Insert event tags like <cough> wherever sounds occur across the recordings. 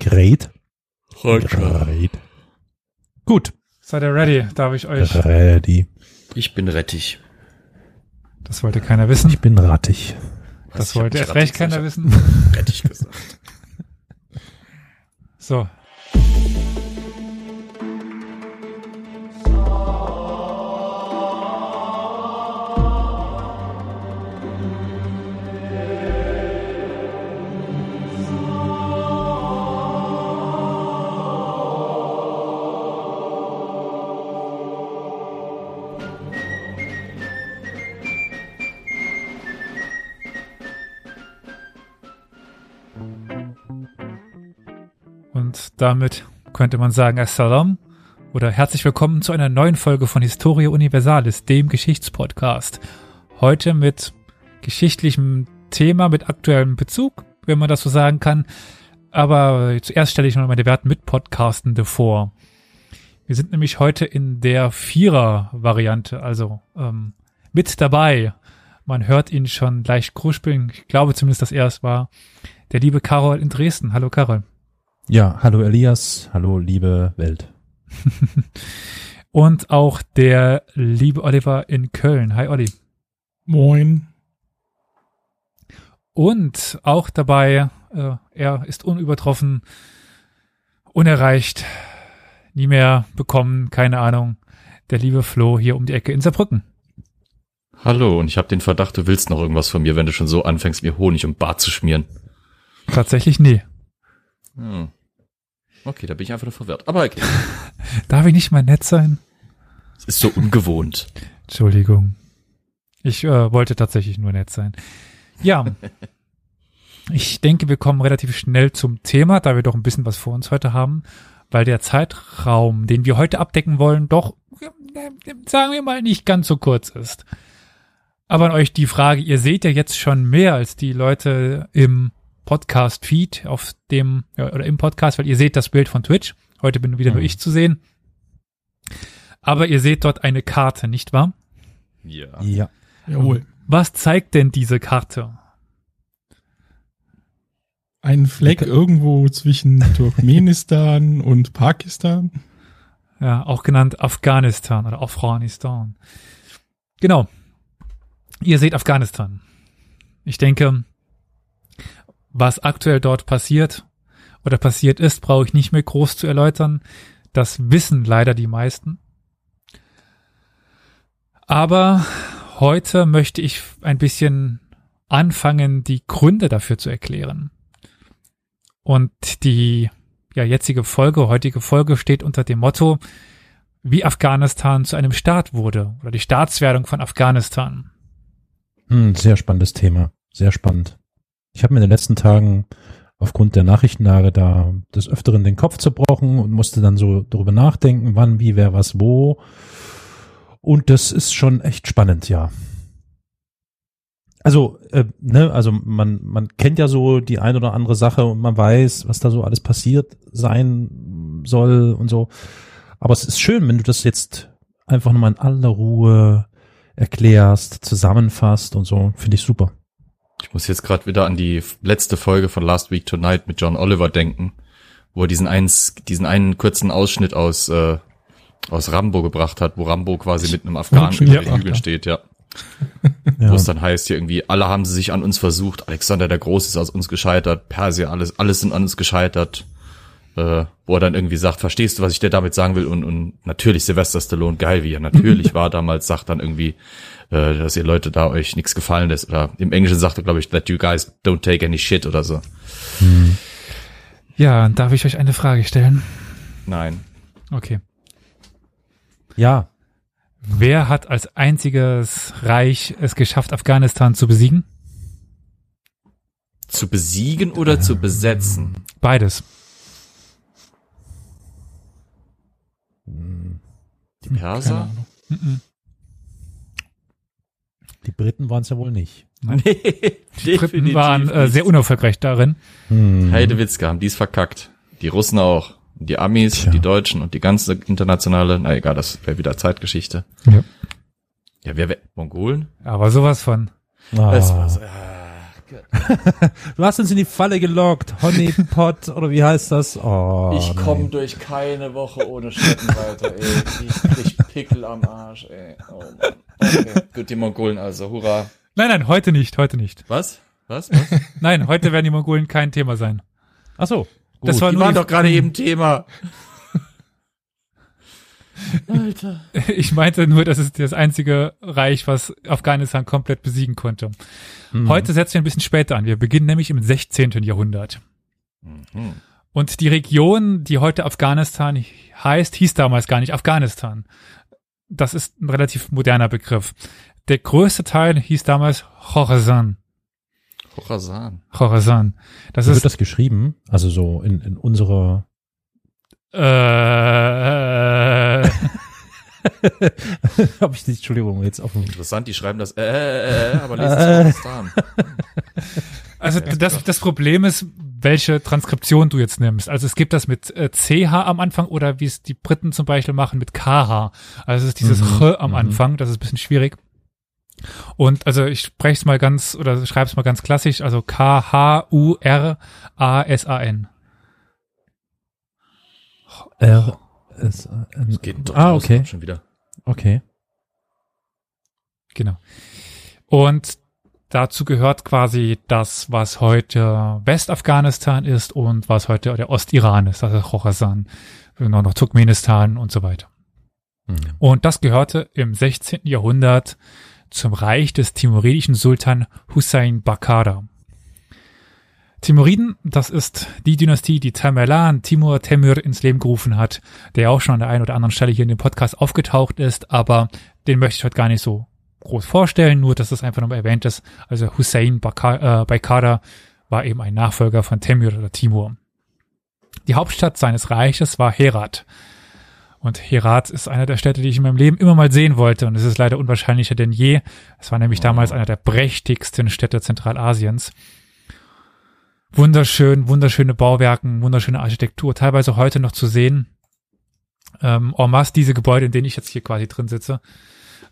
Great. Great. Gut. Seid ihr ready? Darf ich euch? Ready. Ich bin rettig. Das wollte keiner wissen. Ich bin rattig. Das Ich hab wollte erst recht keiner wissen. Rettig gesagt. So. Damit könnte man sagen Assalam oder herzlich willkommen zu einer neuen Folge von Historia Universalis, dem Geschichtspodcast. Heute mit geschichtlichem Thema, mit aktuellem Bezug, wenn man das so sagen kann. Aber zuerst stelle ich noch meine werten Mitpodcastende vor. Wir sind nämlich heute in der Vierer-Variante, also ähm, mit dabei. Man hört ihn schon leicht kruspeln. Ich glaube zumindest, dass er es war. Der liebe Karol in Dresden. Hallo Karol. Ja, hallo Elias. Hallo liebe Welt. <laughs> Und auch der liebe Oliver in Köln. Hi Olli. Moin. Und auch dabei, äh, er ist unübertroffen, unerreicht, nie mehr bekommen, keine Ahnung, der liebe Flo hier um die Ecke in Saarbrücken. Hallo, und ich habe den Verdacht, du willst noch irgendwas von mir, wenn du schon so anfängst, mir Honig und Bart zu schmieren. Tatsächlich nie. Hm. Okay, da bin ich einfach nur verwirrt. Aber okay. <laughs> Darf ich nicht mal nett sein? Es ist so ungewohnt. Entschuldigung. Ich äh, wollte tatsächlich nur nett sein. Ja. <laughs> Ich denke, wir kommen relativ schnell zum Thema, da wir doch ein bisschen was vor uns heute haben, weil der Zeitraum, den wir heute abdecken wollen, doch, sagen wir mal, nicht ganz so kurz ist. Aber an euch die Frage, ihr seht ja jetzt schon mehr als die Leute im Podcast-Feed auf dem, ja, oder im Podcast, weil ihr seht das Bild von Twitch. Heute bin wieder nur Mhm. ich zu sehen. Aber ihr seht dort eine Karte, nicht wahr? Ja. Ja. Jawohl. Was zeigt denn diese Karte? Ein Fleck irgendwo zwischen <laughs> Turkmenistan und Pakistan. Ja, auch genannt Afghanistan oder Afghanistan. Genau. Ihr seht Afghanistan. Ich denke, was aktuell dort passiert oder passiert ist, brauche ich nicht mehr groß zu erläutern. Das wissen leider die meisten. Aber heute möchte ich ein bisschen anfangen, die Gründe dafür zu erklären. Und die ja, jetzige Folge, heutige Folge steht unter dem Motto, wie Afghanistan zu einem Staat wurde oder die Staatswerdung von Afghanistan. Hm, sehr spannendes Thema. Sehr spannend. Ich habe mir in den letzten Tagen aufgrund der Nachrichtenlage da des Öfteren den Kopf zerbrochen und musste dann so darüber nachdenken, wann, wie, wer, was, wo. Und das ist schon echt spannend, ja. Also, äh, ne, also man, man kennt ja so die ein oder andere Sache und man weiß, was da so alles passiert sein soll und so. Aber es ist schön, wenn du das jetzt einfach nochmal in aller Ruhe erklärst, zusammenfasst und so. Finde ich super. Ich muss jetzt gerade wieder an die letzte Folge von Last Week Tonight mit John Oliver denken, wo er diesen, eins, diesen einen kurzen Ausschnitt aus, äh, aus Rambo gebracht hat, wo Rambo quasi mit einem Afghanen über den Hügeln steht, ja. <laughs> Ja. Wo es dann heißt hier irgendwie, alle haben sie sich an uns versucht, Alexander der Große ist aus uns gescheitert, Persia, alles, alles sind an uns gescheitert. Äh, wo er dann irgendwie sagt, verstehst du, was ich dir damit sagen will? Und, und natürlich Sylvester Stallone, geil wie er natürlich <laughs> war damals, sagt dann irgendwie, äh, dass ihr Leute da euch nichts gefallen lässt. Oder im Englischen sagt er, glaube ich, that you guys don't take any shit oder so. Ja, darf ich euch eine Frage stellen? Nein. Okay. Ja, Wer hat als einziges Reich es geschafft, Afghanistan zu besiegen? Zu besiegen oder zu besetzen? Beides. Die Perser? Ahnung. Mhm. die Briten waren es ja wohl nicht. Nee, Die Briten <laughs> waren äh, sehr unerfolgreich darin. Hm. Heidewitzka haben die's verkackt. Die Russen auch. Die Amis, Tja. die Deutschen und die ganze internationale, na egal, das wäre wieder Zeitgeschichte. Ja. Ja, wer, wer Mongolen? Aber sowas von. Ah, Das war so, äh, <laughs> Du hast uns in die Falle gelockt. Honeypot oder wie heißt das? Oh, ich komme durch keine Woche ohne Schrecken weiter, ey. Ich krieg Pickel am Arsch, ey. Oh Mann. Okay, gut, die Mongolen also, hurra. Nein, nein, heute nicht, heute nicht. Was? Was? <laughs> Was? Nein, heute werden die Mongolen kein Thema sein. Ach so. Das gut. war Die waren doch gerade eben Thema. Alter. <laughs> ich meinte nur, das ist das einzige Reich, was Afghanistan komplett besiegen konnte. Mhm. Heute setzen wir ein bisschen später an. Wir beginnen nämlich im 16. Jahrhundert. Mhm. Und die Region, die heute Afghanistan heißt, hieß damals gar nicht Afghanistan. Das ist ein relativ moderner Begriff. Der größte Teil hieß damals Khorasan. Khorasan. Khorasan. Das Wie wird ist das geschrieben? Also so in, in unserer äh, äh, <laughs> habe ich die Entschuldigung jetzt auf dem Interessant, die schreiben das, äh, äh, äh, aber lesen es Khorasan. <laughs> Also das, das Problem ist, welche Transkription du jetzt nimmst. Also es gibt das mit äh, CH am Anfang oder wie es die Briten zum Beispiel machen mit KH. Also es ist dieses Mhm, Ch am mhm. Anfang, das ist ein bisschen schwierig. Und also ich spreche es mal ganz oder schreibe es mal ganz klassisch, also K-H-U-R-A-S-A-N. R S N. Das geht Ah, okay. schon wieder. Okay. Genau. Und dazu gehört quasi das, was heute Westafghanistan ist und was heute der Ostiran ist, also Khorasan, noch noch Turkmenistan und so weiter. Mhm. Und das gehörte im 16. Jahrhundert zum Reich des timuridischen Sultan Hussein Bakara. Timuriden, das ist die Dynastie, die Tamerlan Timur Temür ins Leben gerufen hat, der auch schon an der einen oder anderen Stelle hier in dem Podcast aufgetaucht ist, aber den möchte ich heute gar nicht so groß vorstellen, nur dass es einfach nochmal erwähnt ist. Also Hussein Baka- äh, war eben ein Nachfolger von Temür oder Timur. Die Hauptstadt seines Reiches war Herat. Und Herat ist eine der Städte, die ich in meinem Leben immer mal sehen wollte. Und es ist leider unwahrscheinlicher denn je. Es war nämlich damals einer der prächtigsten Städte Zentralasiens. Wunderschön, wunderschöne Bauwerken, wunderschöne Architektur, teilweise heute noch zu sehen. Ähm, en masse diese Gebäude, in denen ich jetzt hier quasi drin sitze.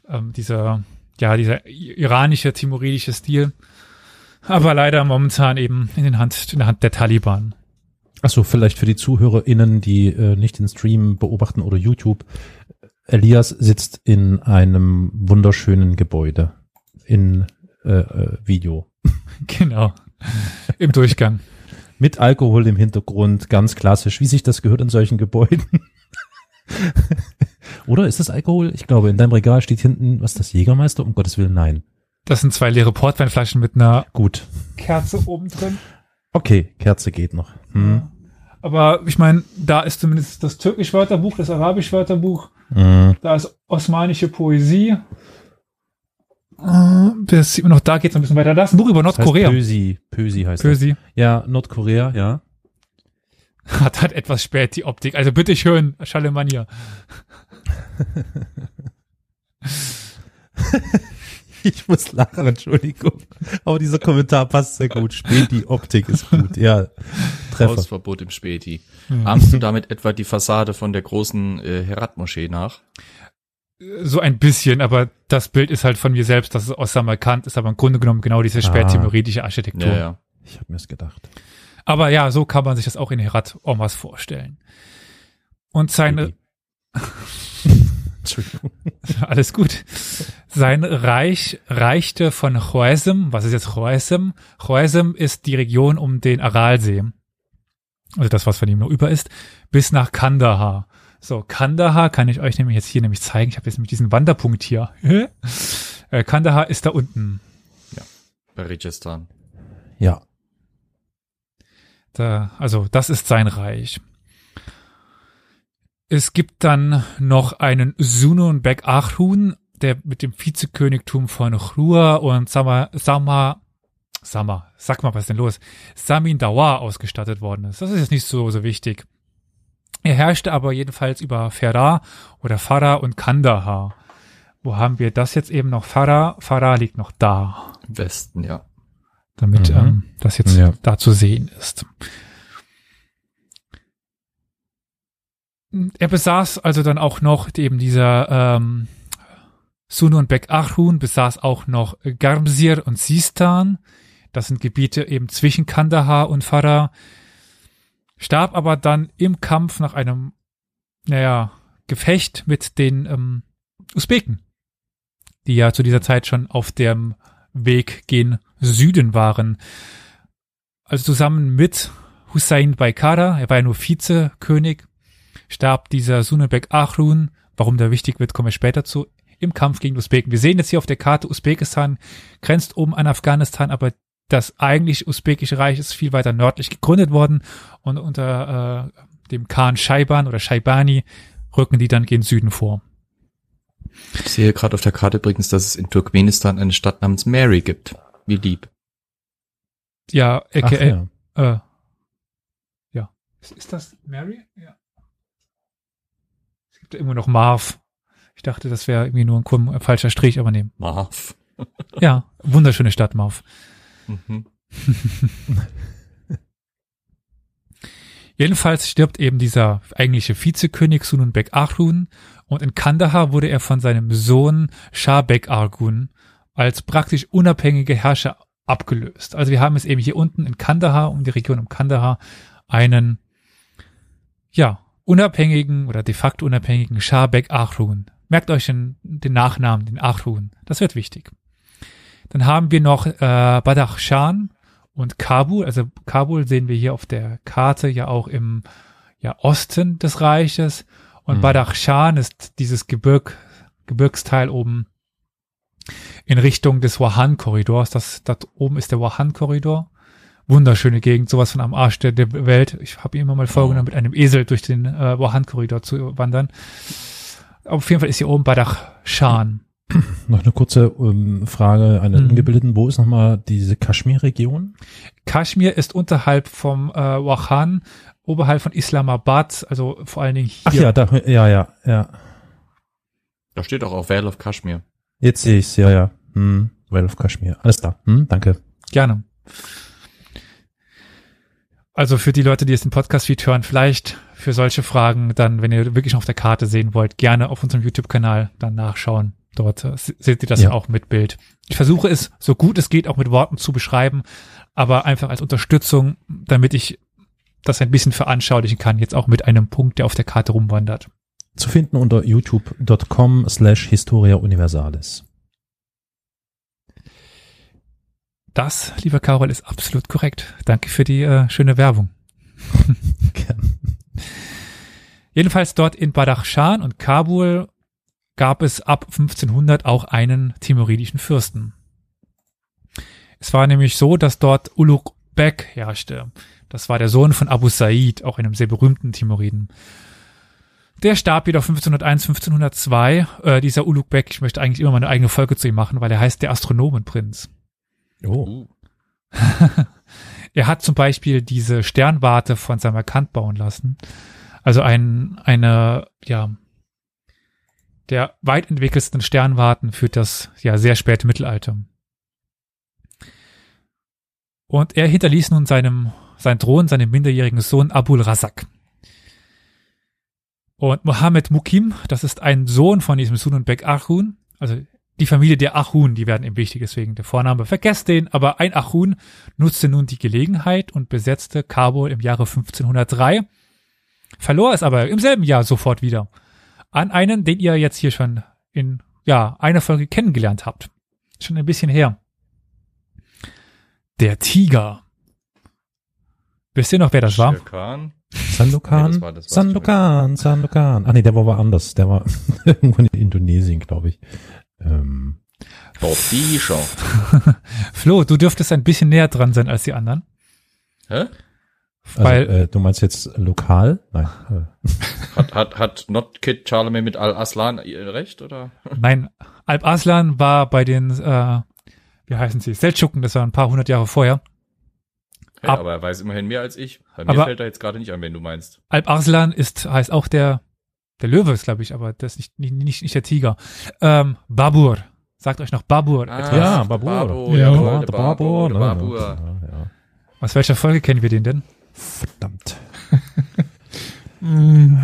Ähm, dieser, ja, dieser iranische, timoridische Stil. Aber leider momentan eben in, den Hand, in der Hand der Taliban. Ach so, vielleicht für die ZuhörerInnen, die äh, nicht den Stream beobachten oder YouTube. Elias sitzt in einem wunderschönen Gebäude in äh, äh, Video. <laughs> Genau. <laughs> Im Durchgang. Mit Alkohol im Hintergrund, ganz klassisch, wie sich das gehört in solchen Gebäuden. <laughs> Oder ist das Alkohol? Ich glaube, in deinem Regal steht hinten, was ist das Jägermeister? Um Gottes Willen, nein. Das sind zwei leere Portweinflaschen mit einer Gut. Kerze oben drin. Okay, Kerze geht noch. Hm. Aber ich meine, da ist zumindest das türkisch-Wörterbuch, das arabisch-Wörterbuch, Hm. da ist osmanische Poesie. Äh, Das sieht man noch, da geht es ein bisschen weiter. Da ist ein Buch über Das heißt Nordkorea. Pösi, Pösi heißt das. Pösi. Ja, Nordkorea, ja. <laughs> Hat halt etwas spät die Optik. Also bitte schön, Schallemania. <laughs> Ich muss lachen, Entschuldigung. Aber dieser Kommentar passt sehr gut. Spät, die Optik ist gut. Ja, Treffer. Hausverbot im Späti. Ahmst du damit etwa die Fassade von der großen äh, Herat-Moschee nach? So ein bisschen, aber das Bild ist halt von mir selbst, das ist aus Samarkand, ist aber im Grunde genommen genau diese spättimuridische Architektur. Ja, ja. Ich habe mir's gedacht. Aber ja, so kann man sich das auch in Herat Omas vorstellen. Und seine, <laughs> Entschuldigung. <laughs> alles gut. Sein Reich reichte von Choesem, was ist jetzt Choesem? Choesem ist die Region um den Aralsee. Also das, was von ihm noch über ist, bis nach Kandahar. So, Kandahar kann ich euch nämlich jetzt hier nämlich zeigen. Ich habe jetzt nämlich diesen Wanderpunkt hier. <laughs> Äh, Kandahar ist da unten. Bei Rajasthan. Ja. Da, also das ist sein Reich. Es gibt dann noch einen Sunun Bek Achun, der mit dem Vizekönigtum von Chrua und Sama, Sama, Sama, sag mal, was ist denn los? Samin Dawa ausgestattet worden ist. Das ist jetzt nicht so, so wichtig. Er herrschte aber jedenfalls über Farah oder Farah und Kandahar. Wo haben wir das jetzt eben noch? Farah, Farah liegt noch da Im Westen, ja. damit Mhm. ähm, das jetzt Ja. da zu sehen ist. Er besaß also dann auch noch eben dieser ähm, Sunu und Bek Achun besaß auch noch Garmsir und Sistan. Das sind Gebiete eben zwischen Kandahar und Farah. Starb aber dann im Kampf nach einem, naja, Gefecht mit den ähm, Usbeken, die ja zu dieser Zeit schon auf dem Weg gen Süden waren. Also zusammen mit Hussein Baikara, er war ja nur Vizekönig, starb dieser Sunebek Achrun, warum der wichtig wird, kommen wir später zu, im Kampf gegen Usbeken. Wir sehen jetzt hier auf der Karte, Usbekistan grenzt oben an Afghanistan, aber das eigentlich usbekische Reich ist viel weiter nördlich gegründet worden und unter äh, dem Khan Scheiban oder Shaibani rücken die dann gen Süden vor. Ich sehe gerade auf der Karte übrigens, dass es in Turkmenistan eine Stadt namens Mary gibt. Wie lieb. Ja, Ach, aka, ja. äh, ja. Ist, das Mary? Ja. Es gibt ja immer noch Marv. Ich dachte, das wäre irgendwie nur ein, ein falscher Strich, aber nee. Marv. <laughs> Ja, wunderschöne Stadt, Marv. Mhm. <laughs> Jedenfalls stirbt eben dieser eigentliche Vizekönig Sununbek Argun und in Kandahar wurde er von seinem Sohn Shahbek Argun als praktisch unabhängige Herrscher abgelöst. Also wir haben es eben hier unten in Kandahar, um die Region um Kandahar, einen, ja, unabhängigen oder de facto unabhängigen Shahbek Argun. Merkt euch den, den Nachnamen, den Argun. Das wird wichtig. Dann haben wir noch äh, Badakhshan und Kabul. Also Kabul sehen wir hier auf der Karte ja auch im ja, Osten des Reiches. Und Mhm. Badakhshan ist dieses Gebirg, Gebirgsteil oben in Richtung des Wahan-Korridors. Das, da oben ist der Wahan-Korridor. Wunderschöne Gegend, sowas von am Arsch der, der Welt. Ich habe immer mal vorgenommen, mit einem Esel durch den äh, Wahan-Korridor zu wandern. Auf jeden Fall ist hier oben Badakhshan. <clears throat> Noch eine kurze ähm, Frage, eine Mhm. Ungebildeten. Wo ist nochmal diese Kaschmir-Region? Kaschmir ist unterhalb vom äh, Wahan, oberhalb von Islamabad, also vor allen Dingen hier. Ach ja, da, ja, ja, ja. Da steht auch auf Vale of Kashmir. Jetzt sehe ich's, ja, ja. Hm, well of Kaschmir. Alles klar. Hm, danke. Gerne. Also für die Leute, die jetzt den Podcast-Feed hören, vielleicht für solche Fragen, dann, wenn ihr wirklich noch auf der Karte sehen wollt, gerne auf unserem YouTube-Kanal dann nachschauen. Dort äh, se- seht ihr das Ja. auch mit Bild. Ich versuche es, so gut es geht, auch mit Worten zu beschreiben, aber einfach als Unterstützung, damit ich das ein bisschen veranschaulichen kann, jetzt auch mit einem Punkt, der auf der Karte rumwandert. Zu finden unter youtube.com slash Historia Universalis. Das, lieber Carol, ist absolut korrekt. Danke für die äh, schöne Werbung. <laughs> Jedenfalls dort in Badakhshan und Kabul gab es ab 1500 auch einen timuridischen Fürsten. Es war nämlich so, dass dort Ulugh Bek herrschte. Das war der Sohn von Abu Said, auch einem sehr berühmten Timuriden. Der starb jedoch 1501, 1502. Äh, dieser Ulugh Bek, ich möchte eigentlich immer mal eine eigene Folge zu ihm machen, weil er heißt der Astronomenprinz. Oh. <laughs> Er hat zum Beispiel diese Sternwarte von Samarkand bauen lassen. Also ein, eine, ja, der weit entwickelsten Sternwarten für das, ja, sehr späte Mittelalter. Und er hinterließ nun seinem, sein Thron, seinem minderjährigen Sohn Abul Razak. Und Mohammed Mukim, das ist ein Sohn von diesem Sununbek Achun, also die Familie der Achun, die werden ihm wichtig, deswegen der Vorname, vergesst den, aber ein Achun nutzte nun die Gelegenheit und besetzte Kabul im Jahre 1503, verlor es aber im selben Jahr sofort wieder an einen, den ihr jetzt hier schon in, ja, einer Folge kennengelernt habt. Schon ein bisschen her. Der Tiger. Wisst ihr noch, wer das war? Shere Khan. Sandokan? Nee, das war- das Sandokan, Sandokan. Ah nee, der war aber anders. Der war <laughs> irgendwo in Indonesien, glaube ich. Ähm, Bobby Shaw. <laughs> Flo, du dürftest ein bisschen näher dran sein als die anderen. Hä? Also, Weil, äh, du meinst jetzt lokal? Nein. <laughs> Hat, hat, hat Not Kid Charlemagne mit Al-Aslan ihr recht, oder? <laughs> nein, Alp Aslan war bei den, äh, wie heißen sie, Seldschuken, das war ein paar hundert Jahre vorher. Hey, Ab- aber er weiß immerhin mehr als ich. Bei mir Aber- fällt er jetzt gerade nicht an, wenn du meinst. Alp Arslan ist, heißt auch der, der Löwe ist, glaube ich, aber das ist nicht, nicht, nicht der Tiger. Ähm, Babur. Sagt euch noch Babur. Ah, ja, Babur. Babur, Ja. Ja, Babur, Babur, der ne? Babur. Ja, ja. Aus welcher Folge kennen wir den denn? Verdammt. Hm,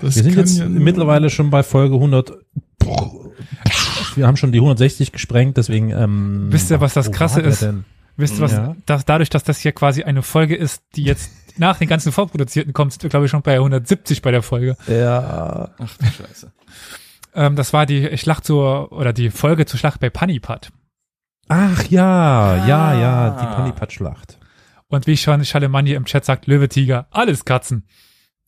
Das Wir sind jetzt ja mittlerweile schon bei Folge 100. Wir haben schon die 160 gesprengt, deswegen. Ähm, Wisst ihr, was das Krasse ist? Denn? Wisst ihr was? Ja. Dass, dadurch, dass das hier quasi eine Folge ist, die jetzt <laughs> nach den ganzen vorproduzierten kommt, sind wir, glaube ich, schon bei 170 bei der Folge. Ja. Ach du Scheiße. Ähm, das war die Schlacht zur, oder die Folge zur Schlacht bei Panipat. Ach ja, ja, ja, die Ah. Panipat-Schlacht. Und wie schon Charlemagne im Chat sagt, Löwe, Tiger, alles Katzen.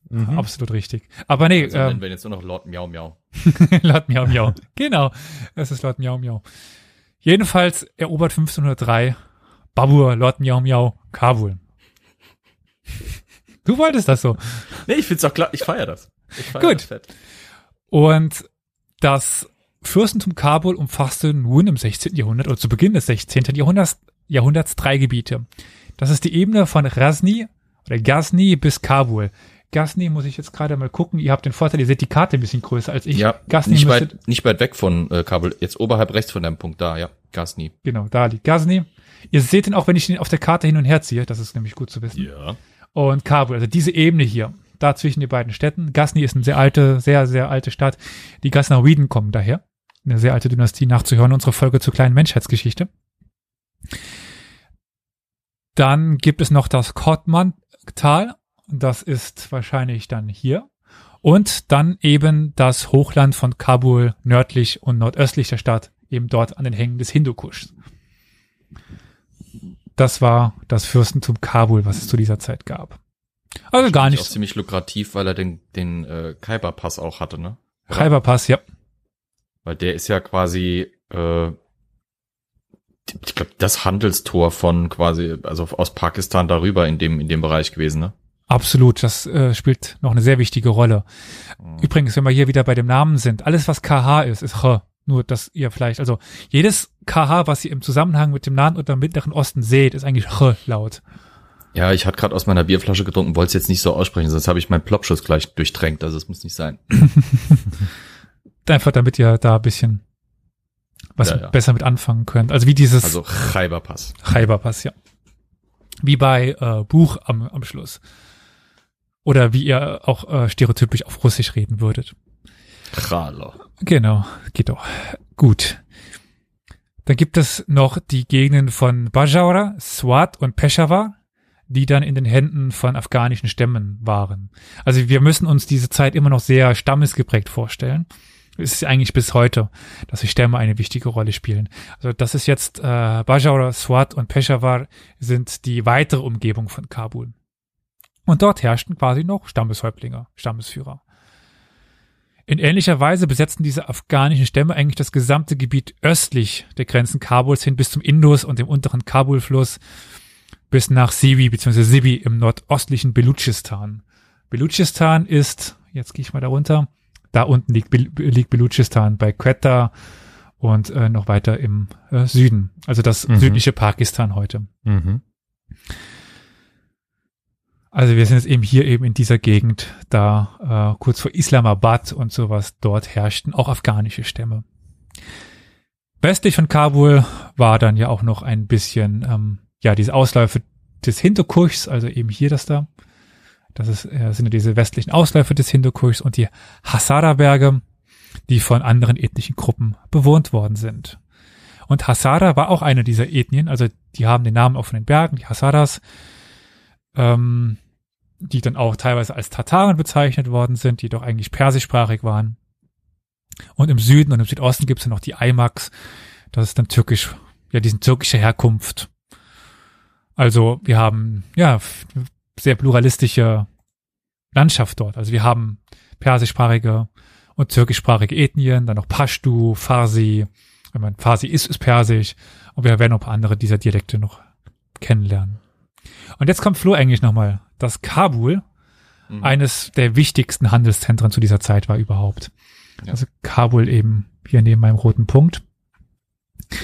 Mhm. Absolut richtig. Aber nee, Also nennen ähm, wir ihn jetzt nur noch Lord Miau Miau. <laughs> Lord Miau Miau. genau, es ist Lord Miau Miau. Jedenfalls erobert 1503 Babur, Lord Miau Miau, Kabul. Du wolltest das so. Nee, ich find's auch klar, ich feier das. Ich feier Gut. das fett. Und das Fürstentum Kabul umfasste nun im 16. Jahrhundert oder zu Beginn des 16. Jahrhunderts, Jahrhunderts drei Gebiete. Das ist die Ebene von Ghazni oder Ghazni bis Kabul. Ghazni muss ich jetzt gerade mal gucken. Ihr habt den Vorteil, ihr seht die Karte ein bisschen größer als ich. Ja, Ghazni nicht weit, nicht weit weg von äh, Kabul. Jetzt oberhalb rechts von deinem Punkt da, ja. Gasni. genau, da liegt Ghazni. Ihr seht ihn auch, wenn ich ihn auf der Karte hin und her ziehe. Das ist nämlich gut zu wissen. Ja. und Kabul, also diese Ebene hier, da zwischen die beiden Städten. Ghazni ist eine sehr alte, sehr, sehr alte Stadt. Die Ghaznawiden kommen daher. Eine sehr alte Dynastie nachzuhören, unsere Folge zur kleinen Menschheitsgeschichte. Dann gibt es noch das Kotman-Tal. Das ist wahrscheinlich dann hier. Und dann eben das Hochland von Kabul nördlich und nordöstlich der Stadt, eben dort an den Hängen des Hindukuschs. Das war das Fürstentum Kabul, was es zu dieser Zeit gab. Also gar Ist nicht. auch ziemlich lukrativ, weil er den, den äh, Khyber-Pass auch hatte, ne? Khyberpass, ja. Weil der ist ja quasi, äh, ich glaube, das Handelstor von quasi, also aus Pakistan darüber in dem, in dem Bereich gewesen, ne? Absolut, das äh, spielt noch eine sehr wichtige Rolle. Mhm. Übrigens, wenn wir hier wieder bei dem Namen sind, alles was KH ist, ist Ch. Nur, dass ihr vielleicht, also jedes KH, was ihr im Zusammenhang mit dem Nahen oder Mittleren Osten seht, ist eigentlich Ch laut. Ja, ich hatte gerade aus meiner Bierflasche getrunken, wollte es jetzt nicht so aussprechen, sonst habe ich meinen Plopschuss gleich durchtränkt, also es muss nicht sein. <laughs> Einfach damit ihr da ein bisschen was Ja, ja. besser mit anfangen könnt. Also wie dieses Also Khyber-Pass. Khyberpass, ja. Wie bei äh, Buch am, am Schluss. Oder wie ihr auch äh, stereotypisch auf Russisch reden würdet. Kralo. Genau, geht doch. Gut. Dann gibt es noch die Gegenden von Bajaura, Swat und Peshawar, die dann in den Händen von afghanischen Stämmen waren. Also wir müssen uns diese Zeit immer noch sehr stammesgeprägt vorstellen. Es ist eigentlich bis heute, dass die Stämme eine wichtige Rolle spielen. Also das ist jetzt äh, Bajaura, Swat und Peshawar sind die weitere Umgebung von Kabul. Und dort herrschten quasi noch Stammeshäuptlinge, Stammesführer. In ähnlicher Weise besetzten diese afghanischen Stämme eigentlich das gesamte Gebiet östlich der Grenzen Kabuls hin bis zum Indus und dem unteren Kabulfluss bis nach Sibi bzw. Sibi im nordostlichen Belutschistan. Belutschistan ist, jetzt gehe ich mal da runter, da unten liegt, liegt Belutschistan bei Quetta und äh, noch weiter im äh, Süden, also das Mhm. südliche Pakistan heute. Mhm. Also wir sind jetzt eben hier eben in dieser Gegend, da äh, kurz vor Islamabad und sowas, dort herrschten auch afghanische Stämme. Westlich von Kabul war dann ja auch noch ein bisschen, ähm, ja, diese Ausläufe des Hindukuschs, also eben hier das da. Das ist, äh, sind ja diese westlichen Ausläufe des Hindukuschs und die Hazara-Berge, die von anderen ethnischen Gruppen bewohnt worden sind. Und Hazara war auch eine dieser Ethnien, also die haben den Namen auch von den Bergen, die Hazaras, ähm, die dann auch teilweise als Tataren bezeichnet worden sind, die doch eigentlich persischsprachig waren. Und im Süden und im Südosten gibt es dann noch die Aimaks, das ist dann türkisch, ja, die sind türkischer Herkunft. Also wir haben, ja, sehr pluralistische Landschaft dort. Also wir haben persischsprachige und türkischsprachige Ethnien, dann noch Pashtu, Farsi, wenn man Farsi ist, ist Persisch. Und wir werden ein paar andere dieser Dialekte noch kennenlernen. Und jetzt kommt Flo eigentlich nochmal, dass Kabul Mhm. eines der wichtigsten Handelszentren zu dieser Zeit war überhaupt. Ja. Also Kabul eben hier neben meinem roten Punkt.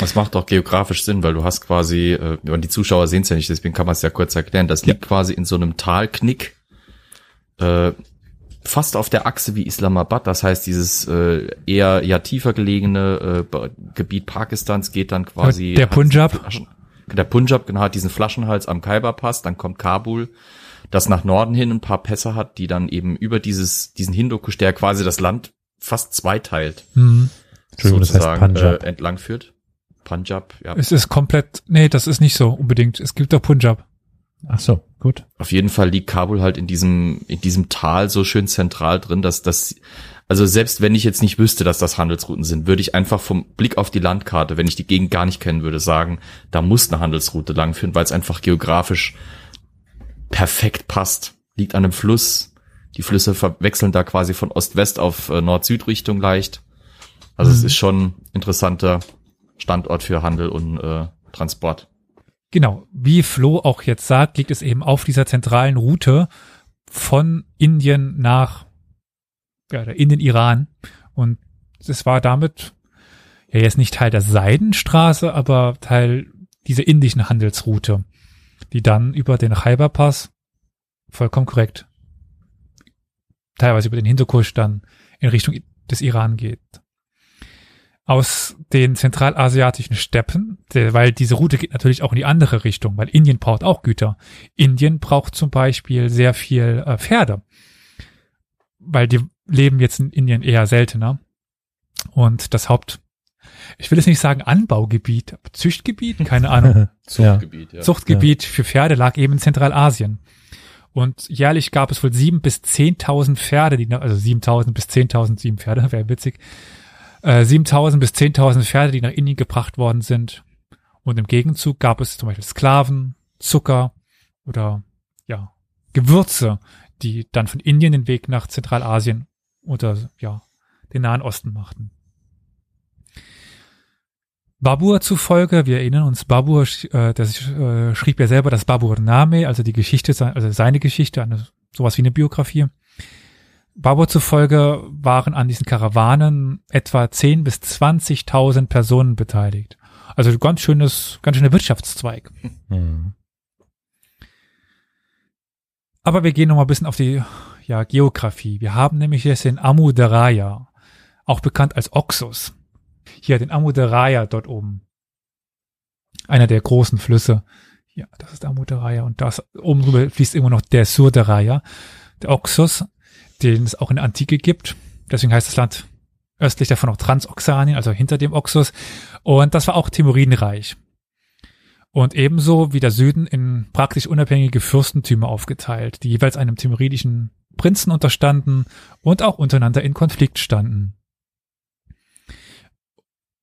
Das macht auch geografisch Sinn, weil du hast quasi, äh, und die Zuschauer sehen es ja nicht, deswegen kann man es ja kurz erklären, das liegt quasi in so einem Talknick, äh, fast auf der Achse wie Islamabad, das heißt dieses äh, eher ja tiefer gelegene äh, Gebiet Pakistans geht dann quasi Der Punjab. Flaschen, der Punjab genau hat diesen Flaschenhals am Khyber-Pass, dann kommt Kabul, das nach Norden hin ein paar Pässe hat, die dann eben über dieses diesen Hindukusch, der quasi das Land fast zweiteilt, Entschuldigung, das heißt sozusagen äh, entlang führt. Punjab, ja. Es ist komplett, nee, das ist nicht so unbedingt. Es gibt auch Punjab. Ach so, gut. Auf jeden Fall liegt Kabul halt in diesem, in diesem Tal so schön zentral drin, dass das, also selbst wenn ich jetzt nicht wüsste, dass das Handelsrouten sind, würde ich einfach vom Blick auf die Landkarte, wenn ich die Gegend gar nicht kennen würde, sagen, da muss eine Handelsroute langführen, weil es einfach geografisch perfekt passt. Liegt an einem Fluss. Die Flüsse verwechseln da quasi von Ost-West auf äh, Nord-Süd-Richtung leicht. Also Mhm. es ist schon interessanter Standort für Handel und äh, Transport. Genau, wie Flo auch jetzt sagt, liegt es eben auf dieser zentralen Route von Indien nach ja, in den Iran. Und es war damit ja jetzt nicht Teil der Seidenstraße, aber Teil dieser indischen Handelsroute, die dann über den Khyber-Pass, vollkommen korrekt, teilweise über den Hindukusch dann in Richtung des Iran geht aus den zentralasiatischen Steppen, weil diese Route geht natürlich auch in die andere Richtung, weil Indien braucht auch Güter. Indien braucht zum Beispiel sehr viel äh, Pferde, weil die leben jetzt in Indien eher seltener. Und das Haupt, ich will jetzt nicht sagen Anbaugebiet, Züchtgebiet, keine Ahnung, <laughs> ja. Zuchtgebiet, ja. Zuchtgebiet für Pferde lag eben in Zentralasien. Und jährlich gab es wohl sieben bis zehntausend Pferde, die, also 7.000 bis 10.000, sieben Pferde, <laughs> wäre witzig, äh, 7.000 bis 10.000 Pferde, die nach Indien gebracht worden sind. Und im Gegenzug gab es zum Beispiel Sklaven, Zucker oder ja Gewürze, die dann von Indien den Weg nach Zentralasien oder ja den Nahen Osten machten. Babur zufolge, wir erinnern uns, Babur, äh, das äh, schrieb ja selber das Babur Name, also die Geschichte, also seine Geschichte, eine, sowas wie eine Biografie. Babur zufolge waren an diesen Karawanen etwa 10 bis 20.000 Personen beteiligt. Also ganz schönes, ganz schöner Wirtschaftszweig. Hm. Aber wir gehen noch mal ein bisschen auf die ja, Geografie. Wir haben nämlich jetzt den Amu Daraya, auch bekannt als Oxus. Hier den Amu Daraya dort oben. Einer der großen Flüsse. Ja, das ist Amu Daraya und das oben drüber fließt immer noch der Sur Daraya, der Oxus, den es auch in der Antike gibt. Deswegen heißt das Land östlich davon auch Transoxanien, also hinter dem Oxus. Und das war auch Timuridenreich und ebenso wie der Süden in praktisch unabhängige Fürstentümer aufgeteilt, die jeweils einem timuridischen Prinzen unterstanden und auch untereinander in Konflikt standen.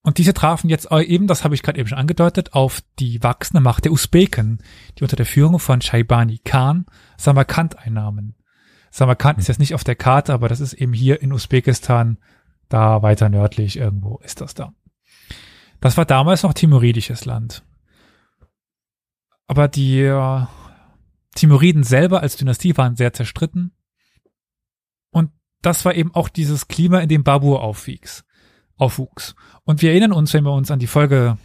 Und diese trafen jetzt eben, das habe ich gerade eben schon angedeutet, auf die wachsende Macht der Usbeken, die unter der Führung von Shaibani Khan Samarkand einnahmen. Samarkand ist jetzt nicht auf der Karte, aber das ist eben hier in Usbekistan, da weiter nördlich irgendwo ist das da. Das war damals noch timuridisches Land. Aber die äh, Timuriden selber als Dynastie waren sehr zerstritten. Und das war eben auch dieses Klima, in dem Babur aufwuchs. aufwuchs. Und wir erinnern uns, wenn wir uns an die Folge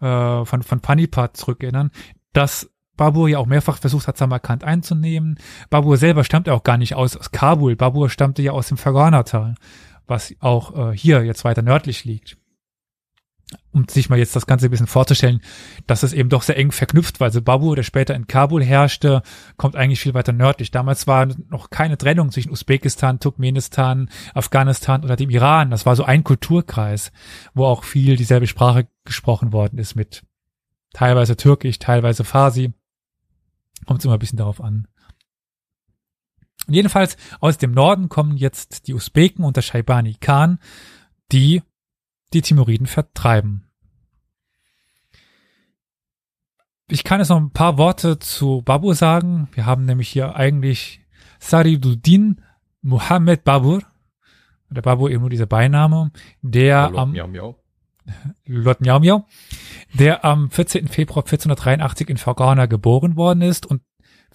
äh, von, von Panipat zurückerinnern, dass Babur ja auch mehrfach versucht hat, Samarkand einzunehmen. Babur selber stammte auch gar nicht aus, aus Kabul. Babur stammte ja aus dem Fergana-Tal, was auch äh, hier jetzt weiter nördlich liegt um sich mal jetzt das Ganze ein bisschen vorzustellen, dass es eben doch sehr eng verknüpft war. Also Babur, der später in Kabul herrschte, kommt eigentlich viel weiter nördlich. Damals war noch keine Trennung zwischen Usbekistan, Turkmenistan, Afghanistan oder dem Iran. Das war so ein Kulturkreis, wo auch viel dieselbe Sprache gesprochen worden ist mit teilweise Türkisch, teilweise Farsi. Kommt es immer ein bisschen darauf an. Und jedenfalls aus dem Norden kommen jetzt die Usbeken unter Shaibani Khan, die die Timuriden vertreiben. Ich kann jetzt noch ein paar Worte zu Babur sagen. Wir haben nämlich hier eigentlich Sariduddin Muhammad Babur, der Babur eben nur dieser Beiname, der Hallo, am miau, miau. Lord Miao Miao, der am 14. Februar 1483 in Fergana geboren worden ist und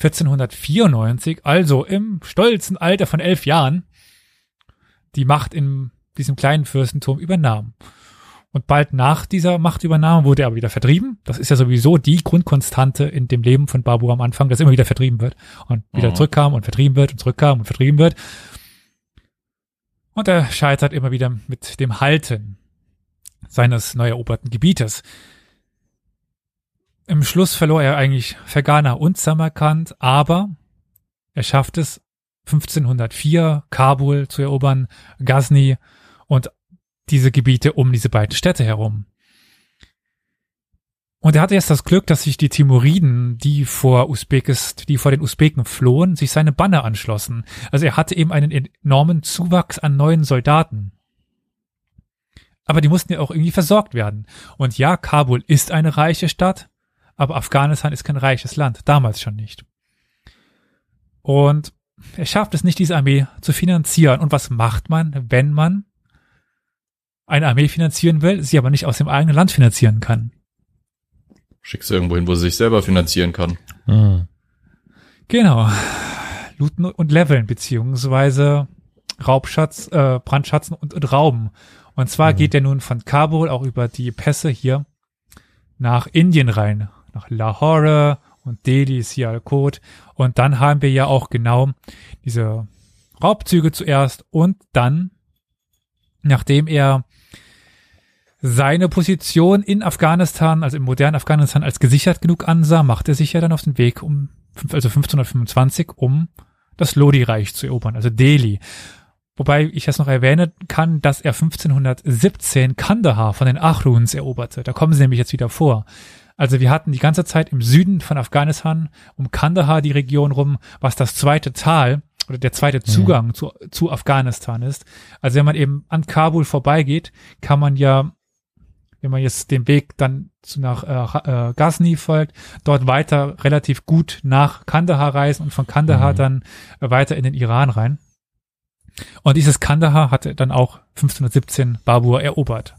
1494, also im stolzen Alter von elf Jahren, die Macht in diesem kleinen Fürstentum übernahm. Und bald nach dieser Machtübernahme wurde er aber wieder vertrieben. Das ist ja sowieso die Grundkonstante in dem Leben von Babur am Anfang, dass immer wieder vertrieben wird und wieder Mhm. zurückkam und vertrieben wird und zurückkam und vertrieben wird. Und er scheitert immer wieder mit dem Halten seines neu eroberten Gebietes. Im Schluss verlor er eigentlich Fergana und Samarkand, aber er schafft es 1504 Kabul zu erobern, Ghazni und diese Gebiete um diese beiden Städte herum. Und er hatte jetzt das Glück, dass sich die Timuriden, die vor Usbekist, die vor den Usbeken flohen, sich seine Banner anschlossen. Also er hatte eben einen enormen Zuwachs an neuen Soldaten. Aber die mussten ja auch irgendwie versorgt werden. Und ja, Kabul ist eine reiche Stadt, aber Afghanistan ist kein reiches Land, damals schon nicht. Und er schafft es nicht, diese Armee zu finanzieren. Und was macht man, wenn man eine Armee finanzieren will, sie aber nicht aus dem eigenen Land finanzieren kann? Schickst du irgendwo hin, wo sie sich selber finanzieren kann. Hm. Genau. Looten und Leveln, beziehungsweise Raubschatz, äh, Brandschatzen und, und Rauben. Und zwar Mhm. geht er nun von Kabul auch über die Pässe hier nach Indien rein. Nach Lahore und Delhi, Sialkot. Und dann haben wir ja auch genau diese Raubzüge zuerst und dann, nachdem er seine Position in Afghanistan, also im modernen Afghanistan, als gesichert genug ansah, macht er sich ja dann auf den Weg um, also 1525, um das Lodi-Reich zu erobern, also Delhi. Wobei ich jetzt noch erwähnen kann, dass er 1517 Kandahar von den Achruns eroberte. Da kommen sie nämlich jetzt wieder vor. Also wir hatten die ganze Zeit im Süden von Afghanistan um Kandahar die Region rum, was das zweite Tal oder der zweite Zugang zu, zu Afghanistan ist. Also wenn man eben an Kabul vorbeigeht, kann man ja, wenn man jetzt den Weg dann zu nach äh, äh, Ghazni folgt, dort weiter relativ gut nach Kandahar reisen und von Kandahar Mhm. dann weiter in den Iran rein. Und dieses Kandahar hatte dann auch 1517 Babur erobert.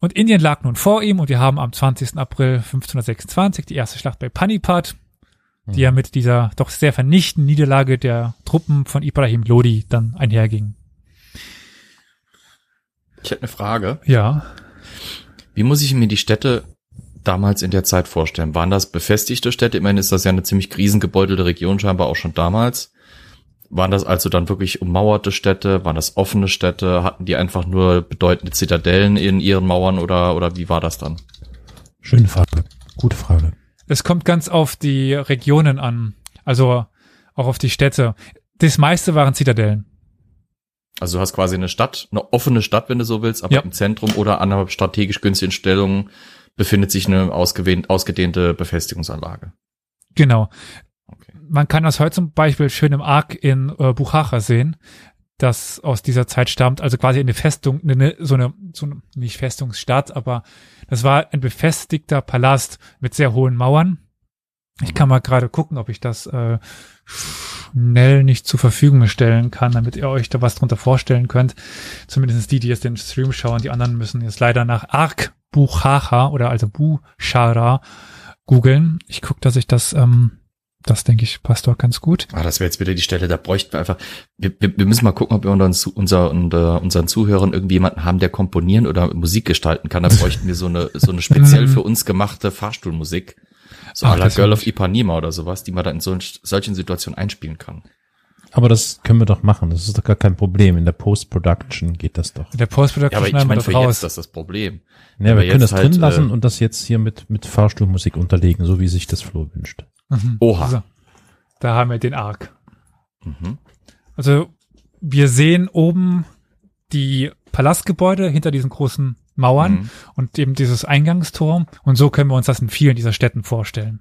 Und Indien lag nun vor ihm und wir haben am 20. April 1526 die erste Schlacht bei Panipat, die ja mit dieser doch sehr vernichtenden Niederlage der Truppen von Ibrahim Lodi dann einherging. Ich hätte eine Frage. Ja. Wie muss ich mir die Städte damals in der Zeit vorstellen? Waren das befestigte Städte? Immerhin ist das ja eine ziemlich krisengebeutelte Region, scheinbar auch schon damals. Waren das also dann wirklich ummauerte Städte? Waren das offene Städte? Hatten die einfach nur bedeutende Zitadellen in ihren Mauern oder, oder wie war das dann? Schöne Frage. Gute Frage. Es kommt ganz auf die Regionen an, also auch auf die Städte. Das meiste waren Zitadellen. Also du hast quasi eine Stadt, eine offene Stadt, wenn du so willst, aber Ja. im Zentrum oder an einer strategisch günstigen Stellung befindet sich eine ausgedehnte Befestigungsanlage. Genau. Okay. Man kann das heute zum Beispiel schön im Ark in äh, Buchacha sehen, das aus dieser Zeit stammt, also quasi eine Festung, eine, so eine, so eine, nicht Festungsstadt, aber das war ein befestigter Palast mit sehr hohen Mauern. Ich kann mal gerade gucken, ob ich das äh, schnell nicht zur Verfügung stellen kann, damit ihr euch da was drunter vorstellen könnt. Zumindest die, die jetzt den Stream schauen, die anderen müssen jetzt leider nach Ark Buchacha oder also Buchara googeln. Ich gucke, dass ich das, ähm, das denke ich, passt doch ganz gut. Ah, das wäre jetzt wieder die Stelle, da bräuchten wir einfach, wir, wir, wir müssen mal gucken, ob wir unter uns, unser, unter unseren Zuhörern irgendwie jemanden haben, der komponieren oder Musik gestalten kann. Da <laughs> bräuchten wir so eine, so eine speziell für uns gemachte Fahrstuhlmusik. So Ach, à la Girl of Ipanema oder sowas, die man dann in so, solchen Situationen einspielen kann. Aber das können wir doch machen. Das ist doch gar kein Problem. In der Post-Production geht das doch. In der Post-Production Ja, aber ich meine, das für raus. jetzt das ist das Problem. Ja, Aber wir können das halt, drin lassen äh, und das jetzt hier mit, mit Fahrstuhlmusik unterlegen, so wie sich das Flo wünscht. Mhm. Oha. So. Da haben wir den Arc. Mhm. Also wir sehen oben die Palastgebäude hinter diesen großen Mauern Mhm. und eben dieses Eingangstor. Und so können wir uns das in vielen dieser Städten vorstellen.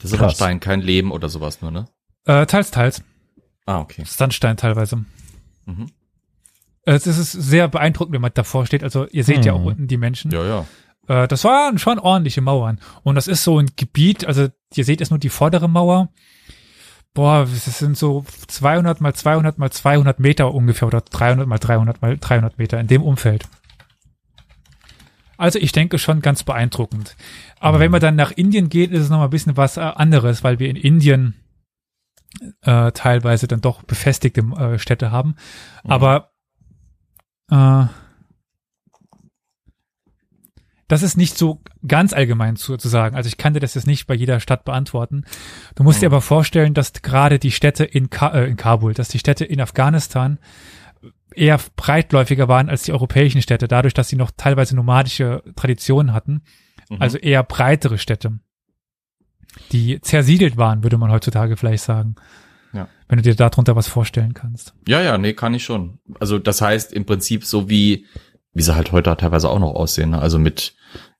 Das ist aber. Stein, kein Leben oder sowas nur, ne? Äh, teils, teils. Ah, okay. Sandstein teilweise. Mhm. Es ist sehr beeindruckend, wenn man davor steht. Also ihr seht ja auch Mhm. unten die Menschen. Ja, ja. Äh, das waren schon ordentliche Mauern. Und das ist so ein Gebiet, also ihr seht jetzt nur die vordere Mauer. Boah, das sind so 200 mal 200 mal 200 Meter ungefähr oder 300 mal 300 mal 300 Meter in dem Umfeld. Also ich denke schon ganz beeindruckend. Aber wenn man dann nach Indien geht, ist es nochmal ein bisschen was äh, anderes, weil wir in Indien äh, teilweise dann doch befestigte äh, Städte haben. Aber äh, das ist nicht so ganz allgemein zu, zu sagen. Also ich kann dir das jetzt nicht bei jeder Stadt beantworten. Du musst dir aber vorstellen, dass gerade die Städte in, Ka äh, in Kabul, dass die Städte in Afghanistan eher breitläufiger waren als die europäischen Städte, dadurch, dass sie noch teilweise nomadische Traditionen hatten. Mhm. Also eher breitere Städte, die zersiedelt waren, würde man heutzutage vielleicht sagen. Ja. Wenn du dir darunter was vorstellen kannst. Ja, ja, nee, kann ich schon. Also das heißt im Prinzip so wie wie sie halt heute teilweise auch noch aussehen. Ne? Also mit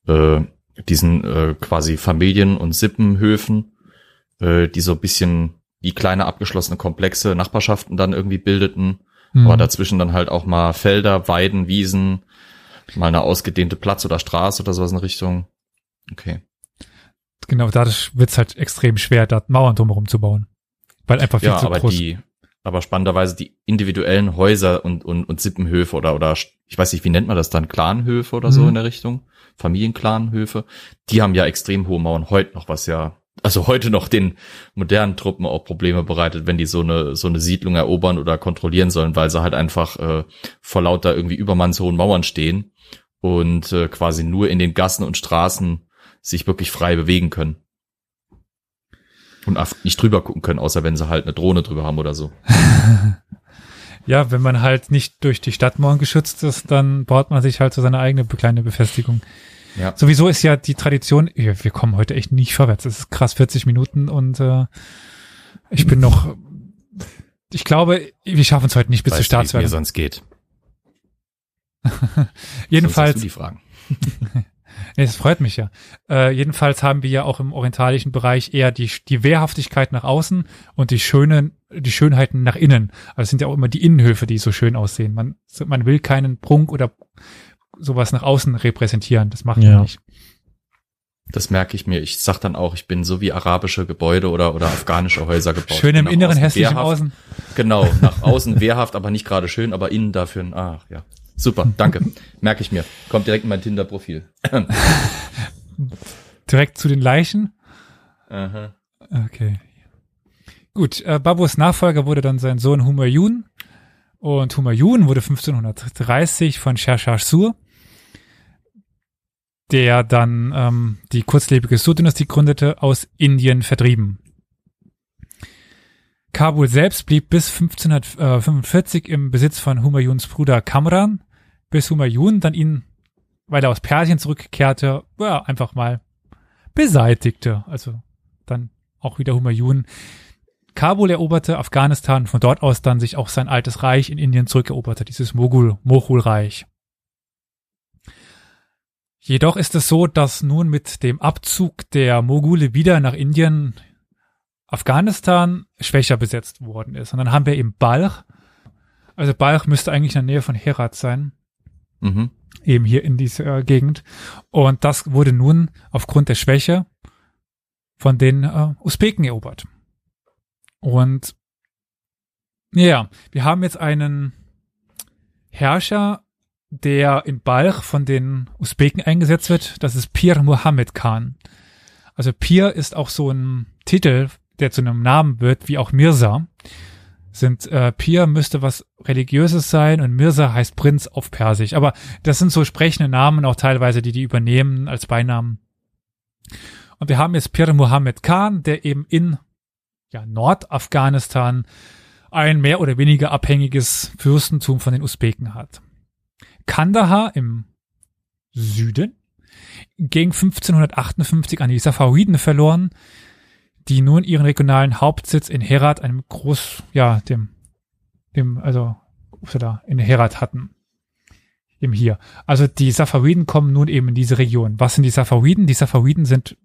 äh, diesen äh, quasi Familien- und Sippenhöfen, äh, die so ein bisschen wie kleine abgeschlossene Komplexe Nachbarschaften dann irgendwie bildeten. Mhm. Aber dazwischen dann halt auch mal Felder, Weiden, Wiesen, mal eine ausgedehnte Platz oder Straße oder sowas in Richtung. Okay. Genau, dadurch wird's halt extrem schwer, da Mauern drumherum zu bauen. Weil einfach viel Ja, zu aber groß. die, aber spannenderweise die individuellen Häuser und, und, und Sippenhöfe oder, oder, ich weiß nicht, wie nennt man das dann? Clanhöfe oder so Mhm. in der Richtung? Familienclanhöfe. Die haben ja extrem hohe Mauern heute noch, was ja, also heute noch den modernen Truppen auch Probleme bereitet, wenn die so eine, so eine Siedlung erobern oder kontrollieren sollen, weil sie halt einfach, äh, vor lauter irgendwie übermannshohen Mauern stehen und äh, quasi nur in den Gassen und Straßen sich wirklich frei bewegen können. Und nicht drüber gucken können, außer wenn sie halt eine Drohne drüber haben oder so. <laughs> Ja, wenn man halt nicht durch die Stadtmauern geschützt ist, dann baut man sich halt so seine eigene kleine Befestigung. Ja. Sowieso ist ja die Tradition, wir kommen heute echt nicht vorwärts. Es ist krass, 40 Minuten und äh, ich bin noch, ich glaube, wir schaffen es heute nicht bis zur Weißt du, wie es mir sonst geht. <laughs> Jedenfalls, Sonst die Fragen. <laughs> Nee, das freut mich ja. Äh, jedenfalls haben wir ja auch im orientalischen Bereich eher die, die Wehrhaftigkeit nach außen und die schönen, die Schönheiten nach innen. Also es sind ja auch immer die Innenhöfe, die so schön aussehen. Man, man will keinen Prunk oder sowas nach außen repräsentieren. Das macht Ja. man nicht. Das merke ich mir. Ich sag dann auch, ich bin so wie arabische Gebäude oder, oder afghanische Häuser gebaut. Schön im Inneren, hässlich im. Außen. Genau, nach außen wehrhaft, aber nicht gerade schön, aber innen dafür, ein- ach ja. Super, danke. Merke ich mir. Kommt direkt in mein Tinder-Profil. <laughs> Direkt zu den Leichen. Aha. Okay. Gut, äh, Babus Nachfolger wurde dann sein Sohn Humayun. Und Humayun wurde 1530 von Sher Sur, der dann ähm, die kurzlebige Sur-Dynastie gründete, aus Indien vertrieben. Kabul selbst blieb bis 1545 im Besitz von Humayuns Bruder Kamran, bis Humayun dann ihn, weil er aus Persien zurückkehrte, ja, einfach mal beseitigte. Also dann auch wieder Humayun Kabul eroberte, Afghanistan, von dort aus dann sich auch sein altes Reich in Indien zurückeroberte, dieses Mogul, Moghul-Reich. Jedoch ist es so, dass nun mit dem Abzug der Mogule wieder nach Indien Afghanistan schwächer besetzt worden ist. Und dann haben wir eben Balch. Also Balch müsste eigentlich in der Nähe von Herat sein Mhm. eben hier in dieser äh, Gegend. Und das wurde nun aufgrund der Schwäche von den äh, Usbeken erobert. Und ja, wir haben jetzt einen Herrscher, der in Balch von den Usbeken eingesetzt wird. Das ist Pir Muhammad Khan. Also Pir ist auch so ein Titel, der zu einem Namen wird, wie auch Mirza. Sind äh, Pir müsste was religiöses sein und Mirza heißt Prinz auf Persisch. Aber das sind so sprechende Namen auch teilweise, die die übernehmen als Beinamen. Und wir haben jetzt Pir Muhammad Khan, der eben in ja, Nordafghanistan ein mehr oder weniger abhängiges Fürstentum von den Usbeken hat. Kandahar im Süden ging 1558 an die Safawiden verloren, die nun ihren regionalen Hauptsitz in Herat, einem Groß, ja, dem, dem, also, da, in Herat hatten. Eben hier. Also die Safawiden kommen nun eben in diese Region. Was sind die Safawiden? Die Safawiden sind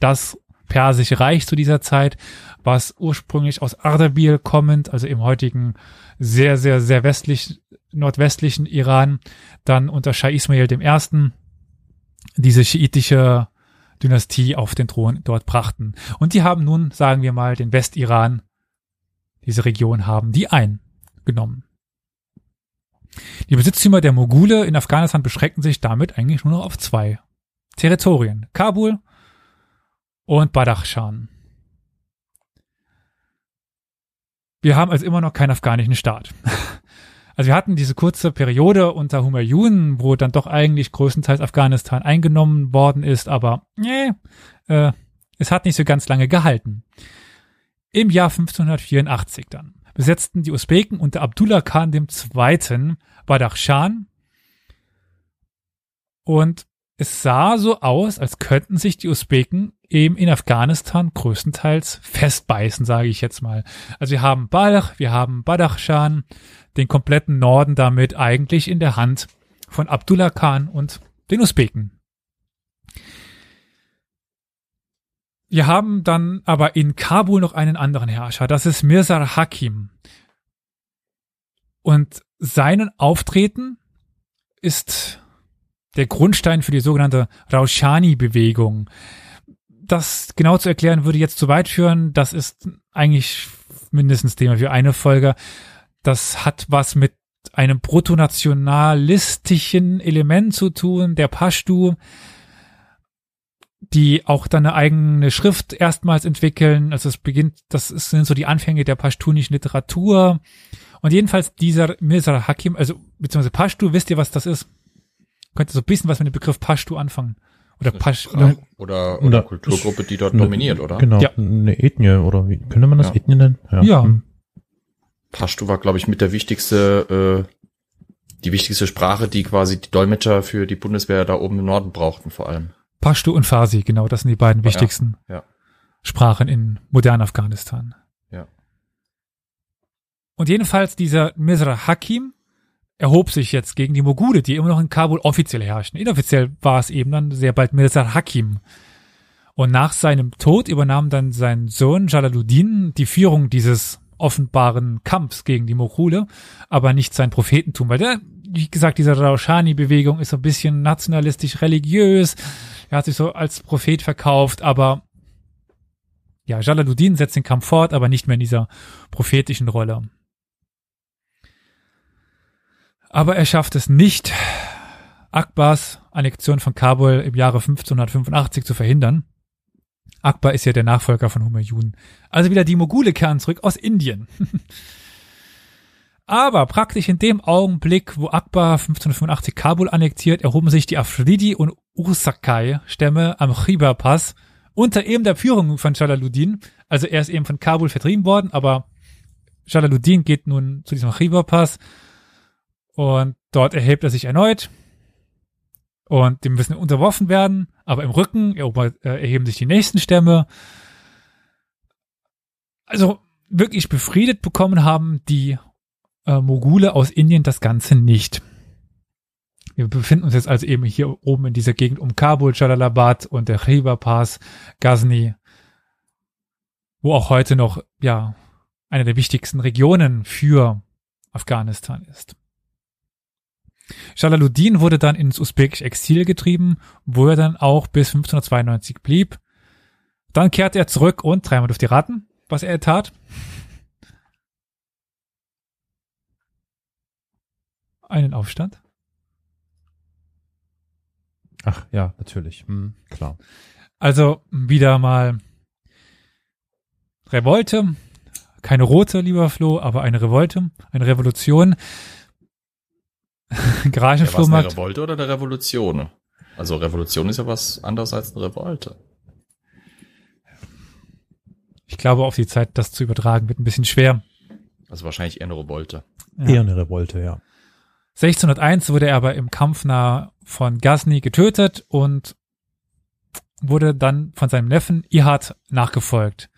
das persische Reich zu dieser Zeit, was ursprünglich aus Ardabil kommend, also im heutigen sehr, sehr, sehr westlich, nordwestlichen Iran, dann unter Shah Ismail I. diese schiitische Dynastie auf den Thron dort brachten. Und die haben nun, sagen wir mal, den Westiran, diese Region haben die eingenommen. Die Besitztümer der Mogule in Afghanistan beschränken sich damit eigentlich nur noch auf zwei Territorien. Kabul und Badachshan. Wir haben also immer noch keinen afghanischen Staat. <laughs> Also wir hatten diese kurze Periode unter Humayun, wo dann doch eigentlich größtenteils Afghanistan eingenommen worden ist, aber nee, äh, es hat nicht so ganz lange gehalten. Im Jahr 1584 dann besetzten die Usbeken unter Abdullah Khan II. Badachshan und es sah so aus, als könnten sich die Usbeken eben in Afghanistan größtenteils festbeißen, sage ich jetzt mal. Also wir haben Balch, wir haben Badachshan, den kompletten Norden damit eigentlich in der Hand von Abdullah Khan und den Usbeken. Wir haben dann aber in Kabul noch einen anderen Herrscher, das ist Mirza Hakim. Und seinen Auftreten ist der Grundstein für die sogenannte Raushani-Bewegung. Das genau zu erklären würde jetzt zu weit führen. Das ist eigentlich mindestens Thema für eine Folge. Das hat was mit einem protonationalistischen Element zu tun, der Pashtu die auch dann eine eigene Schrift erstmals entwickeln. Also es beginnt, das sind so die Anfänge der pashtunischen Literatur. Und jedenfalls dieser Mirza Hakim, also beziehungsweise Pashtu, wisst ihr, was das ist? Könnt ihr so ein bisschen was mit dem Begriff Pashtu anfangen? Oder Pasch oder, oder, oder Kulturgruppe, die dort ne, dominiert, oder? Genau, ja. eine Ethnie, oder wie könnte man das ja. Ethnie nennen? Ja. ja. Hm. Pashtu war, glaube ich, mit der wichtigste, äh, die wichtigste Sprache, die quasi die Dolmetscher für die Bundeswehr da oben im Norden brauchten, vor allem. Pashto und Farsi, genau, das sind die beiden Ja, wichtigsten ja. Sprachen in modernen Afghanistan. Ja. Und jedenfalls dieser Misra Hakim erhob sich jetzt gegen die Mogule, die immer noch in Kabul offiziell herrschen. Inoffiziell war es eben dann sehr bald Mirza Hakim. Und nach seinem Tod übernahm dann sein Sohn Jalaluddin die Führung dieses offenbaren Kampfs gegen die Moghule, aber nicht sein Prophetentum, weil der, wie gesagt, diese Raushani-Bewegung ist so ein bisschen nationalistisch religiös. Er hat sich so als Prophet verkauft, aber ja, Jalaluddin setzt den Kampf fort, aber nicht mehr in dieser prophetischen Rolle. Aber er schafft es nicht, Akbars Annexion von Kabul im Jahre 1585 zu verhindern. Akbar ist ja der Nachfolger von Humayun. Also wieder die Mogule kehren zurück aus Indien. <laughs> Aber praktisch in dem Augenblick, wo Akbar 1585 Kabul annektiert, erhoben sich die Afridi und Ursakai-Stämme am Khyber-Pass unter eben der Führung von Jalaluddin. Also er ist eben von Kabul vertrieben worden, aber Jalaluddin geht nun zu diesem Khyber-Pass und dort erhebt er sich erneut und dem müssen unterworfen werden, aber im Rücken äh, erheben sich die nächsten Stämme. Also wirklich befriedet bekommen haben die äh, Mogule aus Indien das Ganze nicht. Wir befinden uns jetzt also eben hier oben in dieser Gegend um Kabul, Jalalabad und der Khyber Pass, Ghazni, wo auch heute noch, ja, eine der wichtigsten Regionen für Afghanistan ist. Jalaluddin wurde dann ins usbekische Exil getrieben, wo er dann auch bis 1592 blieb. Dann kehrte er zurück und dreimal dürft ihr raten, was er tat. Einen Aufstand. Ach ja, natürlich. Hm, klar. Also wieder mal Revolte. Keine rote, lieber Flo, aber eine Revolte, eine Revolution. <laughs> Ja, was eine Garagenflohmarkt. Revolte oder eine Revolution? Also Revolution ist ja was anderes als eine Revolte. ich glaube, auf die Zeit, das zu übertragen, wird ein bisschen schwer. Also wahrscheinlich eher eine Revolte. Ja. Eher eine Revolte, ja. 1601 wurde er aber im Kampf nah von Ghazni getötet und wurde dann von seinem Neffen Ihad nachgefolgt.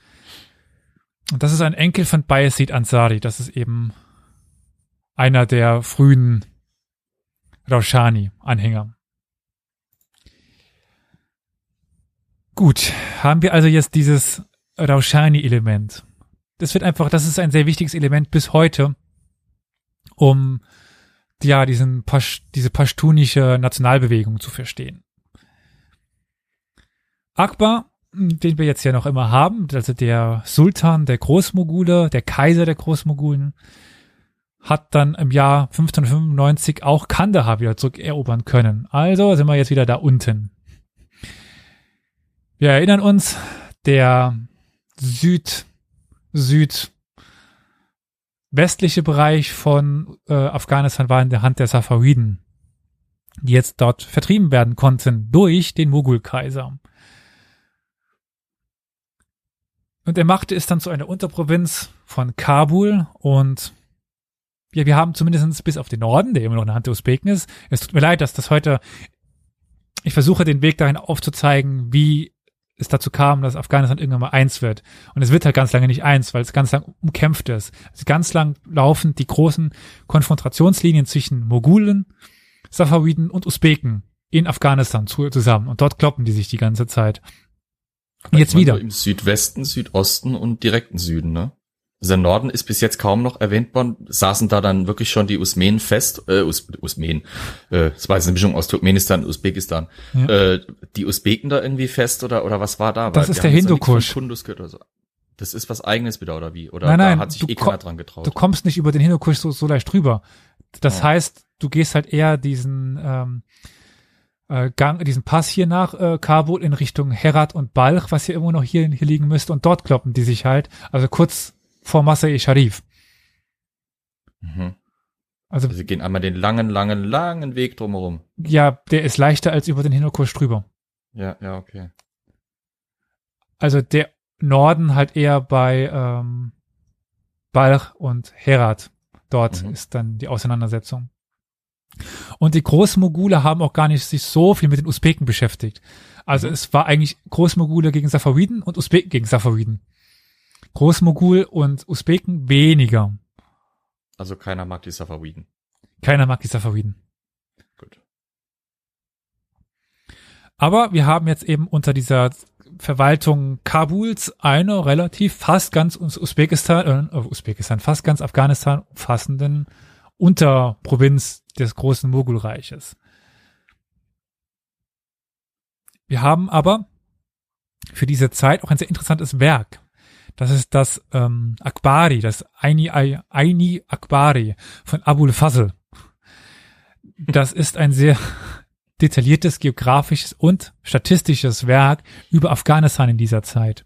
Und das ist ein Enkel von Bayezid Ansari. Das ist eben einer der frühen Raushani-Anhänger. Gut, haben wir also jetzt dieses Raushani-Element. Das wird einfach, das ist ein sehr wichtiges Element bis heute, um ja, diesen Pasch, diese pashtunische Nationalbewegung zu verstehen. Akbar, den wir jetzt ja noch immer haben, also der Sultan der Großmogule, der Kaiser der Großmogulen, hat dann im Jahr 1595 auch Kandahar wieder zurückerobern können. Also sind wir jetzt wieder da unten. Wir erinnern uns, der Süd, Süd, westliche Bereich von äh, Afghanistan war in der Hand der Safawiden, die jetzt dort vertrieben werden konnten durch den Mogulkaiser. Und er machte es dann zu einer Unterprovinz von Kabul und ja, wir haben zumindest bis auf den Norden, der immer noch in der Hand der Usbeken ist. Es tut mir leid, dass das heute, ich versuche den Weg dahin aufzuzeigen, wie es dazu kam, dass Afghanistan irgendwann mal eins wird. Und es wird halt ganz lange nicht eins, weil es ganz lang umkämpft ist. Also ganz lang laufen die großen Konfrontationslinien zwischen Mogulen Safawiden und Usbeken in Afghanistan zu, zusammen und dort kloppen die sich die ganze Zeit. Aber Jetzt wieder. nur Im Südwesten, Südosten und direkten Süden, ne? Der Norden ist bis jetzt kaum noch erwähnt worden. Saßen da dann wirklich schon die Usmenen fest, äh, Us Usmenen, äh, das war jetzt eine Mischung aus Turkmenistan und Usbekistan. Ja. Äh, die Usbeken da irgendwie fest oder oder was war da? Das Weil ist der Hindukusch. So. Das ist was eigenes wieder oder wie? Oder Nein, nein, da hat sich eh keiner dran getraut. Du kommst nicht über den Hindukusch so, so leicht drüber. Das Ja. heißt, du gehst halt eher diesen ähm, äh, Gang, diesen Pass hier nach äh, Kabul in Richtung Herat und Balch, was hier irgendwo noch hier, hier liegen müsste, und dort kloppen die sich halt, also kurz vor Masai Sharif. mhm. Also Sie gehen einmal den langen, langen, langen Weg drumherum. ja, der ist leichter als über den Hindukusch drüber. Ja, ja, okay. Also der Norden halt eher bei ähm, Balch und Herat. Dort Mhm. ist dann die Auseinandersetzung. Und die Großmogule haben auch gar nicht sich so viel mit den Usbeken beschäftigt. Also Mhm. es war eigentlich Großmogule gegen Safawiden und Usbeken gegen Safawiden. Großmogul und Usbeken weniger. Also keiner mag die Safawiden. Keiner mag die Safawiden. Gut. Aber wir haben jetzt eben unter dieser Verwaltung Kabuls eine relativ fast ganz Us- Usbekistan, äh, Usbekistan, fast ganz Afghanistan umfassenden Unterprovinz des großen Mogulreiches. Wir haben aber für diese Zeit auch ein sehr interessantes Werk. Das ist das ähm, Akbari, das Aini, Aini Akbari von Abul Fazl. Das ist ein sehr <laughs> detailliertes geografisches und statistisches Werk über Afghanistan in dieser Zeit.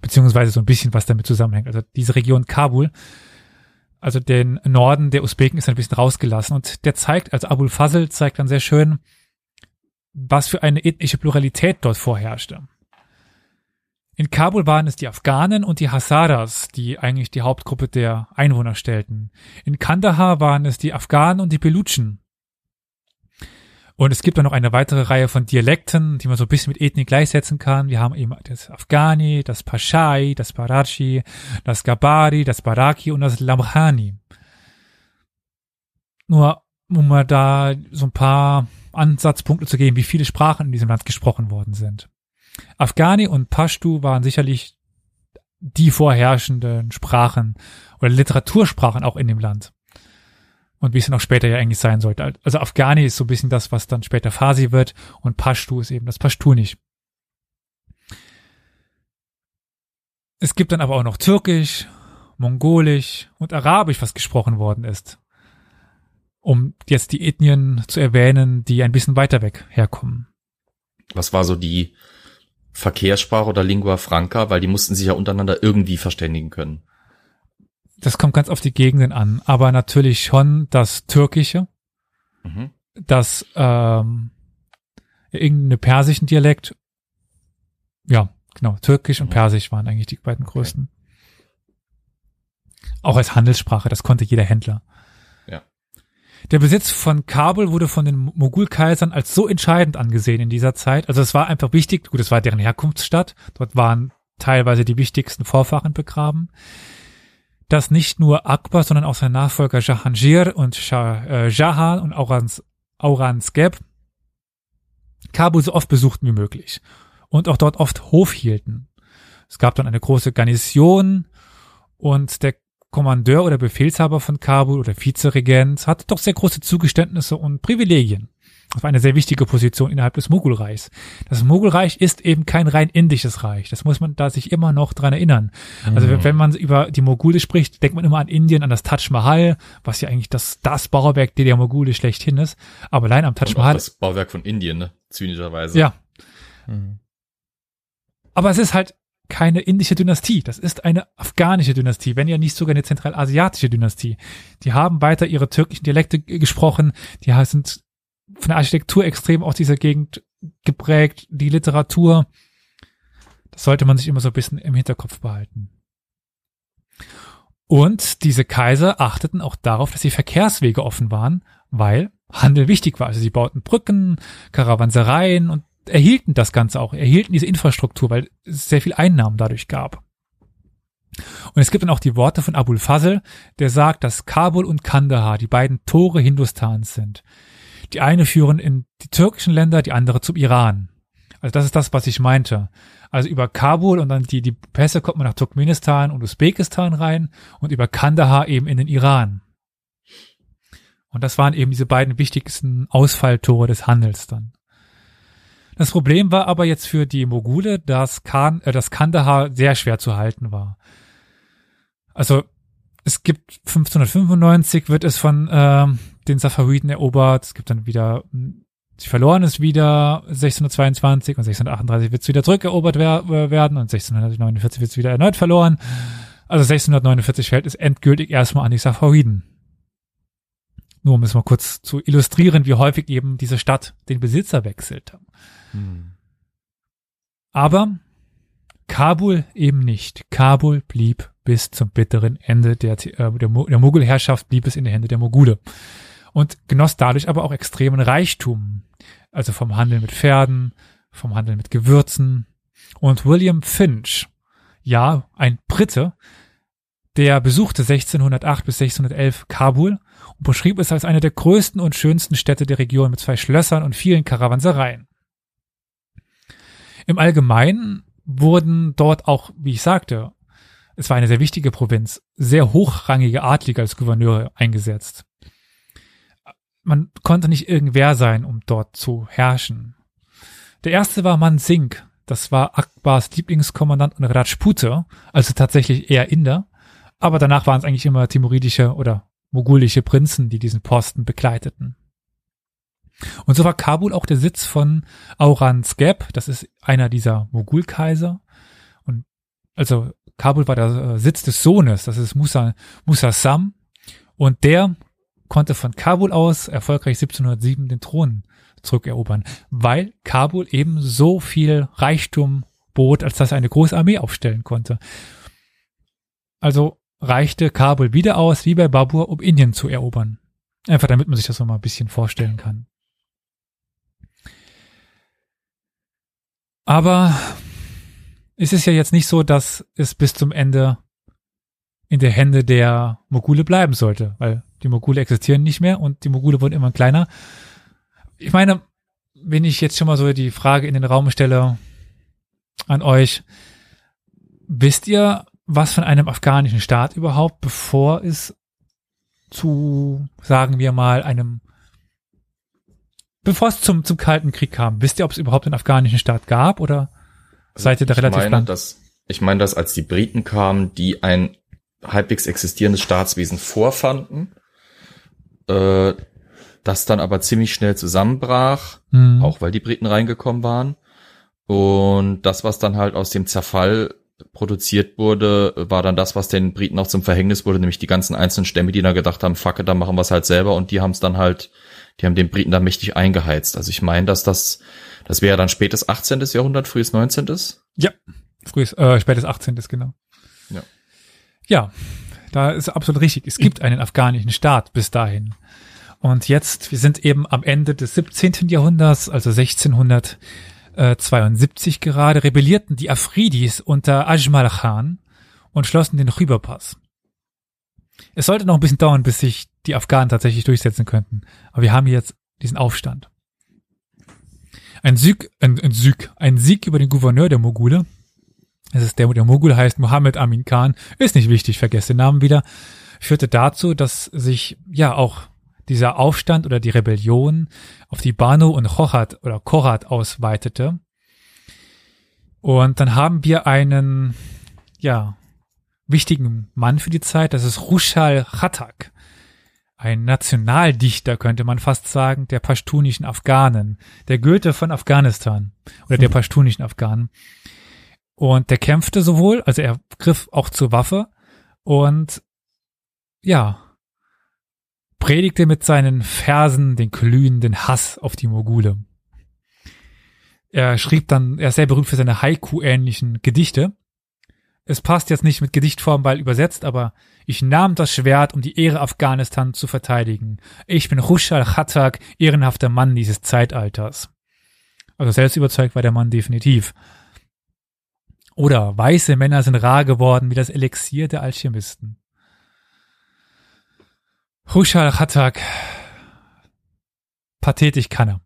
Beziehungsweise so ein bisschen, was damit zusammenhängt. Also diese Region Kabul, also den Norden der Usbeken ist ein bisschen rausgelassen und der zeigt, also Abul Fazl zeigt dann sehr schön, was für eine ethnische Pluralität dort vorherrschte. In Kabul waren es die Afghanen und die Hazaras, die eigentlich die Hauptgruppe der Einwohner stellten. In Kandahar waren es die Afghanen und die Belutschen. Und es gibt dann noch eine weitere Reihe von Dialekten, die man so ein bisschen mit Ethnie gleichsetzen kann. Wir haben eben das Afghani, das Pashai, das Barachi, das Gabari, das Baraki und das Lamhani. Nur um mal da so ein paar Ansatzpunkte zu geben, wie viele Sprachen in diesem Land gesprochen worden sind. Afghani und Pashtu waren sicherlich die vorherrschenden Sprachen oder Literatursprachen auch in dem Land. Und wie es dann auch später ja eigentlich sein sollte. Also Afghani ist so ein bisschen das, was dann später Farsi wird und Pashtu ist eben das Pashtunisch. Es gibt dann aber auch noch Türkisch, Mongolisch und Arabisch, was gesprochen worden ist. Um jetzt die Ethnien zu erwähnen, die ein bisschen weiter weg herkommen. Was war so die Verkehrssprache oder Lingua Franca? Weil die mussten sich ja untereinander irgendwie verständigen können. Das kommt ganz auf die Gegenden an, aber natürlich schon das Türkische, Mhm. das ähm, irgendeine persischen Dialekt. Ja, genau, Türkisch und Mhm. Persisch waren eigentlich die beiden größten. Auch als Handelssprache, das konnte jeder Händler. Der Besitz von Kabul wurde von den Mogulkaisern als so entscheidend angesehen in dieser Zeit. Also es war einfach wichtig, gut, es war deren Herkunftsstadt, dort waren teilweise die wichtigsten Vorfahren begraben, dass nicht nur Akbar, sondern auch sein Nachfolger Jahangir und äh, Jahan und Aurans, Aurangzeb Kabul so oft besuchten wie möglich und auch dort oft Hof hielten. Es gab dann eine große Garnison und der Kommandeur oder Befehlshaber von Kabul oder Vizeregent hatte doch sehr große Zugeständnisse und Privilegien. Das war eine sehr wichtige Position innerhalb des Mogulreichs. Das Mogulreich ist eben kein rein indisches Reich. Das muss man da sich immer noch dran erinnern. Also wenn, wenn man über die Mogule spricht, denkt man immer an Indien, an das Taj Mahal, was ja eigentlich das, das Bauwerk der Mogule schlechthin ist. Aber allein am Taj Und Mahal das Bauwerk von Indien, ne? Zynischerweise. ja, Mhm. aber es ist halt keine indische Dynastie. Das ist eine afghanische Dynastie, wenn ja nicht sogar eine zentralasiatische Dynastie. Die haben weiter ihre türkischen Dialekte gesprochen. Die sind von der Architektur extrem aus dieser Gegend geprägt. Die Literatur. Das sollte man sich immer so ein bisschen im Hinterkopf behalten. Und diese Kaiser achteten auch darauf, dass die Verkehrswege offen waren, weil Handel wichtig war. Also sie bauten Brücken, Karawansereien und erhielten das Ganze auch, erhielten diese Infrastruktur, weil es sehr viel Einnahmen dadurch gab. Und es gibt dann auch die Worte von Abul Fazl, der sagt, dass Kabul und Kandahar die beiden Tore Hindustans sind. Die eine führen in die türkischen Länder, die andere zum Iran. Also das ist das, was ich meinte. Also über Kabul und dann die, die Pässe kommt man nach Turkmenistan und Usbekistan rein und über Kandahar eben in den Iran. Und das waren eben diese beiden wichtigsten Ausfalltore des Handels dann. Das Problem war aber jetzt für die Mogule, dass, Khan, äh, dass Kandahar sehr schwer zu halten war. Also es gibt 1595 wird es von äh, den Safariden erobert. Es gibt dann wieder, sie verloren es wieder 1622 und 1638 wird es wieder zurückerobert wer werden und 1649 wird es wieder erneut verloren. Also 1649 fällt es endgültig erstmal an die Safariden. Nur um es mal kurz zu illustrieren, wie häufig eben diese Stadt den Besitzer wechselt. Hm. Aber Kabul eben nicht. Kabul blieb bis zum bitteren Ende der, äh, der, der Mogulherrschaft, blieb es in den Händen der Mogule. Und genoss dadurch aber auch extremen Reichtum. Also vom Handel mit Pferden, vom Handel mit Gewürzen. Und William Finch, ja, ein Brite, der besuchte 1608 bis 1611 Kabul und beschrieb es als eine der größten und schönsten Städte der Region mit zwei Schlössern und vielen Karawansereien. Im Allgemeinen wurden dort auch, wie ich sagte, es war eine sehr wichtige Provinz, sehr hochrangige Adlige als Gouverneure eingesetzt. Man konnte nicht irgendwer sein, um dort zu herrschen. Der erste war Man Singh, das war Akbars Lieblingskommandant und Rajpute, also tatsächlich eher Inder, aber danach waren es eigentlich immer timoridische oder mogulische Prinzen, die diesen Posten begleiteten. Und so war Kabul auch der Sitz von Aurangzeb, das ist einer dieser Mogulkaiser. Und also Kabul war der äh, Sitz des Sohnes, das ist Musa, Musa Sam. Und der konnte von Kabul aus erfolgreich 1707 den Thron zurückerobern, weil Kabul eben so viel Reichtum bot, als dass er eine große Armee aufstellen konnte. Also reichte Kabul wieder aus, wie bei Babur, um Indien zu erobern. Einfach damit man sich das nochmal ein bisschen vorstellen kann. Aber es ist ja jetzt nicht so, dass es bis zum Ende in der Hände der Mogule bleiben sollte, weil die Mogule existieren nicht mehr und die Mogule wurden immer kleiner. Ich meine, wenn ich jetzt schon mal so die Frage in den Raum stelle an euch, wisst ihr, was von einem afghanischen Staat überhaupt, bevor es zu, sagen wir mal, einem bevor es zum, zum Kalten Krieg kam, wisst ihr, ob es überhaupt einen afghanischen Staat gab oder seid ihr da relativ ich meine, dass, ich meine, dass als die Briten kamen, die ein halbwegs existierendes Staatswesen vorfanden, äh, das dann aber ziemlich schnell zusammenbrach, mhm. auch weil die Briten reingekommen waren. Und das, was dann halt aus dem Zerfall produziert wurde, war dann das, was den Briten auch zum Verhängnis wurde, nämlich die ganzen einzelnen Stämme, die da gedacht haben, fuck, da machen wir es halt selber und die haben es dann halt die haben den Briten da mächtig eingeheizt. Also ich meine, dass das, das wäre dann spätes 18. Jahrhundert, frühes 19. Ja, frühes, äh, spätes 18. genau. Ja. Ja, da ist absolut richtig. Es gibt einen afghanischen Staat bis dahin. Und jetzt, wir sind eben am Ende des 17. Jahrhunderts, also 1672 gerade, rebellierten die Afridis unter Ajmal Khan und schlossen den Rüberpass. Es sollte noch ein bisschen dauern, bis sich die Afghanen tatsächlich durchsetzen könnten. Aber wir haben jetzt diesen Aufstand. Ein Sieg, ein, ein Sieg, ein Sieg über den Gouverneur der Mogule. Es ist der, der Mogul heißt Mohammed Amin Khan. Ist nicht wichtig, vergesst den Namen wieder. Führte dazu, dass sich ja auch dieser Aufstand oder die Rebellion auf die Banu und Chohat oder Korat ausweitete. Und dann haben wir einen, ja, wichtigen Mann für die Zeit, das ist Rushal Khattak. Ein Nationaldichter könnte man fast sagen, der pashtunischen Afghanen, der Goethe von Afghanistan oder der mhm. pashtunischen Afghanen. Und der kämpfte sowohl, also er griff auch zur Waffe und ja, predigte mit seinen Versen den glühenden Hass auf die Mogule. Er schrieb dann, er ist sehr berühmt für seine Haiku-ähnlichen Gedichte es passt jetzt nicht mit Gedichtform, weil übersetzt, aber ich nahm das Schwert, um die Ehre Afghanistan zu verteidigen. Ich bin Rushal Khattak, ehrenhafter Mann dieses Zeitalters. Also selbst überzeugt war der Mann definitiv. Oder weiße Männer sind rar geworden wie das Elixier der Alchemisten. Rushal Khattak Pathetik kann er.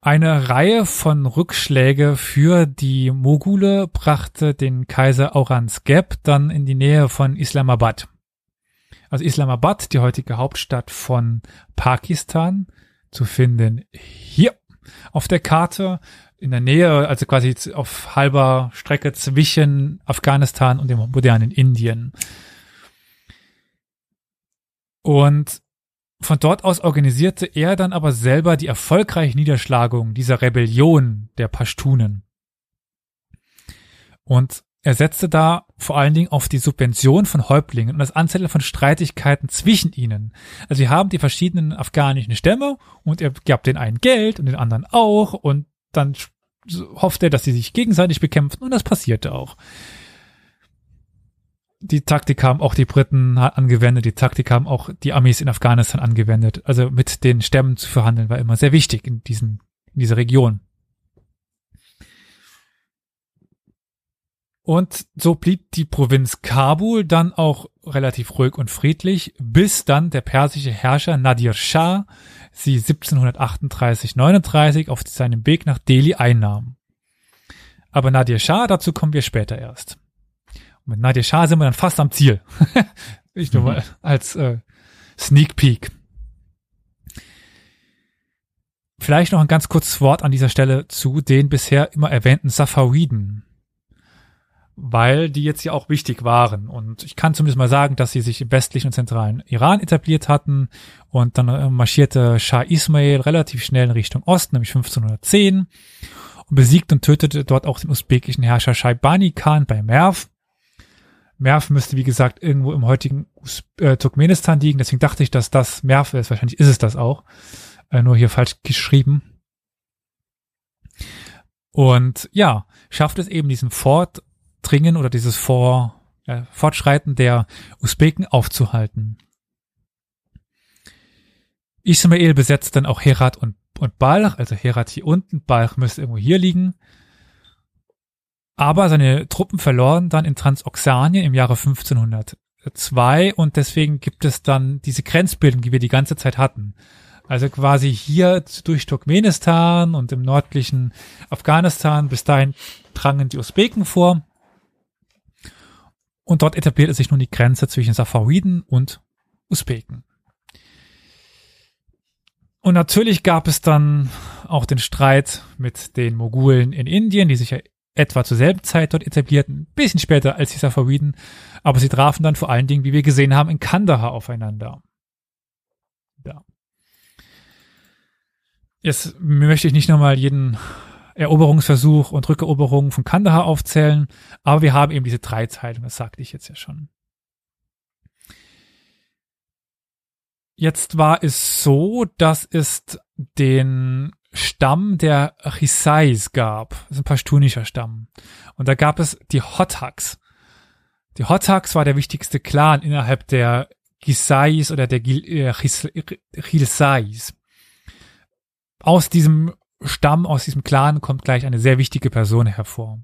Eine Reihe von Rückschläge für die Mogule brachte den Kaiser Aurangzeb dann in die Nähe von Islamabad. Also Islamabad, die heutige Hauptstadt von Pakistan, zu finden hier auf der Karte in der Nähe, also quasi auf halber Strecke zwischen Afghanistan und dem modernen Indien. Und von dort aus organisierte er dann aber selber die erfolgreiche Niederschlagung dieser Rebellion der Pashtunen. Und er setzte da vor allen Dingen auf die Subvention von Häuptlingen und das Anzetteln von Streitigkeiten zwischen ihnen. Also wir haben die verschiedenen afghanischen Stämme und er gab den einen Geld und den anderen auch und dann hoffte er, dass sie sich gegenseitig bekämpfen und das passierte auch die Taktik haben auch die Briten angewendet, die Taktik haben auch die Amis in Afghanistan angewendet. Also mit den Stämmen zu verhandeln war immer sehr wichtig in diesen, in dieser Region. Und so blieb die Provinz Kabul dann auch relativ ruhig und friedlich, bis dann der persische Herrscher Nadir Shah sie 1738-39 auf seinem Weg nach Delhi einnahm. Aber Nadir Shah, dazu kommen wir später erst. Mit Nadia Shah sind wir dann fast am Ziel. <laughs> ich nur mhm. mal als äh, Sneak Peek. Vielleicht noch ein ganz kurzes Wort an dieser Stelle zu den bisher immer erwähnten Safawiden. Weil die jetzt ja auch wichtig waren. Und ich kann zumindest mal sagen, dass sie sich im westlichen und zentralen Iran etabliert hatten. Und dann äh, marschierte Shah Ismail relativ schnell in Richtung Osten, nämlich 1510. Und besiegt und tötete dort auch den usbekischen Herrscher Shaibani Khan bei Merv. Merv müsste, wie gesagt, irgendwo im heutigen äh, Turkmenistan liegen. Deswegen dachte ich, dass das Merv ist. Wahrscheinlich ist es das auch. Äh, nur hier falsch geschrieben. Und ja, schafft es eben diesen Vordringen oder dieses Vor, äh, Fortschreiten der Usbeken aufzuhalten. Ismail besetzt dann auch Herat und, und Balch, also Herat hier unten, Balch müsste irgendwo hier liegen. Aber seine Truppen verloren dann in Transoxanien im Jahre 1502 und deswegen gibt es dann diese Grenzbildung, die wir die ganze Zeit hatten. Also quasi hier durch Turkmenistan und im nördlichen Afghanistan, bis dahin drangen die Usbeken vor. Und dort etablierte sich nun die Grenze zwischen Safawiden und Usbeken. Und natürlich gab es dann auch den Streit mit den Mogulen in Indien, die sich ja etwa zur selben Zeit dort etabliert, ein bisschen später als die Safawiden, aber sie trafen dann vor allen Dingen, wie wir gesehen haben, in Kandahar aufeinander. Ja. Jetzt möchte ich nicht nochmal jeden Eroberungsversuch und Rückeroberung von Kandahar aufzählen, aber wir haben eben diese Dreiteilung, das sagte ich jetzt ja schon. Jetzt war es so, dass es den Stamm der Chisais gab. Das ist ein pashtunischer Stamm. Und da gab es die Hothaks. Die Hothaks war der wichtigste Clan innerhalb der Gisais oder der. Äh, aus diesem Stamm, aus diesem Clan kommt gleich eine sehr wichtige Person hervor.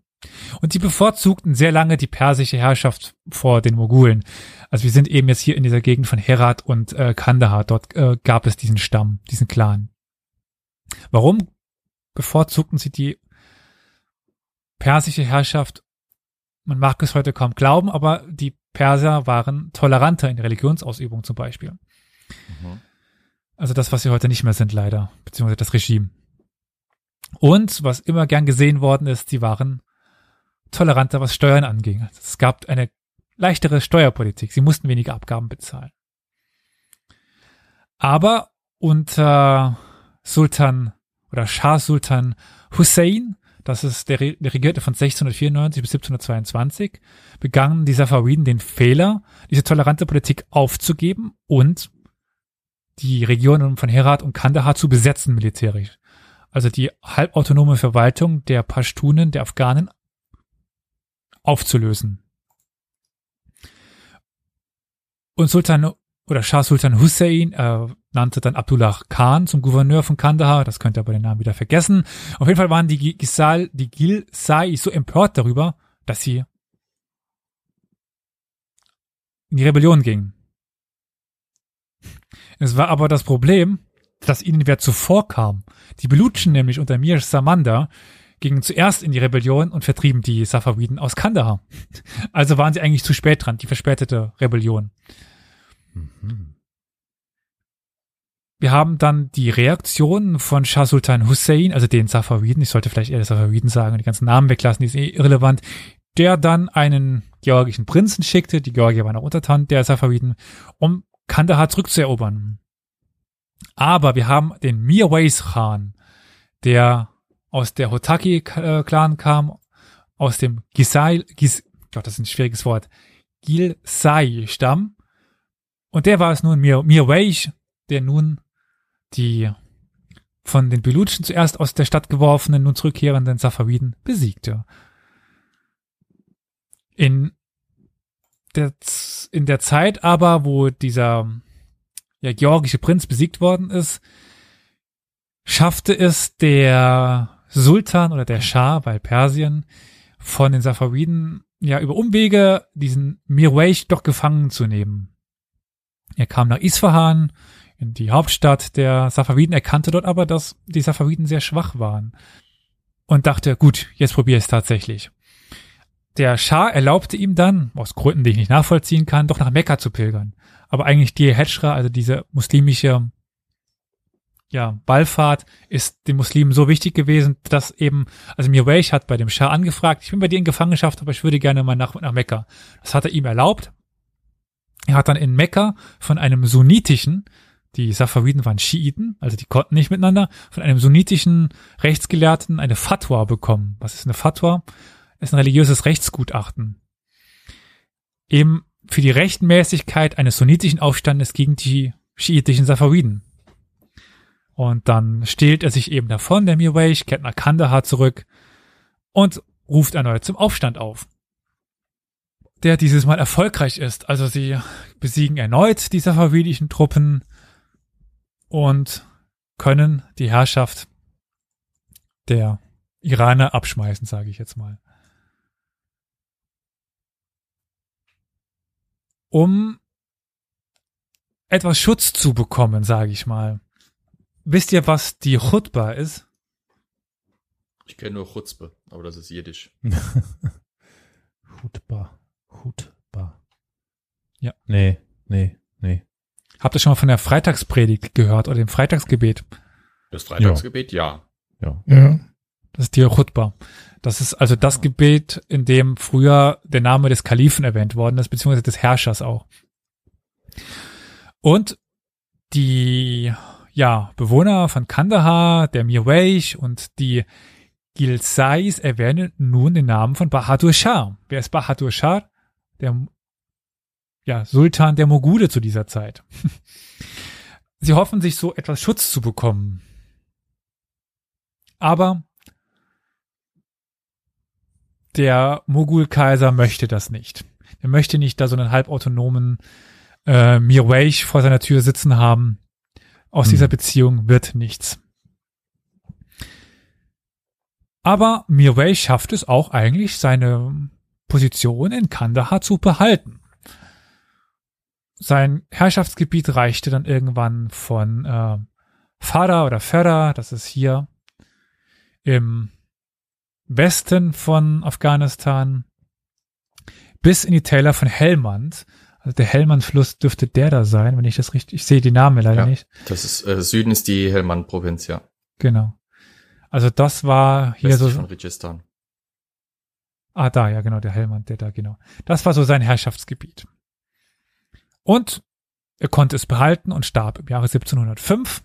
Und die bevorzugten sehr lange die persische Herrschaft vor den Mogulen. Also wir sind eben jetzt hier in dieser Gegend von Herat und äh, Kandahar. Dort äh, gab es diesen Stamm, diesen Clan. Warum bevorzugten sie die persische Herrschaft? Man mag es heute kaum glauben, aber die Perser waren toleranter in der Religionsausübung zum Beispiel. Mhm. Also das, was sie heute nicht mehr sind, leider, beziehungsweise das Regime. Und was immer gern gesehen worden ist, sie waren toleranter, was Steuern anging. Also es gab eine leichtere Steuerpolitik. Sie mussten weniger Abgaben bezahlen. Aber unter Sultan oder Shah Sultan Hussein, das ist der, der regierte von 1694 bis 1722, begannen die Safawiden den Fehler, diese tolerante Politik aufzugeben und die Regionen von Herat und Kandahar zu besetzen militärisch. Also die halbautonome Verwaltung der Pashtunen, der Afghanen, aufzulösen. Und Sultan oder Shah Sultan Hussein äh, nannte dann Abdullah Khan zum Gouverneur von Kandahar. Das könnt ihr aber den Namen wieder vergessen. Auf jeden Fall waren die Gisal, die Gil Sai so empört darüber, dass sie in die Rebellion gingen. Es war aber das Problem, dass ihnen wer zuvorkam. Die Belutschen nämlich unter Mir Samanda gingen zuerst in die Rebellion und vertrieben die Safawiden aus Kandahar. <laughs> Also waren sie eigentlich zu spät dran, die verspätete Rebellion. Mhm. Wir haben dann die Reaktion von Shah Sultan Hussein, also den Safawiden, ich sollte vielleicht eher die Safawiden sagen, die ganzen Namen weglassen, die ist eh irrelevant, der dann einen georgischen Prinzen schickte, die Georgier waren auch untertan der Safawiden, um Kandahar zurückzuerobern. Aber wir haben den Mirwais Khan, der aus der Hotaki-Clan kam, aus dem Gisai, Gis, Gott, das ist ein schwieriges Wort, Gilsai-Stamm. Und der war es nun, Mir, Mirwais, der nun die von den Belutschen zuerst aus der Stadt geworfenen, nun zurückkehrenden Safawiden besiegte. In der, in der Zeit aber, wo dieser ja, georgische Prinz besiegt worden ist, schaffte es der Sultan oder der Schah, weil Persien, von den Safawiden ja über Umwege diesen Mirwais doch gefangen zu nehmen. Er kam nach Isfahan, in die Hauptstadt der Safawiden, erkannte dort aber, dass die Safawiden sehr schwach waren und dachte, gut, jetzt probiere ich es tatsächlich. Der Schah erlaubte ihm dann, aus Gründen, die ich nicht nachvollziehen kann, doch nach Mekka zu pilgern. Aber eigentlich die Hedschra, also diese muslimische ja, Ballfahrt, ist den Muslimen so wichtig gewesen, dass eben, also Mirwais hat bei dem Schah angefragt, ich bin bei dir in Gefangenschaft, aber ich würde gerne mal nach, nach Mekka. Das hat er ihm erlaubt. Er hat dann in Mekka von einem sunnitischen, die Safawiden waren Schiiten, also die konnten nicht miteinander, von einem sunnitischen Rechtsgelehrten eine Fatwa bekommen. Was ist eine Fatwa? Das ist ein religiöses Rechtsgutachten. Eben für die Rechtmäßigkeit eines sunnitischen Aufstandes gegen die schiitischen Safawiden. Und dann stehlt er sich eben davon, der Mirwais, kehrt nach Kandahar zurück und ruft erneut zum Aufstand auf. Der dieses Mal erfolgreich ist. Also sie besiegen erneut die safawidischen Truppen und können die Herrschaft der Iraner abschmeißen, sage ich jetzt mal. Um etwas Schutz zu bekommen, sage ich mal. Wisst ihr, was die Chutba ist? Ich kenne nur Chutzpe, aber das ist Jiddisch. <laughs> Hutbar. Hutbar. Ja. Nee, nee, nee. Habt ihr schon mal von der Freitagspredigt gehört oder dem Freitagsgebet? Das Freitagsgebet, ja. Ja. Ja. Das ist die Chutba. Das ist also das Gebet, in dem früher der Name des Kalifen erwähnt worden ist, beziehungsweise des Herrschers auch. Und die ja, Bewohner von Kandahar, der Mirwais und die Gilsais erwähnen nun den Namen von Bahadur Shah. Wer ist Bahadur Shah? Der ja, Sultan der Mogule zu dieser Zeit. <laughs> Sie hoffen sich so etwas Schutz zu bekommen. Aber der Mogul-Kaiser möchte das nicht. Er möchte nicht da so einen halbautonomen äh, Mirwais vor seiner Tür sitzen haben. Aus Hm. dieser Beziehung wird nichts. Aber Mirwais schafft es auch eigentlich, seine Position in Kandahar zu behalten. Sein Herrschaftsgebiet reichte dann irgendwann von äh, Farah oder Ferra, das ist hier im Westen von Afghanistan, bis in die Täler von Helmand. Also der Helmand-Fluss dürfte der da sein, wenn ich das richtig, ich sehe die Namen leider Ja. nicht. Das ist, äh, Süden ist die Helmand-Provinz, ja. Genau. Also das war hier Westlich so, von Rajasthan. Ah, da, ja, genau, der Hellmann, der da, genau. Das war so sein Herrschaftsgebiet. Und er konnte es behalten und starb im Jahre 1705,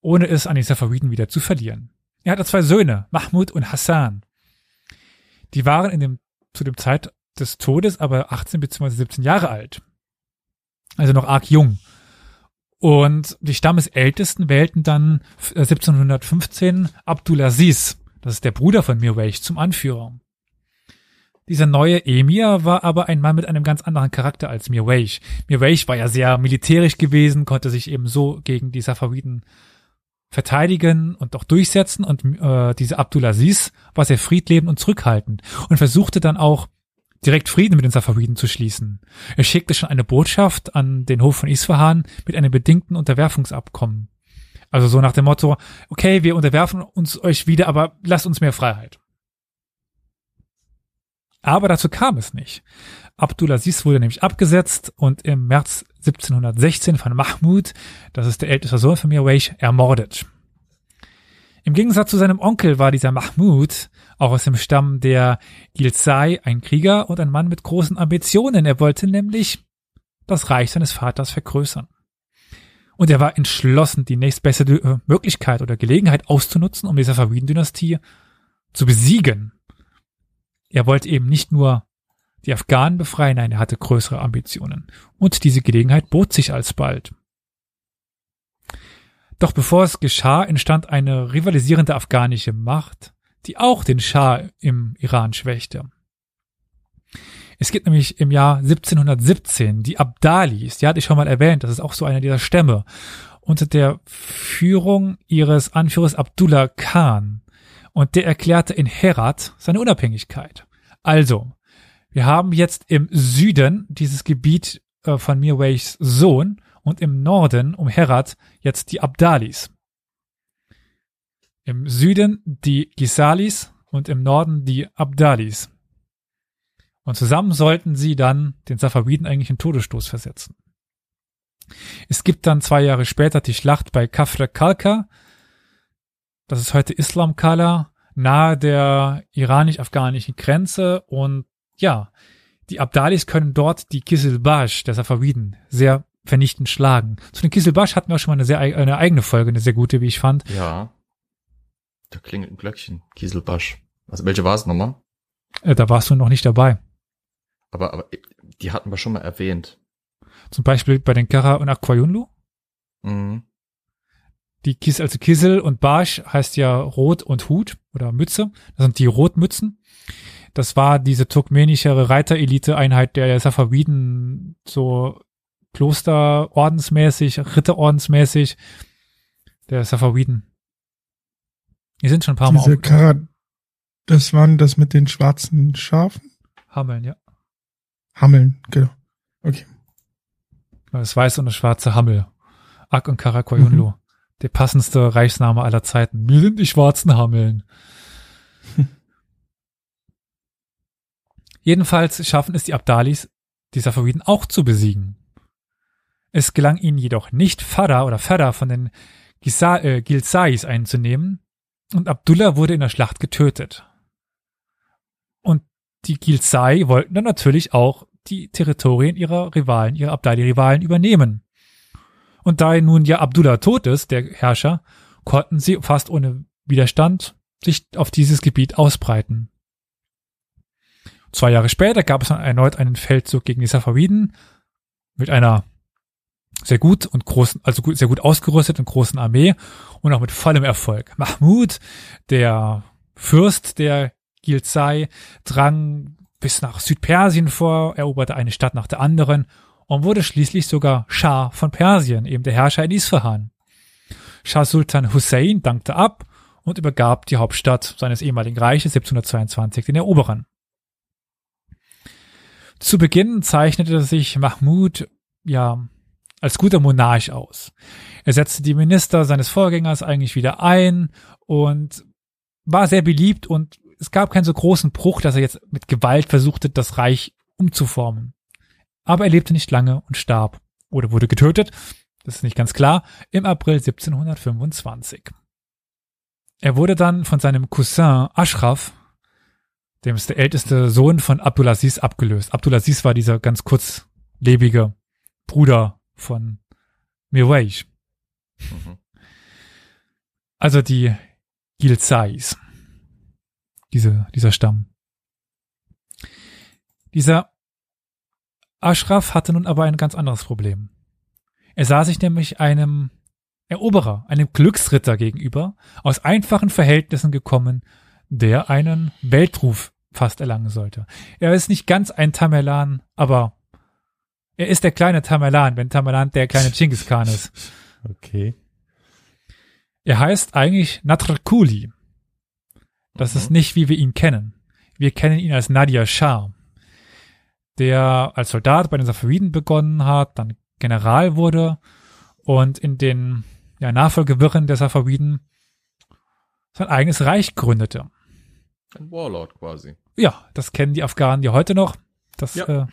ohne es an die Safawiden wieder zu verlieren. Er hatte zwei Söhne, Mahmud und Hassan. Die waren in dem, zu dem Zeit des Todes aber 18 bzw. 17 Jahre alt. Also noch arg jung. Und die Stammesältesten wählten dann äh, 1715 Abdulaziz, das ist der Bruder von Mirwais, zum Anführer. Dieser neue Emir war aber ein Mann mit einem ganz anderen Charakter als Mirwais. Mirwais war ja sehr militärisch gewesen, konnte sich eben so gegen die Safawiden verteidigen und auch durchsetzen und äh, dieser Abdulaziz war sehr friedlebend und zurückhaltend und versuchte dann auch direkt Frieden mit den Safawiden zu schließen. Er schickte schon eine Botschaft an den Hof von Isfahan mit einem bedingten Unterwerfungsabkommen. Also so nach dem Motto, okay, wir unterwerfen uns euch wieder, aber lasst uns mehr Freiheit. Aber dazu kam es nicht. Abdulaziz wurde nämlich abgesetzt und im März 1716 von Mahmud, das ist der älteste Sohn von Mirwaish, ermordet. Im Gegensatz zu seinem Onkel war dieser Mahmud auch aus dem Stamm der Gilzai ein Krieger und ein Mann mit großen Ambitionen. Er wollte nämlich das Reich seines Vaters vergrößern. Und er war entschlossen, die nächstbeste äh, Möglichkeit oder Gelegenheit auszunutzen, um die Safawiden-Dynastie zu besiegen. Er wollte eben nicht nur die Afghanen befreien, nein, er hatte größere Ambitionen. Und diese Gelegenheit bot sich alsbald. Doch bevor es geschah, entstand eine rivalisierende afghanische Macht, die auch den Schah im Iran schwächte. Es gibt nämlich im Jahr 1717 die Abdalis, die hatte ich schon mal erwähnt, das ist auch so einer dieser Stämme, unter der Führung ihres Anführers Abdullah Khan. Und der erklärte in Herat seine Unabhängigkeit. Also, wir haben jetzt im Süden dieses Gebiet äh, von Mirways Sohn und im Norden um Herat jetzt die Abdalis. Im Süden die Gisalis und im Norden die Abdalis. Und zusammen sollten sie dann den Safawiden eigentlich einen Todesstoß versetzen. Es gibt dann zwei Jahre später die Schlacht bei Kafre Kalka. Das ist heute Islam Kala, nahe der iranisch-afghanischen Grenze und ja, die Abdalis können dort die Kisilbash der Safawiden sehr vernichtend schlagen. Zu den Kisilbash hatten wir auch schon mal eine sehr eine eigene Folge, eine sehr gute, wie ich fand. Ja. Da klingelt ein Glöckchen. Kieselbasch. Also welche war es nochmal? Äh, da warst du noch nicht dabei. Aber, aber die hatten wir schon mal erwähnt. Zum Beispiel bei den Kara und Aquayunlu. Mhm. Die Kis, also Kissel und Barsch heißt ja Rot und Hut oder Mütze. Das sind die Rotmützen. Das war diese turkmenische Reiterelite-Einheit der Safawiden, so Klosterordensmäßig, Ritterordensmäßig der Safawiden. Die sind schon ein paar Diese Mal Kara, das waren das mit den schwarzen Schafen? Hammeln, ja. Hammeln, genau. Okay. Das weiße und das schwarze Hammel. Ak und Karakoyunlu. Mhm. Der passendste Reichsname aller Zeiten. Wir sind die schwarzen Hammeln. <laughs> Jedenfalls schaffen es die Abdalis, die Safawiden auch zu besiegen. Es gelang ihnen jedoch nicht, Fada oder Fada von den Gisa äh, Gilsais einzunehmen und Abdullah wurde in der Schlacht getötet. Und die Gilsai wollten dann natürlich auch die Territorien ihrer Rivalen, ihrer Abdali-Rivalen übernehmen. Und da nun ja Abdullah tot ist, der Herrscher, konnten sie fast ohne Widerstand sich auf dieses Gebiet ausbreiten. Zwei Jahre später gab es dann erneut einen Feldzug gegen die Safawiden mit einer sehr gut und großen, also sehr gut ausgerüstet und großen Armee und auch mit vollem Erfolg. Mahmud, der Fürst der Gilzai, drang bis nach Südpersien vor, eroberte eine Stadt nach der anderen und wurde schließlich sogar Schah von Persien, eben der Herrscher in Isfahan. Schah Sultan Hussein dankte ab und übergab die Hauptstadt seines ehemaligen Reiches 1722 den Eroberern. Zu Beginn zeichnete sich Mahmud ja als guter Monarch aus. Er setzte die Minister seines Vorgängers eigentlich wieder ein und war sehr beliebt und es gab keinen so großen Bruch, dass er jetzt mit Gewalt versuchte, das Reich umzuformen. Aber er lebte nicht lange und starb oder wurde getötet, das ist nicht ganz klar, im April 1725. Er wurde dann von seinem Cousin Ashraf, dem ist der älteste Sohn von Abdulaziz, abgelöst. Abdulaziz war dieser ganz kurzlebige Bruder von Mirwais. Mhm. Also die Gilzais. Diese, dieser Stamm. Dieser Ashraf hatte nun aber ein ganz anderes Problem. Er sah sich nämlich einem Eroberer, einem Glücksritter gegenüber, aus einfachen Verhältnissen gekommen, der einen Weltruf fast erlangen sollte. Er ist nicht ganz ein Tamerlan, aber er ist der kleine Tamerlan, wenn Tamerlan der kleine Genghis Khan ist. <laughs> Okay. Er heißt eigentlich Natrakuli. Das Mhm. ist nicht, wie wir ihn kennen. Wir kennen ihn als Nadia Shah. Der als Soldat bei den Safawiden begonnen hat, dann General wurde und in den ja, Nachfolgewirren der Safawiden sein eigenes Reich gründete. Ein Warlord quasi. Ja, das kennen die Afghanen ja heute noch. Das Ja. äh,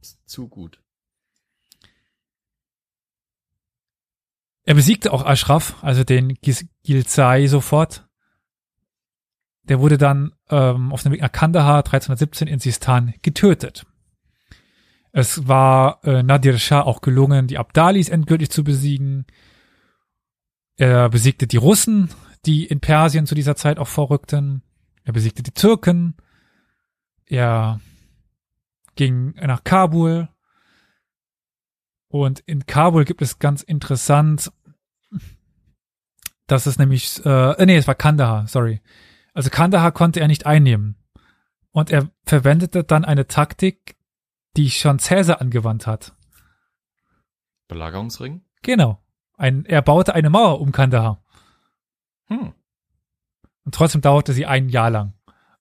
Ist zu gut. Er besiegte auch Ashraf, also den Gilzai sofort. Der wurde dann ähm, auf dem Weg nach Kandahar 1317 in Sistan getötet. Es war äh, Nadir Shah auch gelungen, die Abdalis endgültig zu besiegen. Er besiegte die Russen, die in Persien zu dieser Zeit auch vorrückten. Er besiegte die Türken. Er ging nach Kabul. Und in Kabul gibt es ganz interessant, dass es nämlich, äh, nee, es war Kandahar, sorry. Also Kandahar konnte er nicht einnehmen. Und er verwendete dann eine Taktik, die schon Cäsar angewandt hat. Belagerungsring? Genau. Ein, er baute eine Mauer um Kandahar. Hm. Und trotzdem dauerte sie ein Jahr lang.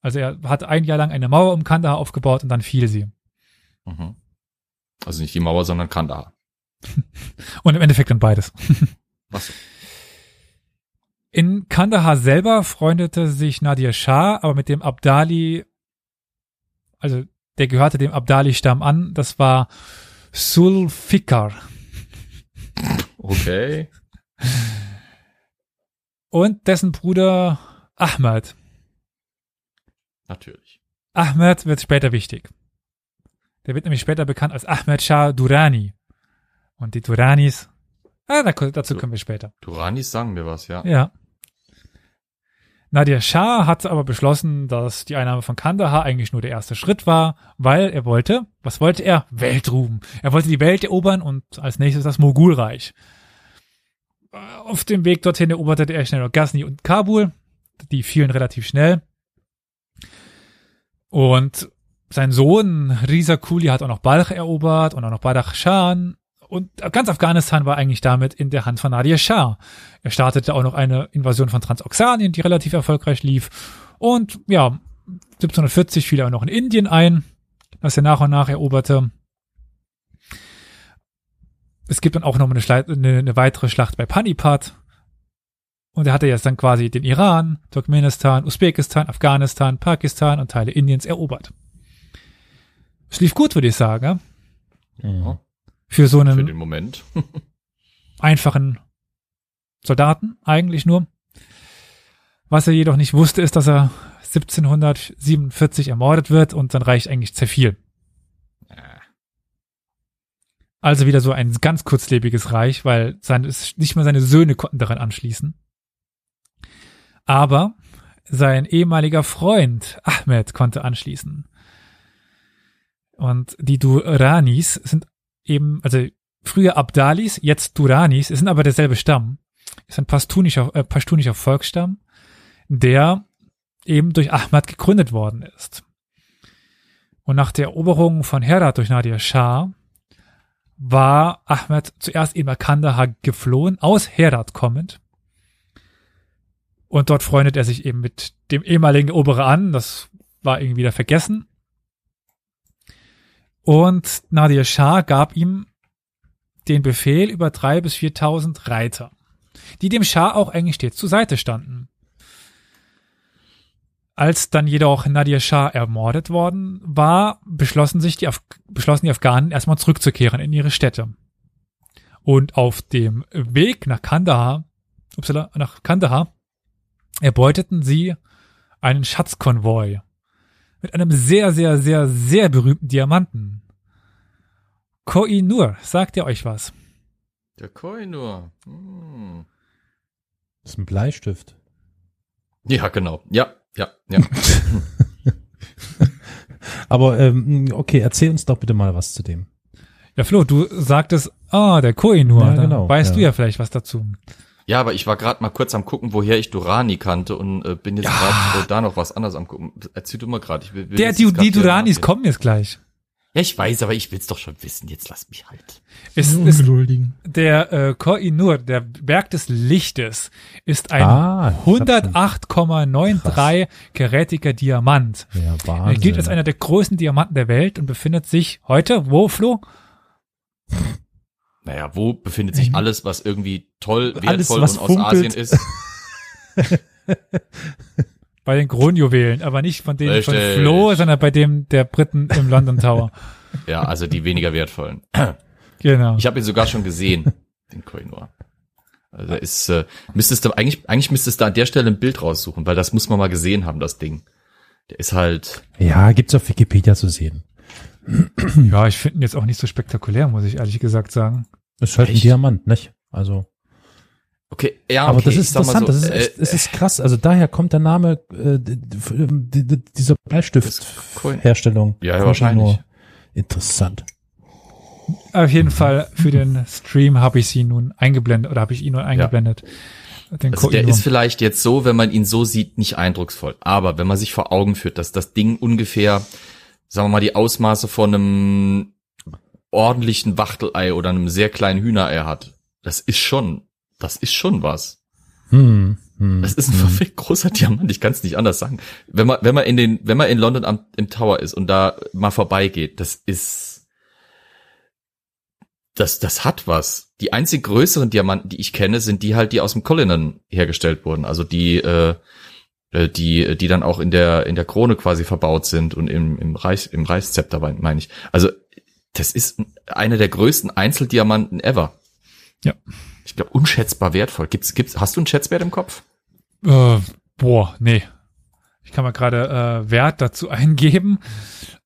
Also er hat ein Jahr lang eine Mauer um Kandahar aufgebaut und dann fiel sie. Mhm. Also nicht die Mauer, sondern Kandahar. <laughs> Und im Endeffekt dann beides. <laughs> Was? In Kandahar selber freundete sich Nadir Shah, aber mit dem Abdali, also der gehörte dem Abdali-Stamm an, das war Sulfikar. Okay. Und dessen Bruder Ahmad. Natürlich. Ahmad wird später wichtig. Der wird nämlich später bekannt als Ahmad Shah Durrani. Und die Duranis, ah, da- dazu kommen wir später. Duranis sagen mir was, ja. Ja. Nadir Shah hat aber beschlossen, dass die Einnahme von Kandahar eigentlich nur der erste Schritt war, weil er wollte, was wollte er? Weltruhm. Er wollte die Welt erobern und als nächstes das Mogulreich. Auf dem Weg dorthin eroberte er schnell noch Ghazni und Kabul. Die fielen relativ schnell. Und sein Sohn Riza Kuli hat auch noch Balch erobert und auch noch Badakhshan. Und ganz Afghanistan war eigentlich damit in der Hand von Nadir Shah. Er startete auch noch eine Invasion von Transoxanien, die relativ erfolgreich lief. Und ja, 1740 fiel er auch noch in Indien ein, das er nach und nach eroberte. Es gibt dann auch noch eine, Schlei- eine, eine weitere Schlacht bei Panipat. Und er hatte jetzt dann quasi den Iran, Turkmenistan, Usbekistan, Afghanistan, Pakistan und Teile Indiens erobert. Es lief gut, würde ich sagen. ja. Für so Für einen den Moment. <laughs> einfachen Soldaten eigentlich nur. Was er jedoch nicht wusste, ist, dass er 1747 ermordet wird und sein Reich eigentlich zerfiel. Also wieder so ein ganz kurzlebiges Reich, weil seine, es- nicht mal seine Söhne konnten daran anschließen. Aber sein ehemaliger Freund Ahmed konnte anschließen. Und die Duranis sind eben, also früher Abdalis, jetzt Duranis, es sind aber derselbe Stamm. Ist ein pashtunischer, äh, pashtunischer Volksstamm, der eben durch Ahmad gegründet worden ist. Und nach der Eroberung von Herat durch Nadir Shah war Ahmed zuerst eben nach Kandahar geflohen, aus Herat kommend. Und dort freundet er sich eben mit dem ehemaligen Eroberer an. Das war irgendwie wieder vergessen. Und Nadir Shah gab ihm den Befehl über drei bis 4.000 Reiter, die dem Schah auch eigentlich stets zur Seite standen. Als dann jedoch Nadir Shah ermordet worden war, beschlossen sich die, Af beschlossen die Afghanen erstmal zurückzukehren in ihre Städte. Und auf dem Weg nach Kandahar, upsala, nach Kandahar, erbeuteten sie einen Schatzkonvoi mit einem sehr, sehr, sehr, sehr berühmten Diamanten. Koh-i-Nur, sagt ihr euch was? Der Koinur. Hm. Das ist ein Bleistift. Ja, genau. Ja, ja, ja. <laughs> Aber ähm, okay, erzähl uns doch bitte mal was zu dem. Ja, Flo, du sagtest, ah, der Koh-i-Nur, Ja, genau, weißt ja. du ja vielleicht was dazu. Ja, aber ich war gerade mal kurz am gucken, woher ich Durani kannte und äh, bin jetzt Ja. gerade äh, da noch was anderes am gucken. Erzähl du mal gerade. Ich will, will Der, die, die Duranis kommen jetzt gleich. Ja, ich weiß, aber ich will's doch schon wissen. Jetzt lass mich halt. Ist, Diese ist Ungeduldigen. der äh, Koh-i-Nur, der Berg des Lichtes, ist ein Ah, ich hab 108,93 karätiger Diamant. Ja, Er Wahnsinn. gilt als einer der größten Diamanten der Welt und befindet sich heute, wo, Flo? Naja, wo befindet sich alles, was irgendwie toll, Alles, wertvoll was und aus funkelt. Asien ist? <laughs> Bei den Kronjuwelen, aber nicht von denen von Richtig. Flo, sondern bei dem der Briten im London Tower. <laughs> Ja, also die weniger wertvollen. <clears throat> Genau. Ich habe ihn sogar schon gesehen, <laughs> den Koinor. Also ist, äh, müsstest du eigentlich, eigentlich müsstest du an der Stelle ein Bild raussuchen, weil das muss man mal gesehen haben, das Ding. Der ist halt, Ja, gibt's auf Wikipedia zu sehen. Ja, ich finde ihn jetzt auch nicht so spektakulär, muss ich ehrlich gesagt sagen. Ist halt ein Echt? Diamant, nicht? Also, okay, ja, aber okay, das ist interessant, so, das ist äh, das ist krass. Also daher kommt der Name äh, dieser. Bleistiftherstellung. Ja, ja, Von wahrscheinlich. Renault. Interessant. Auf jeden Fall für den Stream habe ich sie nun eingeblendet oder habe ich ihn nun eingeblendet. Den Also der ist vielleicht jetzt so, wenn man ihn so sieht, nicht eindrucksvoll. Aber wenn man sich vor Augen führt, dass das Ding ungefähr, sagen wir mal, die Ausmaße von einem ordentlichen Wachtelei oder einem sehr kleinen Hühnerei hat, das ist schon, das ist schon was. Hm, hm, Das ist ein hm. verfickt großer Diamant, ich kann es nicht anders sagen. Wenn man, wenn man in den, wenn man in London am, im Tower ist und da mal vorbeigeht, das ist, das, das hat was. Die einzig größeren Diamanten, die ich kenne, sind die halt, die aus dem Cullinan hergestellt wurden. Also die, äh, äh, die, die dann auch in der, in der Krone quasi verbaut sind und im, im Reich, im Reichszepter, meine ich. Also, das ist einer der größten Einzeldiamanten ever. Ja. Ich glaube, unschätzbar wertvoll. Gibt's, gibt's, hast du einen Schätzwert im Kopf? Äh, boah, nee. Ich kann mal gerade äh, Wert dazu <laughs> eingeben.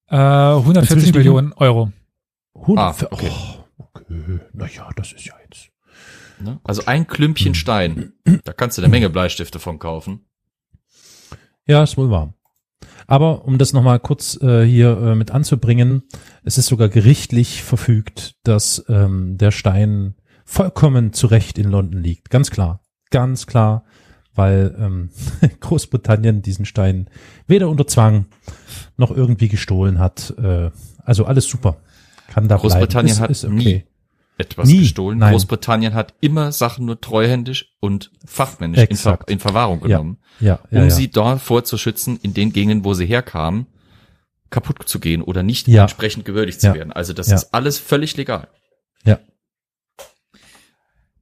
Äh, 140 Inzwischen- Millionen Euro. Hund- Ah, okay. Oh, okay. Naja, das ist ja jetzt. Ne? Also ein Klümpchen Stein. Da kannst du eine Menge Bleistifte von kaufen. Ja, ist wohl wahr. Aber um das nochmal kurz äh, hier äh, mit anzubringen, es ist sogar gerichtlich verfügt, dass ähm, der Stein vollkommen zu Recht in London liegt. Ganz klar. Ganz klar, weil ähm, <laughs> Großbritannien diesen Stein weder unter Zwang noch irgendwie gestohlen hat. Äh, also alles super. Kann da Großbritannien bleiben. hat ist, ist okay. nie etwas Nie, gestohlen. nein. Großbritannien hat immer Sachen nur treuhändisch und fachmännisch in, Ver in Verwahrung genommen, Ja, ja, um ja. sie davor zu schützen, in den Gegenden, wo sie herkamen, kaputt zu gehen oder nicht Ja. entsprechend gewürdigt zu Ja. werden. Also das Ja. ist alles völlig legal. ja.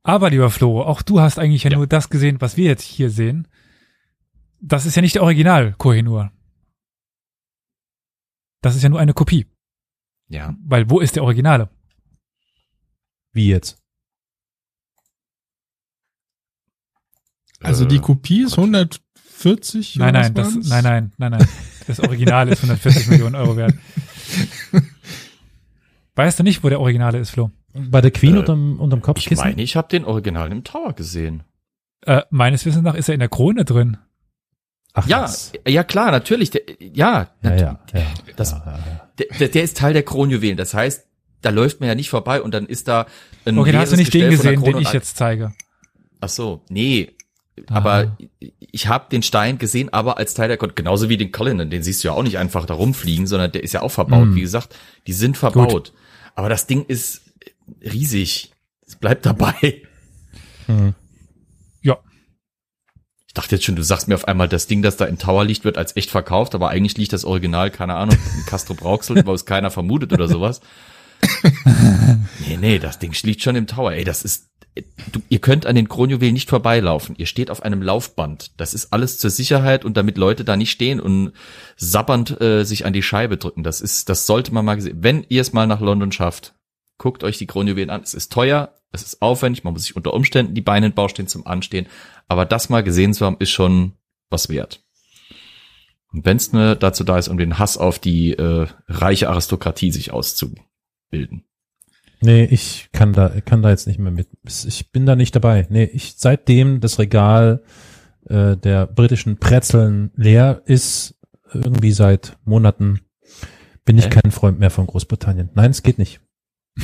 Aber lieber Flo, auch du hast eigentlich ja, Ja. nur das gesehen, was wir jetzt hier sehen. Das ist ja nicht der Original Kohinoor. Das ist ja nur eine Kopie. Ja. Weil wo ist der Originale? Wie jetzt? Also Äh, die Kopie ist 140. Nein, nein, das, nein, nein, nein, nein. Das Original ist 140 <laughs> Millionen Euro wert. Weißt du nicht, wo der Originale ist, Flo? Bei der Queen Äh, unterm, unterm Ich Kopfkissen? meine, ich habe den Original im Tower gesehen. Äh, meines Wissens nach ist er in der Krone drin. Ach, Ja, was. ja klar, natürlich. Der, ja, ja, ja, ja. Das- ja, ja, der, der ist Teil der Kronjuwelen. Das heißt, da läuft man ja nicht vorbei und dann ist da ein Okay, da hast du nicht den Gestell der gesehen, den ich jetzt zeige. Ach so, nee. Ah. Aber ich habe den Stein gesehen, aber als Teil der Kon genauso wie den Cullinan, den siehst du ja auch nicht einfach da rumfliegen, sondern der ist ja auch verbaut. Mm. Wie gesagt, die sind verbaut. Aber das Ding ist riesig. Es bleibt dabei. Hm. Ja. Ich dachte jetzt schon, du sagst mir auf einmal, das Ding, das da im Tower liegt, wird als echt verkauft, aber eigentlich liegt das Original, keine Ahnung, in Castro Brauxel, wo es keiner vermutet oder sowas. <laughs> nee, nee, das Ding liegt schon im Tower. Ey, das ist, du, ihr könnt an den Kronjuwelen nicht vorbeilaufen. Ihr steht auf einem Laufband. Das ist alles zur Sicherheit und damit Leute da nicht stehen und sabbernd äh, sich an die Scheibe drücken. Das ist, das sollte man mal gesehen. Wenn ihr es mal nach London schafft, guckt euch die Kronjuwelen an. Es ist teuer, es ist aufwendig, man muss sich unter Umständen die Beine in den Bauch stehen zum Anstehen. Aber das mal gesehen zu haben, ist schon was wert. Und wenn es nur dazu da ist, um den Hass auf die äh, reiche Aristokratie sich auszubilden. Nee, ich kann da, kann da jetzt nicht mehr mit. Ich bin da nicht dabei. Nee, ich, seitdem das Regal äh, der britischen Brezeln leer ist, irgendwie seit Monaten, bin ich Hä? kein Freund mehr von Großbritannien. Nein, es geht nicht. <laughs>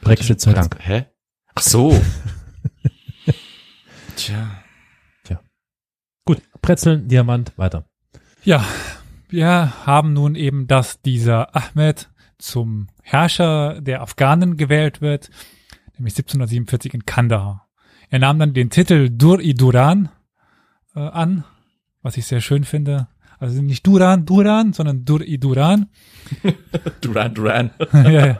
Brexit sei Dank. Hä? Ach so. <laughs> Tja. Gut, Brezeln, Diamant, weiter. Ja, wir haben nun eben, dass dieser Ahmed zum Herrscher der Afghanen gewählt wird, nämlich 1747 in Kandahar. Er nahm dann den Titel Dur-i-Duran äh, an, was ich sehr schön finde. Also nicht Duran, Duran, sondern Dur-i-Duran. <laughs> Duran, Duran. <laughs> ja, ja.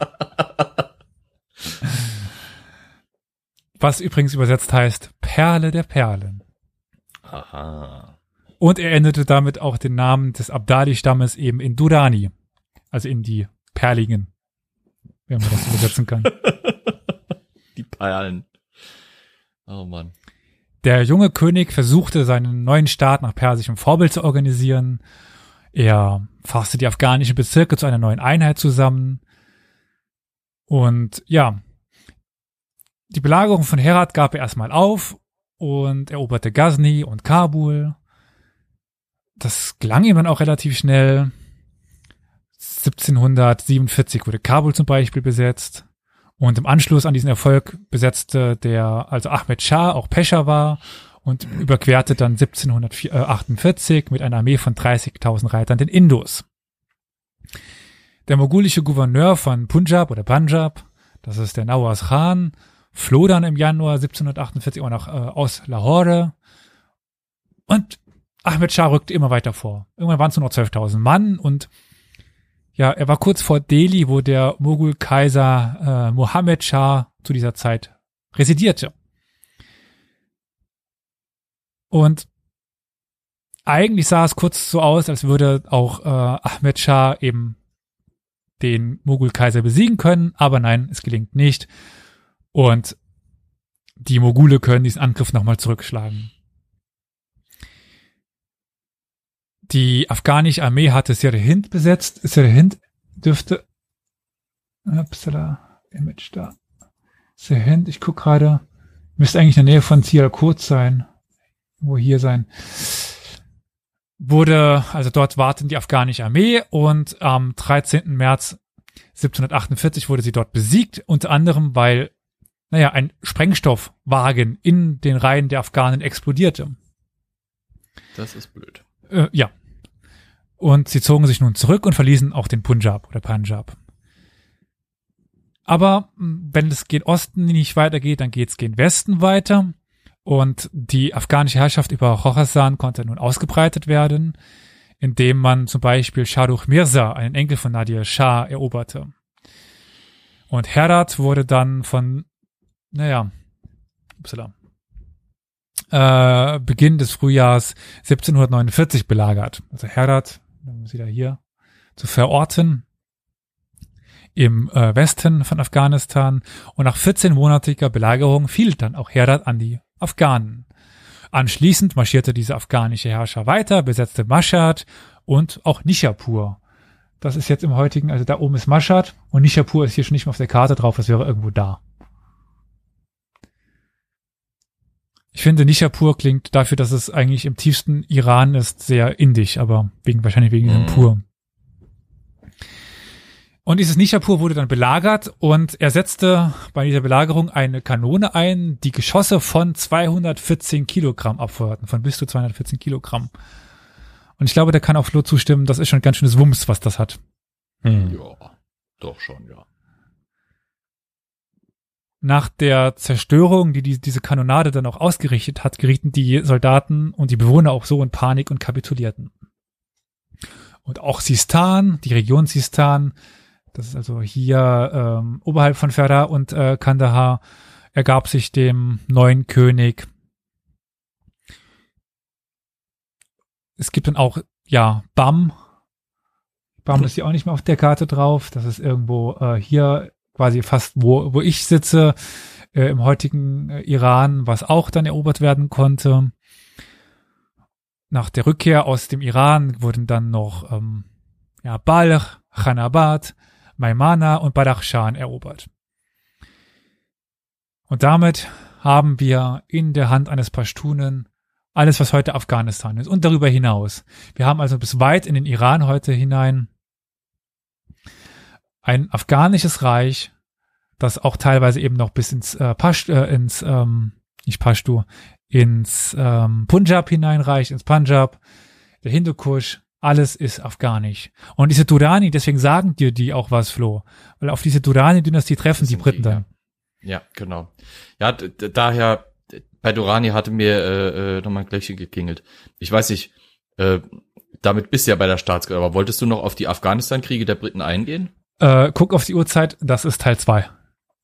Was übrigens übersetzt heißt Perle der Perlen. Aha. Und er änderte damit auch den Namen des Abdali-Stammes eben in Durani. Also in die Perligen. Wenn man das übersetzen kann. <laughs> Die Perlen. Oh Mann. Der junge König versuchte, seinen neuen Staat nach persischem Vorbild zu organisieren. Er fasste die afghanischen Bezirke zu einer neuen Einheit zusammen. Und ja, die Belagerung von Herat gab er erstmal auf und eroberte Ghazni und Kabul. Das gelang ihm dann auch relativ schnell. 1747 wurde Kabul zum Beispiel besetzt. Und im Anschluss an diesen Erfolg besetzte der, also Ahmed Shah, auch Peshawar und überquerte dann 1748 mit einer Armee von 30.000 Reitern den Indus. Der mogulische Gouverneur von Punjab oder Punjab, das ist der Nawaz Khan, floh dann im Januar 1748 auch noch äh, aus Lahore und Ahmed Shah rückte immer weiter vor. Irgendwann waren es nur noch 12.000 Mann und ja, er war kurz vor Delhi, wo der Mogul-Kaiser äh, Mohammed Shah zu dieser Zeit residierte. Und eigentlich sah es kurz so aus, als würde auch äh, Ahmed Shah eben den Mogul-Kaiser besiegen können, aber nein, es gelingt nicht. Und die Mogule können diesen Angriff nochmal zurückschlagen. Die afghanische Armee hatte Sirhind besetzt. Sirhind dürfte, upsala, Image da. Sirhind, ich guck gerade, müsste eigentlich in der Nähe von Sialkot sein. Wo hier sein. Wurde, also dort warten die afghanische Armee und am 13. März 1748 wurde sie dort besiegt, unter anderem, weil, naja, ein Sprengstoffwagen in den Reihen der Afghanen explodierte. Das ist blöd. Äh, ja. Und sie zogen sich nun zurück und verließen auch den Punjab oder Punjab. Aber mh, wenn es gen Osten nicht weitergeht, dann geht es gen Westen weiter. Und die afghanische Herrschaft über Khorasan konnte nun ausgebreitet werden, indem man zum Beispiel Shahrukh Mirza, einen Enkel von Nadir Shah, eroberte. Und Herat wurde dann von, naja, upsala, äh, Beginn des Frühjahrs 1749 belagert. Also Herat, sie da hier zu verorten, im äh, Westen von Afghanistan. Und nach 14-monatiger Belagerung fiel dann auch Herat an die Afghanen. Anschließend marschierte dieser afghanische Herrscher weiter, besetzte Mashhad und auch Nishapur. Das ist jetzt im heutigen, also da oben ist Mashhad und Nishapur ist hier schon nicht mehr auf der Karte drauf, das wäre irgendwo da. Ich finde, Nishapur klingt dafür, dass es eigentlich im tiefsten Iran ist, sehr indisch, aber wegen, wahrscheinlich wegen diesem Mhm. Pur. Und dieses Nishapur wurde dann belagert und er setzte bei dieser Belagerung eine Kanone ein, die Geschosse von 214 Kilogramm abfeuerten, von bis zu 214 Kilogramm. Und ich glaube, der kann auch Flo zustimmen, das ist schon ein ganz schönes Wumms, was das hat. Hm. Ja, doch schon, ja. Nach der Zerstörung, die, die diese Kanonade dann auch ausgerichtet hat, gerieten die Soldaten und die Bewohner auch so in Panik und kapitulierten. Und auch Sistan, die Region Sistan, das ist also hier ähm, oberhalb von Ferda und äh, Kandahar, ergab sich dem neuen König. Es gibt dann auch, ja, Bam. Bam ist hier auch nicht mehr auf der Karte drauf. Das ist irgendwo äh, hier quasi fast, wo, wo ich sitze, äh, im heutigen äh, Iran, was auch dann erobert werden konnte. Nach der Rückkehr aus dem Iran wurden dann noch ähm, ja, Balch, Khanabad, Maimana und Badakhshan erobert. Und damit haben wir in der Hand eines Pashtunen alles, was heute Afghanistan ist und darüber hinaus. Wir haben also bis weit in den Iran heute hinein ein afghanisches Reich, das auch teilweise eben noch bis ins äh, Pasht, äh, ins ähm, nicht Pashtu, ins ähm, Punjab hineinreicht, ins Punjab, der Hindukusch, Alles ist afghanisch. Und diese Durrani, deswegen sagen dir die auch was, Flo. Weil auf diese Durrani-Dynastie treffen die Briten die, dann. Ja, genau. Ja, d- d- daher, bei Durani hatte mir äh, äh, nochmal ein Glöckchen geklingelt. Ich weiß nicht, äh, damit bist du ja bei der Staatsgewalt, aber wolltest du noch auf die Afghanistan-Kriege der Briten eingehen? Äh, guck auf die Uhrzeit, das ist Teil zwei.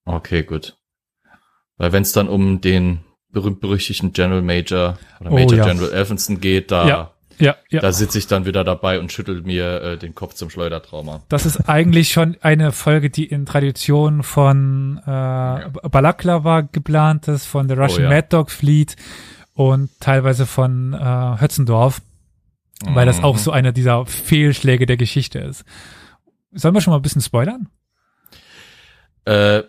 Okay, gut. Weil wenn es dann um den berühmt-berüchtigten General Major oder Oh, Major ja. General Elphinstone geht, da, Ja. Ja, ja. da sitze ich dann wieder dabei und schüttel mir äh, den Kopf zum Schleudertrauma. Das ist eigentlich schon eine Folge, die in Tradition von äh, Balaklava geplant ist, von der Russian Oh ja. Mad Dog Fleet und teilweise von äh, Hötzendorf, weil das auch Mhm. so einer dieser Fehlschläge der Geschichte ist. Sollen wir schon mal ein bisschen spoilern? Äh,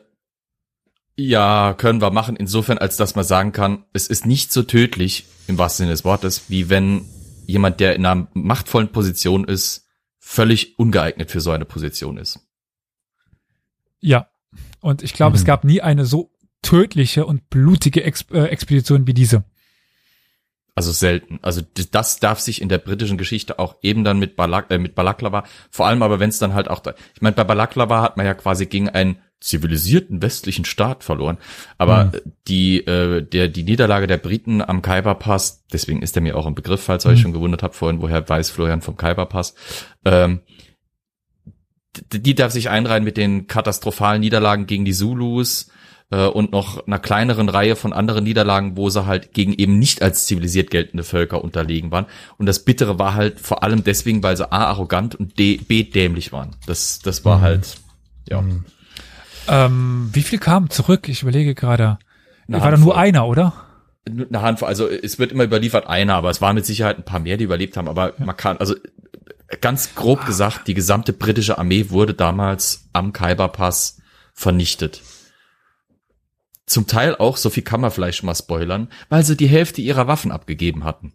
ja, können wir machen, insofern, als dass man sagen kann, es ist nicht so tödlich, im wahrsten Sinne des Wortes, wie wenn jemand, der in einer machtvollen Position ist, völlig ungeeignet für so eine Position ist. Ja. Und ich glaube, Mhm. es gab nie eine so tödliche und blutige Ex äh, Expedition wie diese. Also selten. Also das darf sich in der britischen Geschichte auch eben dann mit, Balak äh, mit Balaklava, vor allem aber wenn es dann halt auch da, ich meine, bei Balaklava hat man ja quasi gegen einen zivilisierten westlichen Staat verloren, aber Mhm. die äh, der die Niederlage der Briten am Khyberpass, deswegen ist er mir auch ein Begriff, falls ihr euch Mhm. schon gewundert habt vorhin, woher weiß Florian vom Khyberpass, ähm, die darf sich einreihen mit den katastrophalen Niederlagen gegen die Zulus äh, und noch einer kleineren Reihe von anderen Niederlagen, wo sie halt gegen eben nicht als zivilisiert geltende Völker unterlegen waren. Und das Bittere war halt vor allem deswegen, weil sie A, arrogant und D, B, dämlich waren. Das, das war Mhm. halt, ja. Mhm. Ähm, wie viel kamen zurück? Ich überlege gerade. Eine War da nur Handvoll. einer, oder? Eine Handvoll, also es wird immer überliefert einer, aber es waren mit Sicherheit ein paar mehr, die überlebt haben, aber man kann, also ganz grob gesagt, die gesamte britische Armee wurde damals am Khyberpass vernichtet. Zum Teil auch, so viel kann man vielleicht schon mal spoilern, weil sie die Hälfte ihrer Waffen abgegeben hatten.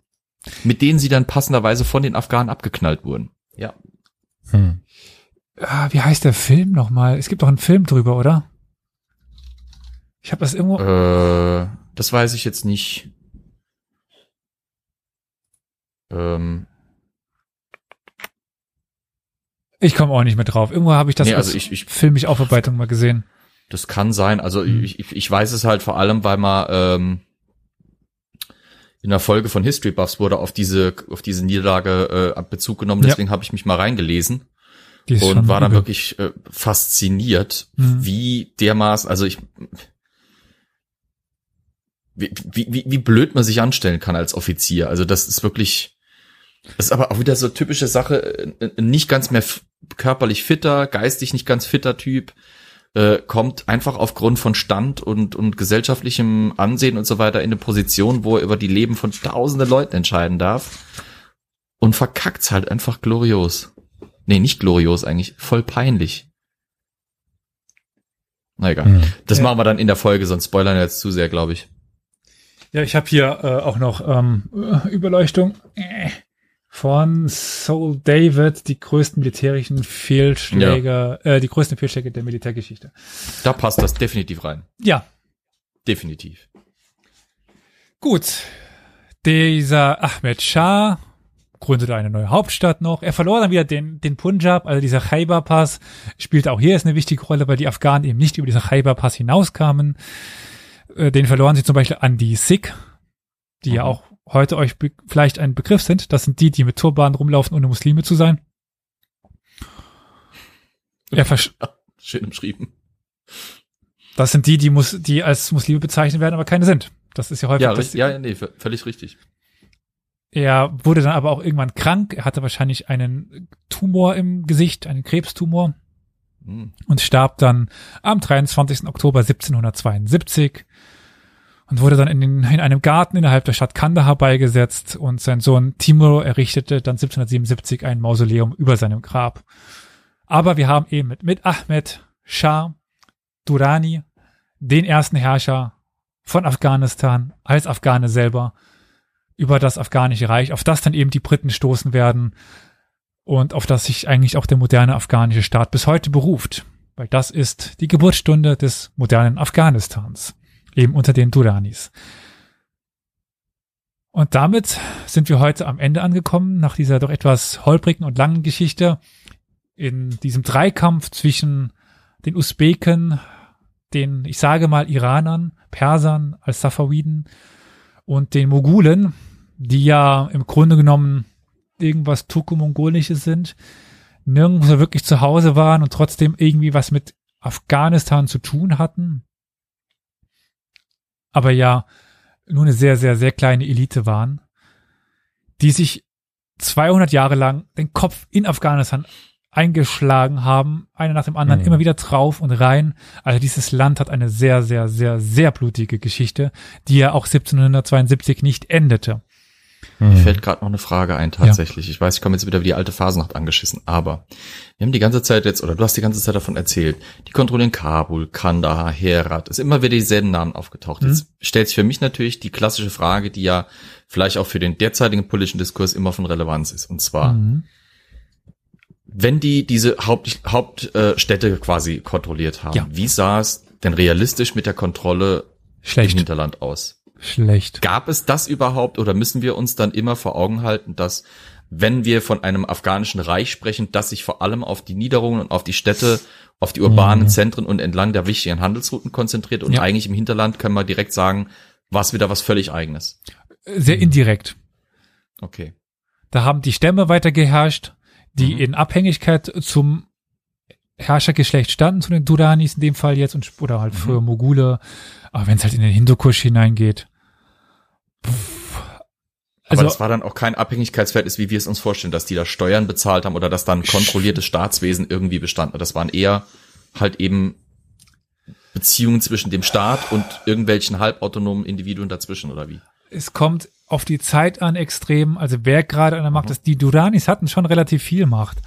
Mit denen sie dann passenderweise von den Afghanen abgeknallt wurden. Ja. Hm. Ah, wie heißt der Film nochmal? Es gibt doch einen Film drüber, oder? Ich habe das irgendwo. Äh, das weiß ich jetzt nicht. Ähm, Ich komme auch nicht mehr drauf. Irgendwo habe ich das Nee, als also ich- ich- filmische Aufarbeitung mal gesehen. Das kann sein. Also Mhm. ich, ich, weiß es halt vor allem, weil man ähm, in der Folge von History Buffs wurde auf diese auf diese Niederlage äh, Bezug genommen. Ja. Deswegen habe ich mich mal reingelesen und war dann übel. wirklich äh, fasziniert, Mhm. wie dermaßen, also ich wie, wie, wie, blöd man sich anstellen kann als Offizier. Also das ist wirklich, das ist aber auch wieder so typische Sache, äh, ein nicht ganz mehr körperlich fitter, geistig nicht ganz fitter Typ, äh, kommt einfach aufgrund von Stand und, und gesellschaftlichem Ansehen und so weiter in eine Position, wo er über die Leben von tausenden Leuten entscheiden darf und verkackt's halt einfach glorios. Nee, nicht glorios eigentlich, voll peinlich. Na egal. Hm. Das Ja. machen wir dann in der Folge, sonst spoilern wir jetzt zu sehr, glaube ich. Ja, ich habe hier äh, auch noch ähm, äh, Überleuchtung äh, von Soul David, die größten militärischen Fehlschläge, äh, die größten Fehlschläge der Militärgeschichte. Da passt das definitiv rein. Ja, Definitiv. gut. Dieser Ahmed Shah gründete eine neue Hauptstadt noch. Er verlor dann wieder den, den Punjab, also dieser Khyber-Pass spielte auch hier jetzt eine wichtige Rolle, weil die Afghanen eben nicht über diesen Khyber-Pass hinauskamen. Äh, Den verloren sie zum Beispiel an die Sikh, die ja Mhm. auch heute euch vielleicht ein Begriff sind. Das sind die, die mit Turban rumlaufen, ohne Muslime zu sein. Er versch <laughs> Schön umschrieben. das sind die, die, muss, die als Muslime bezeichnet werden, aber keine sind. Das ist ja häufig Ja, das, ja, ja, nee, völlig richtig. Er wurde dann aber auch irgendwann krank. Er hatte wahrscheinlich einen Tumor im Gesicht, einen Krebstumor Hm. und starb dann am 23. Oktober 1772 und wurde dann in, den, in einem Garten innerhalb der Stadt Kandahar beigesetzt und sein Sohn Timur errichtete dann 1777 ein Mausoleum über seinem Grab. Aber wir haben eben mit, mit Ahmed Shah Durrani den ersten Herrscher von Afghanistan als Afghane selber über das afghanische Reich, auf das dann eben die Briten stoßen werden und auf das sich eigentlich auch der moderne afghanische Staat bis heute beruft. Weil das ist die Geburtsstunde des modernen Afghanistans, eben unter den Duranis. Und damit sind wir heute am Ende angekommen, nach dieser doch etwas holprigen und langen Geschichte, in diesem Dreikampf zwischen den Usbeken, den, ich sage mal, Iranern, Persern als Safawiden und den Mogulen, die ja im Grunde genommen irgendwas Turko-Mongolisches sind, nirgendwo wirklich zu Hause waren und trotzdem irgendwie was mit Afghanistan zu tun hatten. Aber ja, nur eine sehr, sehr, sehr kleine Elite waren, die sich 200 Jahre lang den Kopf in Afghanistan eingeschlagen haben, einer nach dem anderen, Mhm. immer wieder drauf und rein. Also dieses Land hat eine sehr, sehr, sehr, sehr blutige Geschichte, die ja auch 1772 nicht endete. Mir fällt gerade noch eine Frage ein, tatsächlich. Ich weiß, ich komme jetzt wieder wie die alte Phasenacht angeschissen, aber wir haben die ganze Zeit jetzt, oder du hast die ganze Zeit davon erzählt, die kontrollieren Kabul, Kandahar, Herat, ist immer wieder dieselben Namen aufgetaucht. Mhm. Jetzt stellt sich für mich natürlich die klassische Frage, die ja vielleicht auch für den derzeitigen politischen Diskurs immer von Relevanz ist. Und zwar, Mhm. wenn die diese Haupt, Hauptstädte äh, quasi kontrolliert haben, Ja. wie sah es denn realistisch mit der Kontrolle im Hinterland aus? Schlecht. Gab es das überhaupt oder müssen wir uns dann immer vor Augen halten, dass wenn wir von einem afghanischen Reich sprechen, das sich vor allem auf die Niederungen und auf die Städte, auf die urbanen Mhm. Zentren und entlang der wichtigen Handelsrouten konzentriert und Ja. eigentlich im Hinterland können wir direkt sagen, war es wieder was völlig eigenes. Sehr indirekt. Okay. Da haben die Stämme weiter geherrscht, die Mhm. in Abhängigkeit zum Herrschergeschlecht standen, zu den Duranis in dem Fall jetzt und oder halt Mhm. früher Mogule. Aber wenn es halt in den Hindukusch hineingeht. pff, Aber Also das war dann auch kein Abhängigkeitsverhältnis, wie wir es uns vorstellen, dass die da Steuern bezahlt haben oder dass dann kontrolliertes Staatswesen irgendwie bestand. Das waren eher halt eben Beziehungen zwischen dem Staat und irgendwelchen halbautonomen Individuen dazwischen oder wie? es kommt auf die Zeit an extrem. Also wer gerade an der Macht Mhm. ist, die Duranis hatten schon relativ viel Macht.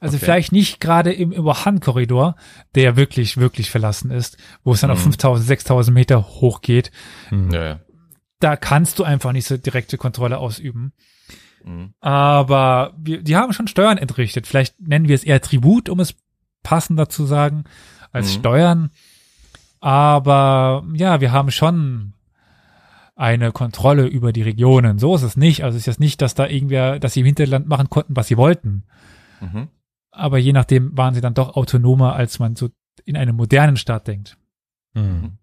Also Okay. vielleicht nicht gerade im Überhandkorridor, der wirklich, wirklich verlassen ist, wo es dann auf Mhm. 5000, 6000 Meter hochgeht. Ja, ja. Da kannst du einfach nicht so direkte Kontrolle ausüben. Mhm. Aber wir, die haben schon Steuern entrichtet. Vielleicht nennen wir es eher Tribut, um es passender zu sagen, als Mhm. Steuern. Aber ja, wir haben schon eine Kontrolle über die Regionen. So ist es nicht. Also es ist jetzt nicht, dass da irgendwer, dass sie im Hinterland machen konnten, was sie wollten. Mhm. Aber je nachdem waren sie dann doch autonomer, als man so in einem modernen Staat denkt. Mhm.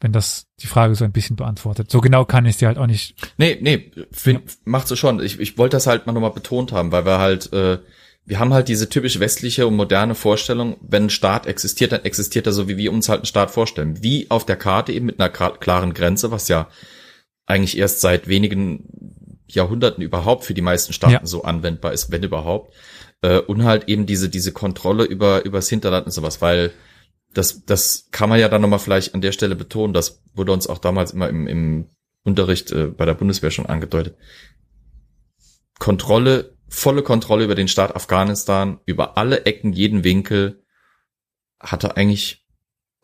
Wenn das die Frage so ein bisschen beantwortet. So genau kann ich sie halt auch nicht. Nee, nee, find, macht so schon. Ich, ich wollte das halt mal nochmal betont haben, weil wir halt, äh, wir haben halt diese typisch westliche und moderne Vorstellung, wenn ein Staat existiert, dann existiert er so, wie wir uns halt einen Staat vorstellen. Wie auf der Karte eben mit einer klaren Grenze, was ja eigentlich erst seit wenigen Jahrhunderten überhaupt für die meisten Staaten Ja. so anwendbar ist, wenn überhaupt. Äh, und halt eben diese, diese Kontrolle über, übers Hinterland und sowas, weil das, das kann man ja dann nochmal vielleicht an der Stelle betonen, das wurde uns auch damals immer im, im Unterricht äh, bei der Bundeswehr schon angedeutet. Kontrolle, volle Kontrolle über den Staat Afghanistan, über alle Ecken, jeden Winkel, hatte eigentlich,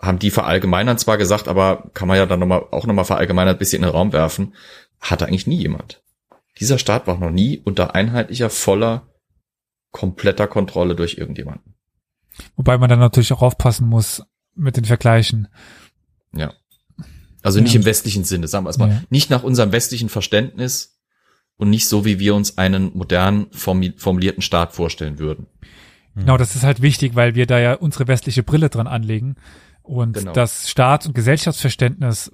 haben die verallgemeinern zwar gesagt, aber kann man ja dann nochmal, auch nochmal verallgemeinert ein bisschen in den Raum werfen, hatte eigentlich nie jemand. Dieser Staat war noch nie unter einheitlicher, voller, kompletter Kontrolle durch irgendjemanden. Wobei man dann natürlich auch aufpassen muss mit den Vergleichen. Ja. Also nicht Ja. im westlichen Sinne, sagen wir es mal. Ja. Nicht nach unserem westlichen Verständnis und nicht so, wie wir uns einen modern formi- formulierten Staat vorstellen würden. Genau, das ist halt wichtig, weil wir da ja unsere westliche Brille dran anlegen und Genau. das Staats- und Gesellschaftsverständnis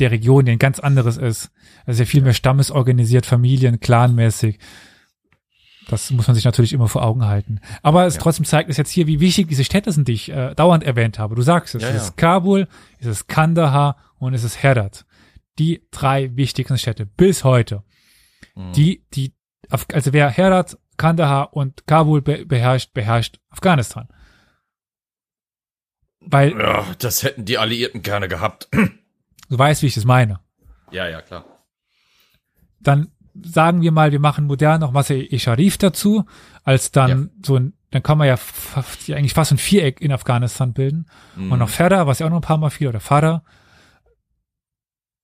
der Region ja ein ganz anderes ist. Also ja viel mehr stammesorganisiert, Familien, clanmäßig. Das muss man sich natürlich immer vor Augen halten. Aber es Ja. trotzdem zeigt es jetzt hier, wie wichtig diese Städte sind, die ich äh, dauernd erwähnt habe. Du sagst es. Ja, es ja. ist Kabul, es ist Kandahar und es ist Herat. Die drei wichtigsten Städte bis heute. Mhm. Die, die, also wer Herat, Kandahar und Kabul be beherrscht, beherrscht Afghanistan. Weil ja, das hätten die Alliierten gerne gehabt. Du weißt, wie ich das meine. ja, ja, klar. Dann sagen wir mal, wir machen modern noch Masai e Sharif dazu, als dann so ein, dann kann man ja fa- eigentlich fast ein Viereck in Afghanistan bilden. Mhm. Und noch Ferda, was ja auch noch ein paar Mal fiel, oder Farah.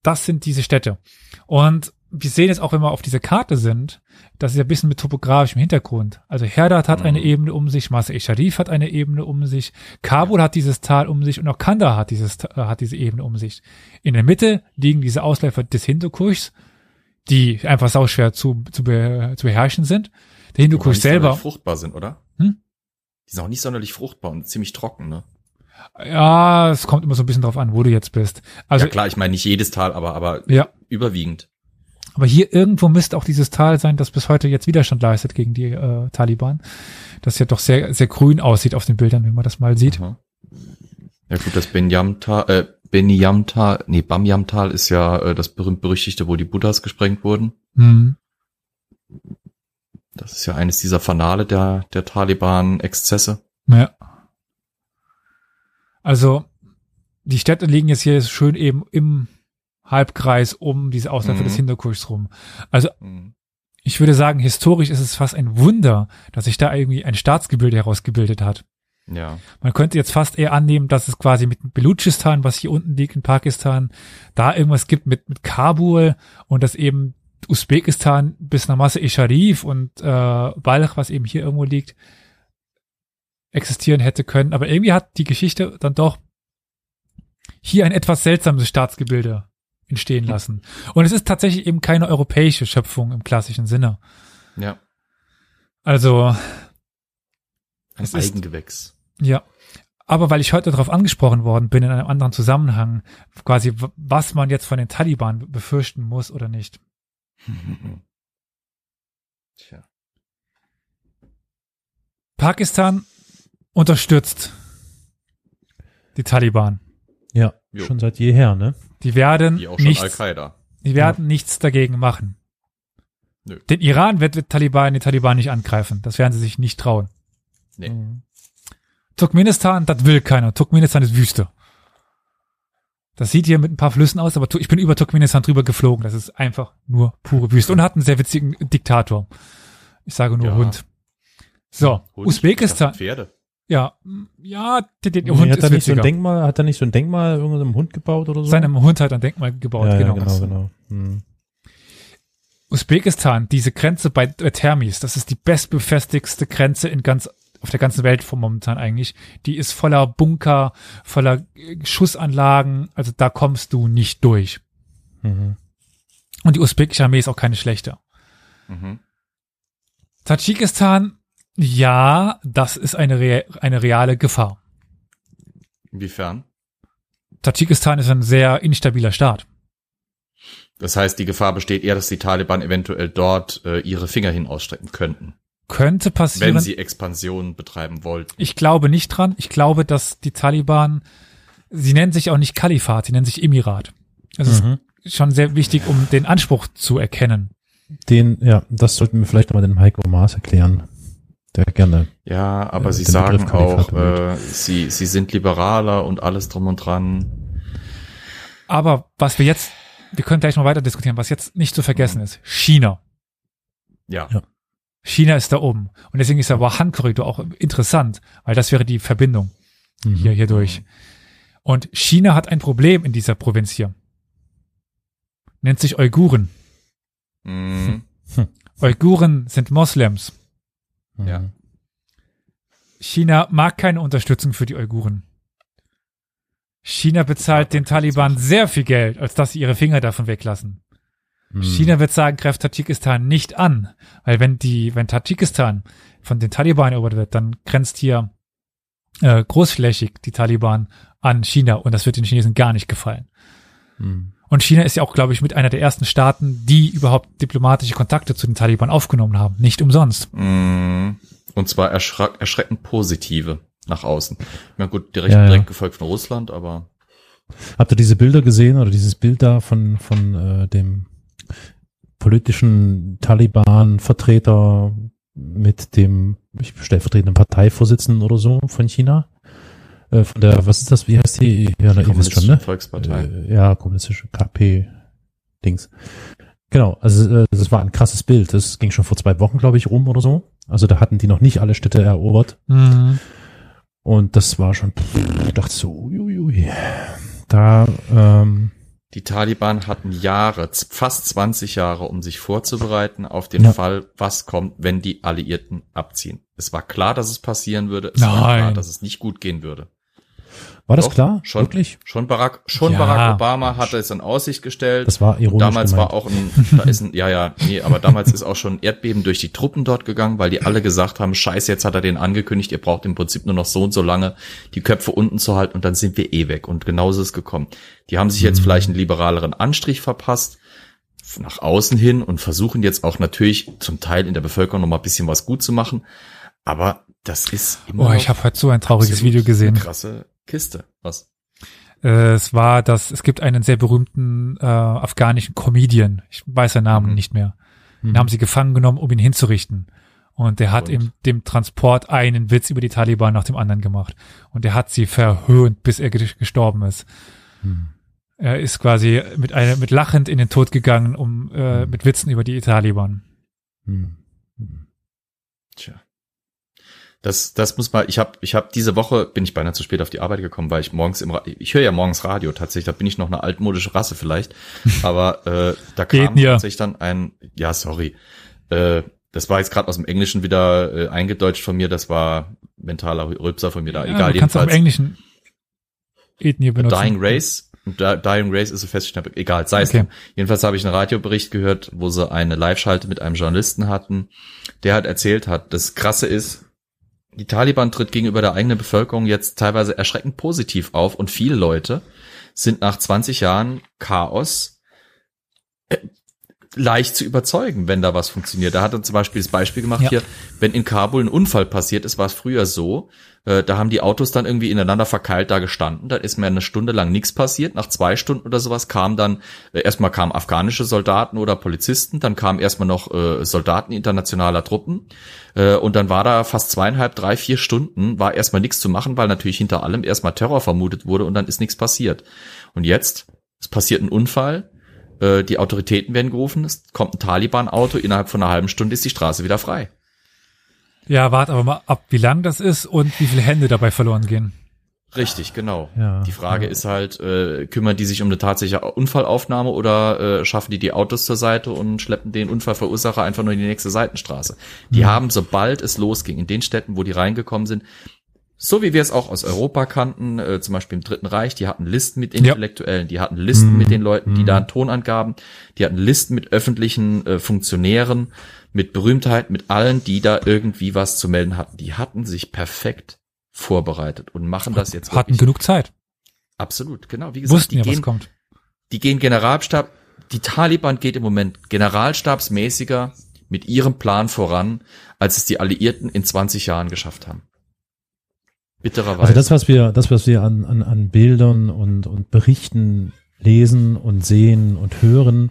Das sind diese Städte. Und wir sehen jetzt auch, wenn wir auf dieser Karte sind, das ist ja ein bisschen mit topografischem Hintergrund. Also Herdat hat eine Mhm. Ebene um sich, Masai Sharif hat eine Ebene um sich, Kabul hat dieses Tal um sich und auch Kandahar hat dieses, äh, hat diese Ebene um sich. In der Mitte liegen diese Ausläufer des Hindukuschs, die einfach sauschwer zu, zu, be, zu beherrschen sind. Der Die Hindukusch selber, fruchtbar sind, oder? Hm? Die sind auch nicht sonderlich fruchtbar und ziemlich trocken, ne? ja, es kommt immer so ein bisschen drauf an, wo du jetzt bist. Also, ja klar, ich meine nicht jedes Tal, aber, aber ja. überwiegend. Aber hier irgendwo müsste auch dieses Tal sein, das bis heute jetzt Widerstand leistet gegen die äh, Taliban. Das ja doch sehr, sehr grün aussieht auf den Bildern, wenn man das mal sieht. Aha. Ja gut, das Benyamtal, äh, Benyamtal, nee, Bamyamtal ist ja äh, das berühmt-berüchtigte, wo die Buddhas gesprengt wurden. Hm. Das ist ja eines dieser Fanale der, der Taliban-Exzesse. Ja. Also, die Städte liegen jetzt hier schön eben im Halbkreis um diese Ausläufer Mhm. des Hindukuschs rum. Also, Mhm. ich würde sagen, historisch ist es fast ein Wunder, dass sich da irgendwie ein Staatsgebilde herausgebildet hat. Ja. Man könnte jetzt fast eher annehmen, dass es quasi mit Belutschistan, was hier unten liegt in Pakistan, da irgendwas gibt mit, mit Kabul und dass eben Usbekistan bis nach Masai Sharif und äh, Balch, was eben hier irgendwo liegt, existieren hätte können. Aber irgendwie hat die Geschichte dann doch hier ein etwas seltsames Staatsgebilde entstehen lassen. Und es ist tatsächlich eben keine europäische Schöpfung im klassischen Sinne. Ja. Also Ein Es ist- Eigengewächs. Ja. Aber weil ich heute darauf angesprochen worden bin in einem anderen Zusammenhang, quasi was man jetzt von den Taliban befürchten muss oder nicht. <laughs> Tja. Pakistan unterstützt die Taliban. Ja, Jo. schon seit jeher, ne? Die werden schon nichts, die werden nichts dagegen machen. Nö. Den Iran wird die Taliban die Taliban nicht angreifen. Das werden sie sich nicht trauen. Nee. Mhm. Turkmenistan, das will keiner. Turkmenistan ist Wüste. Das sieht hier mit ein paar Flüssen aus, aber ich bin über Turkmenistan drüber geflogen. Das ist einfach nur pure Wüste und hat einen sehr witzigen Diktator. Ich sage nur Ja. Hund. So, Hund, Usbekistan. das sind Pferde. Ja, ja, der, der Nee, Hund hat ist er nicht so ein. Denkmal, hat er nicht so ein Denkmal irgendeinem Hund gebaut oder so? Seinem Hund hat ein Denkmal gebaut, ja, genau. ja, genau, genau. Hm. Usbekistan, diese Grenze bei Termis, das ist die bestbefestigste Grenze in ganz auf der ganzen Welt von momentan eigentlich. Die ist voller Bunker, voller äh, Schussanlagen, also da kommst du nicht durch. Mhm. Und die usbekische Armee ist auch keine schlechte. Mhm. Tadschikistan, ja, das ist eine, rea- eine reale Gefahr. Inwiefern? Tadschikistan ist ein sehr instabiler Staat. Das heißt, die Gefahr besteht eher, dass die Taliban eventuell dort äh, ihre Finger hin ausstrecken könnten, Könnte passieren. wenn sie Expansion betreiben wollten. Ich glaube nicht dran. Ich glaube, dass die Taliban, sie nennen sich auch nicht Kalifat, sie nennen sich Emirat. Das Mhm. ist schon sehr wichtig, um den Anspruch zu erkennen. Den, ja, das sollten wir vielleicht nochmal den Heiko Maas erklären. Der gerne. Ja, aber Äh, sie sagen Begriff auch, äh, sie, sie sind liberaler und alles drum und dran. Aber was wir jetzt, wir können gleich noch weiter diskutieren, was jetzt nicht zu vergessen ist, China. Ja. Ja. China ist da oben. Und deswegen ist der Wuhan-Korridor auch interessant, weil das wäre die Verbindung Mhm. hier, hier durch. Und China hat ein Problem in dieser Provinz hier. Nennt sich Uiguren. Mhm. Uiguren sind Moslems. Mhm. Ja. China mag keine Unterstützung für die Uiguren. China bezahlt den Taliban sehr viel Geld, als dass sie ihre Finger davon weglassen. Mhm. China wird sagen, greift Tadschikistan nicht an, weil wenn die, wenn Tadschikistan von den Taliban erobert wird, dann grenzt hier äh, großflächig die Taliban an China und das wird den Chinesen gar nicht gefallen. Mhm. Und China ist ja auch, glaube ich, mit einer der ersten Staaten, die überhaupt diplomatische Kontakte zu den Taliban aufgenommen haben. Nicht umsonst. Mhm. Und zwar erschreckend positive nach außen. Na gut, direkt, Ja, ja. direkt gefolgt von Russland, aber Habt ihr diese Bilder gesehen oder dieses Bild da von, von äh, dem politischen Taliban-Vertreter mit dem ich stellvertretenden Parteivorsitzenden oder so von China? Äh, von der, was ist das, wie heißt die? Ja, na, ihr wisst schon, ne? Volkspartei. Äh, ja, kommunistische KP-Dings. Genau, also äh, das war ein krasses Bild. Das ging schon vor zwei Wochen, glaube ich, rum oder so. Also da hatten die noch nicht alle Städte erobert. Mhm. Und das war schon, pff, ich dachte so, uiuiui. Da, ähm, Die Taliban hatten Jahre, fast 20 Jahre, um sich vorzubereiten auf den Ja. Fall, was kommt, wenn die Alliierten abziehen. Es war klar, dass es passieren würde. Es war Nein. klar, dass es nicht gut gehen würde. War das Doch, klar? Schon, Wirklich? Schon Barack, schon Ja. Barack Obama hatte es in Aussicht gestellt. Das war ironisch Damals gemeint. war auch ein, da ist ein, ja, ja, nee, aber damals ist auch schon ein Erdbeben durch die Truppen dort gegangen, weil die alle gesagt haben, scheiße, jetzt hat er den angekündigt, ihr braucht im Prinzip nur noch so und so lange die Köpfe unten zu halten und dann sind wir eh weg. Und genauso ist es gekommen. Die haben sich jetzt Mhm. vielleicht einen liberaleren Anstrich verpasst, nach außen hin und versuchen jetzt auch natürlich zum Teil in der Bevölkerung noch mal ein bisschen was gut zu machen. Aber das ist immer Oh, noch ich habe heute so ein trauriges Video gesehen. krasse Kiste. Was? Äh, es war das, es gibt einen sehr berühmten äh, afghanischen Comedian, ich weiß seinen Namen Mhm. nicht mehr. Den Mhm. haben sie gefangen genommen, um ihn hinzurichten. Und der hat im dem Transport einen Witz über die Taliban nach dem anderen gemacht. Und der hat sie verhöhnt, bis er ge- gestorben ist. Hm. Er ist quasi mit einer, mit lachend in den Tod gegangen, um äh, Mhm. mit Witzen über die Taliban. Hm. Hm. Tja. Das, das muss mal, ich habe ich hab diese Woche, bin ich beinahe zu spät auf die Arbeit gekommen, weil ich morgens im, Ra ich höre ja morgens Radio tatsächlich, da bin ich noch eine altmodische Rasse vielleicht, aber äh, da kam mir. tatsächlich dann ein, ja sorry, äh, das war jetzt gerade aus dem Englischen wieder äh, eingedeutscht von mir, das war mentaler Rülpser von mir da, Ja, egal, du kannst auch im jedenfalls. Englischen Ethnie benutzen. Dying Race. Dying Race ist so festgestellt, egal, sei es Okay. Jedenfalls habe ich einen Radiobericht gehört, wo sie eine Live-Schalte mit einem Journalisten hatten, der halt erzählt hat, das Krasse ist, die Taliban tritt gegenüber der eigenen Bevölkerung jetzt teilweise erschreckend positiv auf und viele Leute sind nach 20 Jahren Chaos äh, leicht zu überzeugen, wenn da was funktioniert. Da hat er zum Beispiel das Beispiel gemacht Ja. hier, wenn in Kabul ein Unfall passiert ist, war es früher so, äh, da haben die Autos dann irgendwie ineinander verkeilt da gestanden, da ist mir eine Stunde lang nichts passiert, nach zwei Stunden oder sowas kam dann, äh, erstmal kamen afghanische Soldaten oder Polizisten, dann kamen erstmal noch äh, Soldaten internationaler Truppen äh, und dann war da fast zweieinhalb, drei, vier Stunden, war erstmal nichts zu machen, weil natürlich hinter allem erstmal Terror vermutet wurde und dann ist nichts passiert. Und jetzt, es passiert ein Unfall, äh, die Autoritäten werden gerufen, es kommt ein Taliban-Auto, innerhalb von einer halben Stunde ist die Straße wieder frei. Ja, wart aber mal ab, wie lang das ist und wie viele Hände dabei verloren gehen. Richtig, genau. Ja, die Frage ja. ist halt, äh, kümmern die sich um eine tatsächliche Unfallaufnahme oder äh, schaffen die die Autos zur Seite und schleppen den Unfallverursacher einfach nur in die nächste Seitenstraße? Die Mhm. haben, sobald es losging, in den Städten, wo die reingekommen sind, so wie wir es auch aus Europa kannten, äh, zum Beispiel im Dritten Reich, die hatten Listen mit Intellektuellen, die hatten Listen Mhm. mit den Leuten, die Mhm. da einen Ton angaben, die hatten Listen mit öffentlichen äh, Funktionären, mit Berühmtheit, mit allen, die da irgendwie was zu melden hatten. Die hatten sich perfekt vorbereitet und machen das jetzt Hatten wirklich genug Zeit. Absolut, genau. Wie gesagt, Wussten die ja, was gehen, kommt. die gehen Generalstab, die Taliban geht im Moment generalstabsmäßiger mit ihrem Plan voran, als es die Alliierten in 20 Jahren geschafft haben. Bittererweise. Also das, was wir, das, was wir an, an, an Bildern und, und Berichten lesen und sehen und hören,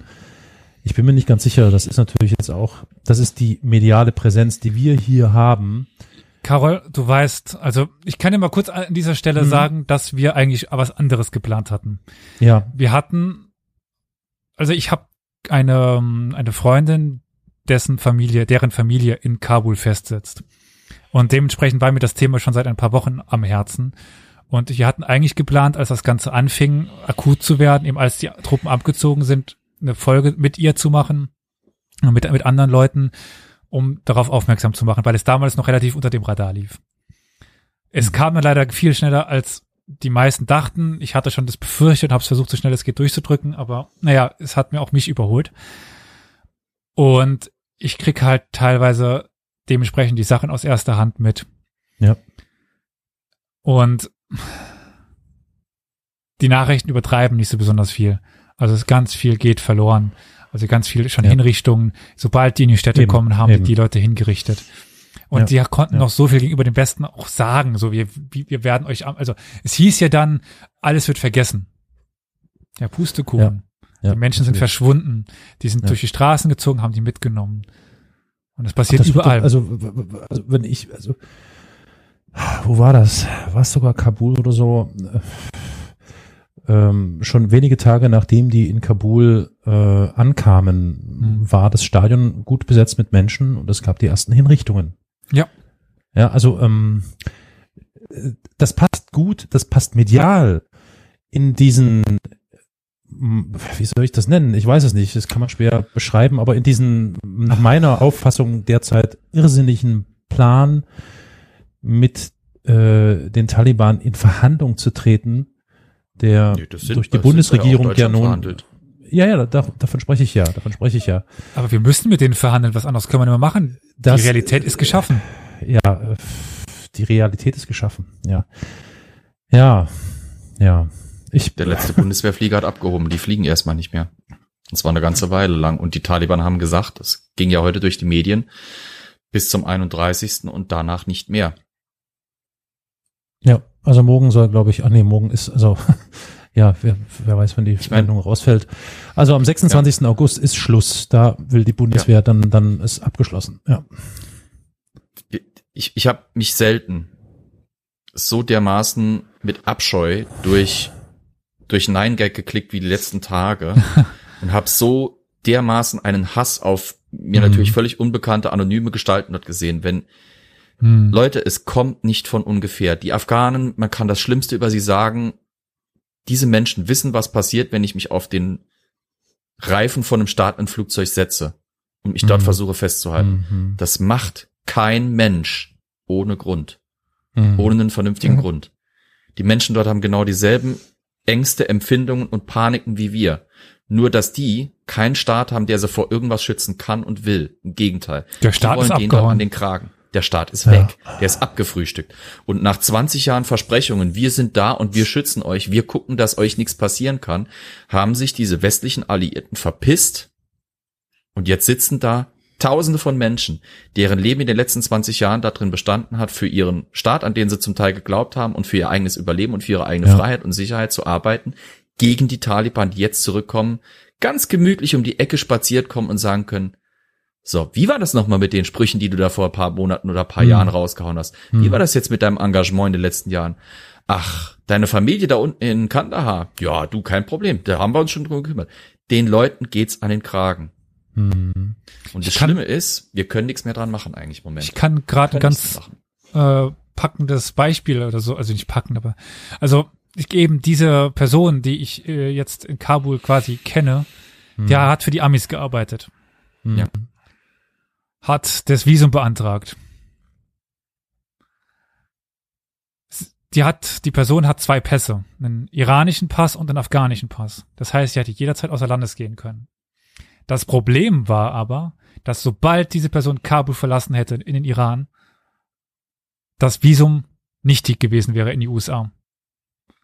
ich bin mir nicht ganz sicher, das ist natürlich jetzt auch, das ist die mediale Präsenz, die wir hier haben. Carol, du weißt, also ich kann dir mal kurz an dieser Stelle Mhm. sagen, dass wir eigentlich was anderes geplant hatten. Ja, Wir hatten, also ich habe eine, ähm, eine Freundin, dessen Familie, deren Familie in Kabul festsitzt. Und dementsprechend war mir das Thema schon seit ein paar Wochen am Herzen. Und wir hatten eigentlich geplant, als das Ganze anfing, akut zu werden, eben als die Truppen abgezogen sind, eine Folge mit ihr zu machen, und mit, mit anderen Leuten, um darauf aufmerksam zu machen, weil es damals noch relativ unter dem Radar lief. Es kam dann leider viel schneller, als die meisten dachten. Ich hatte schon das befürchtet und habe es versucht, so schnell es geht durchzudrücken, aber naja, es hat mir auch mich überholt. Und ich krieg halt teilweise dementsprechend die Sachen aus erster Hand mit. Ja. Und die Nachrichten übertreiben nicht so besonders viel. Also es ganz viel geht verloren. Also ganz viel schon Ja. Hinrichtungen. Sobald die in die Städte Eben, kommen, haben eben. die Leute hingerichtet. Und Ja, die konnten ja. noch so viel gegenüber dem Besten auch sagen. So, wir, wir werden euch, also es hieß ja dann, alles wird vergessen. Ja, Pustekuchen. ja, die Menschen sind natürlich. verschwunden. Die sind durch die Straßen gezogen, haben die mitgenommen. Und das Ach, passiert das wird überall. Doch, also, also, wenn ich, also, wo war das? War es sogar Kabul oder so? Ähm, schon wenige Tage nachdem die in Kabul äh, ankamen, Hm. war das Stadion gut besetzt mit Menschen und es gab die ersten Hinrichtungen. Ja. Ja, also ähm, äh, das passt gut, das passt medial in diesen wie soll ich das nennen? Ich weiß es nicht, das kann man schwer beschreiben, aber in diesen, nach meiner Auffassung derzeit irrsinnigen Plan mit äh, den Taliban in Verhandlung zu treten, der Nee, sind- durch die Bundesregierung ja nun, verhandelt. ja, ja, da, davon spreche ich ja, davon spreche ich ja. Aber wir müssen mit denen verhandeln, was anderes können wir nicht mehr machen. Das- die Realität ist geschaffen. Ja, äh, die Realität ist geschaffen, ja. Ja, ja. Ich, Der letzte Bundeswehrflieger hat abgehoben. Die fliegen erstmal nicht mehr. Das war eine ganze Weile lang. Und die Taliban haben gesagt, das ging ja heute durch die Medien, bis zum 31. und danach nicht mehr. Ja, also morgen soll, glaube ich, ah nee, morgen ist, also <laughs> ja, wer, wer weiß, wenn die Ich mein- rausfällt. Also am 26. August ist Schluss. Da will die Bundeswehr dann, dann ist abgeschlossen. Ja. Ich, ich habe mich selten so dermaßen mit Abscheu durch, durch Nein Gag geklickt wie die letzten Tage <laughs> und habe so dermaßen einen Hass auf mir Mhm. natürlich völlig unbekannte anonyme Gestalten dort gesehen, wenn Hm. Leute, es kommt nicht von ungefähr. Die Afghanen, man kann das Schlimmste über sie sagen. Diese Menschen wissen, was passiert, wenn ich mich auf den Reifen von einem startenden Flugzeug setze und mich dort Mhm. versuche festzuhalten. Mhm. Das macht kein Mensch ohne Grund, Mhm. ohne einen vernünftigen Mhm. Grund. Die Menschen dort haben genau dieselben Ängste, Empfindungen und Paniken wie wir. Nur, dass die keinen Staat haben, der sie vor irgendwas schützen kann und will. Im Gegenteil. Der Staat die wollen ist denen abgehauen. an den Kragen. Der Staat ist Ja. weg. Der ist abgefrühstückt. Und nach 20 Jahren Versprechungen, wir sind da und wir schützen euch, wir gucken, dass euch nichts passieren kann, haben sich diese westlichen Alliierten verpisst. Und jetzt sitzen da Tausende von Menschen, deren Leben in den letzten 20 Jahren darin bestanden hat, für ihren Staat, an den sie zum Teil geglaubt haben und für ihr eigenes Überleben und für ihre eigene Ja. Freiheit und Sicherheit zu arbeiten, gegen die Taliban, die jetzt zurückkommen, ganz gemütlich um die Ecke spaziert kommen und sagen können, so, wie war das nochmal mit den Sprüchen, die du da vor ein paar Monaten oder ein paar Hm. Jahren rausgehauen hast? Wie Hm. war das jetzt mit deinem Engagement in den letzten Jahren? Ach, deine Familie da unten in Kandahar? Ja, du, kein Problem. Da haben wir uns schon drum gekümmert. Den Leuten geht's an den Kragen. Mhm. Und das kann- Schlimme ist, wir können nichts mehr dran machen eigentlich im Moment. Ich kann gerade ein ganz äh, packendes Beispiel oder so, also nicht packend, aber also ich eben diese Person, die ich äh, jetzt in Kabul quasi kenne, Mhm. der hat für die Amis gearbeitet, Mhm. Ja. hat das Visum beantragt. Die hat, die Person hat zwei Pässe, einen iranischen Pass und einen afghanischen Pass. Das heißt, sie hätte jederzeit außer Landes gehen können. Das Problem war aber, dass sobald diese Person Kabul verlassen hätte in den Iran, das Visum nichtig gewesen wäre in die USA.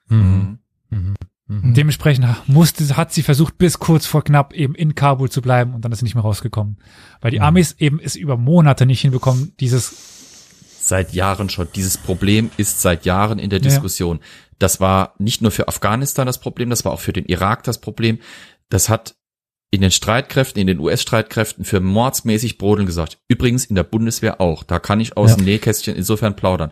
Mhm. Mhm. Mhm. Dementsprechend musste, hat sie versucht, bis kurz vor knapp eben in Kabul zu bleiben und dann ist sie nicht mehr rausgekommen. Weil die Mhm. Amis eben es über Monate nicht hinbekommen, dieses, Seit Jahren schon. Dieses Problem ist seit Jahren in der Ja. Diskussion. Das war nicht nur für Afghanistan das Problem, das war auch für den Irak das Problem. Das hat in den Streitkräften, in den US-Streitkräften für mordsmäßig Brodeln gesagt. Übrigens in der Bundeswehr auch. Da kann ich aus Ja. dem Nähkästchen insofern plaudern.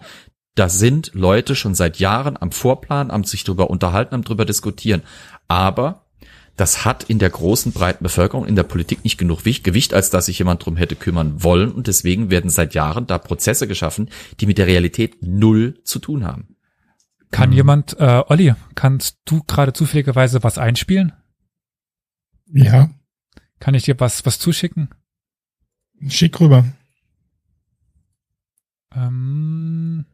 Da sind Leute schon seit Jahren am Vorplan, am sich drüber unterhalten, am drüber diskutieren. Aber das hat in der großen, breiten Bevölkerung, in der Politik nicht genug Gewicht, als dass sich jemand drum hätte kümmern wollen. Und deswegen werden seit Jahren da Prozesse geschaffen, die mit der Realität null zu tun haben. kann Mhm. jemand, äh, Olli, kannst du gerade zufälligerweise was einspielen? Ja, Kann ich dir was, was zuschicken? schick rüber. Ähm,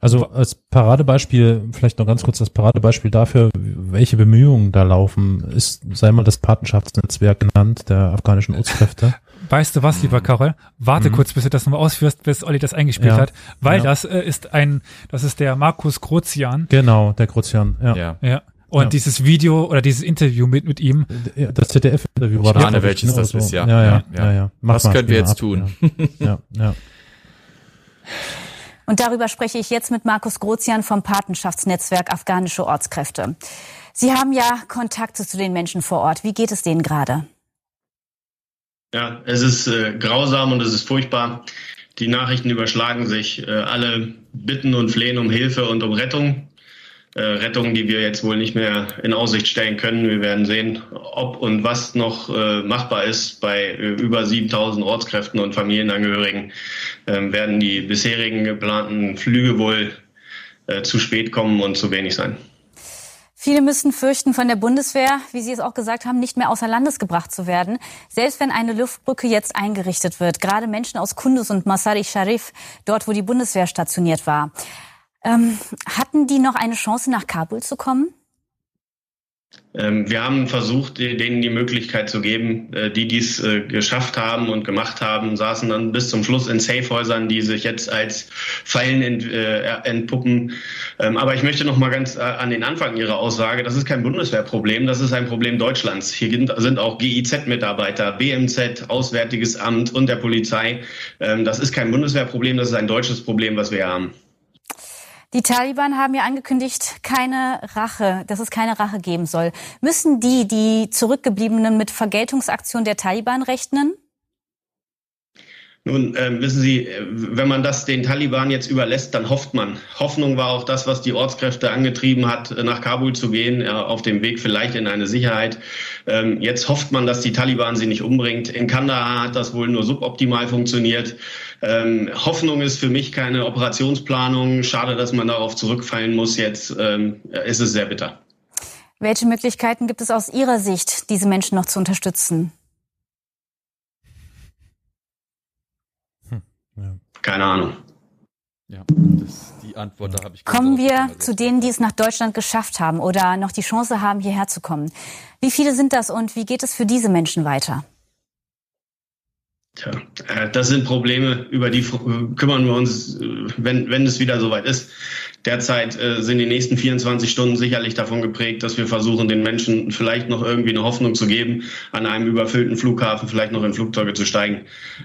Also als Paradebeispiel, vielleicht noch ganz kurz das Paradebeispiel dafür, welche Bemühungen da laufen, ist, sei mal das Patenschaftsnetzwerk genannt, der afghanischen Ortskräfte. weißt du was, lieber Karol? Warte Mhm. kurz, bis du das nochmal ausführst, bis Olli das eingespielt Ja. hat. Weil Ja. das äh, ist ein, das ist der Markus Grozian. Genau, der Kruzian, ja. Ja. Ja. Und Ja. dieses Video oder dieses Interview mit, mit ihm, Ja, Das ZDF-Interview war Ich das. ahne, welches das ist, ja. Ja, ja, Ja, Was mal, können wir jetzt ab, tun? Ja, ja. ja. Und darüber spreche ich jetzt mit Markus Grozian vom Patenschaftsnetzwerk Afghanische Ortskräfte. Sie haben ja Kontakte zu den Menschen vor Ort. Wie geht es denen gerade? Ja, es ist äh, grausam und es ist furchtbar. Die Nachrichten überschlagen sich. Äh, alle bitten und flehen um Hilfe und um Rettung. Äh, Rettung, die wir jetzt wohl nicht mehr in Aussicht stellen können. Wir werden sehen, ob und was noch äh, machbar ist. Bei äh, über 7000 Ortskräften und Familienangehörigen ähm, werden die bisherigen geplanten Flüge wohl äh, zu spät kommen und zu wenig sein. Viele müssen fürchten, von der Bundeswehr, wie Sie es auch gesagt haben, nicht mehr außer Landes gebracht zu werden. Selbst wenn eine Luftbrücke jetzt eingerichtet wird. Gerade Menschen aus Kunduz und Masari Sharif, dort wo die Bundeswehr stationiert war. Ähm, hatten die noch eine Chance, nach Kabul zu kommen? Ähm, wir haben versucht, denen die Möglichkeit zu geben, äh, die dies äh, geschafft haben und gemacht haben, saßen dann bis zum Schluss in Safehäusern, die sich jetzt als Fallen äh, entpuppen. Ähm, aber ich möchte noch mal ganz an den Anfang Ihrer Aussage, das ist kein Bundeswehrproblem, das ist ein Problem Deutschlands. Hier sind auch GIZ-Mitarbeiter, BMZ, Auswärtiges Amt und der Polizei. Ähm, das ist kein Bundeswehrproblem, das ist ein deutsches Problem, was wir haben. Die Taliban haben ja angekündigt, keine Rache, dass es keine Rache geben soll. Müssen die, die Zurückgebliebenen mit Vergeltungsaktionen der Taliban rechnen? Nun, äh, wissen Sie, äh, wenn man das den Taliban jetzt überlässt, dann hofft man. Hoffnung war auch das, was die Ortskräfte angetrieben hat, äh, nach Kabul zu gehen, ja, auf dem Weg vielleicht in eine Sicherheit. Ähm, jetzt hofft man, dass die Taliban sie nicht umbringt. In Kandahar hat das wohl nur suboptimal funktioniert. Ähm, Hoffnung ist für mich keine Operationsplanung. Schade, dass man darauf zurückfallen muss. Jetzt ähm, ist es sehr bitter. Welche Möglichkeiten gibt es aus Ihrer Sicht, diese Menschen noch zu unterstützen? Ja. Keine Ahnung. Ja, das, die Antwort da habe ich. Kommen wir zu denen, die es nach Deutschland geschafft haben oder noch die Chance haben, hierher zu kommen. Wie viele sind das und wie geht es für diese Menschen weiter? Tja, äh, das sind Probleme, über die kümmern wir uns, äh, wenn, wenn es wieder soweit ist. Derzeit äh, sind die nächsten 24 Stunden sicherlich davon geprägt, dass wir versuchen, den Menschen vielleicht noch irgendwie eine Hoffnung zu geben, an einem überfüllten Flughafen vielleicht noch in Flugzeuge zu steigen.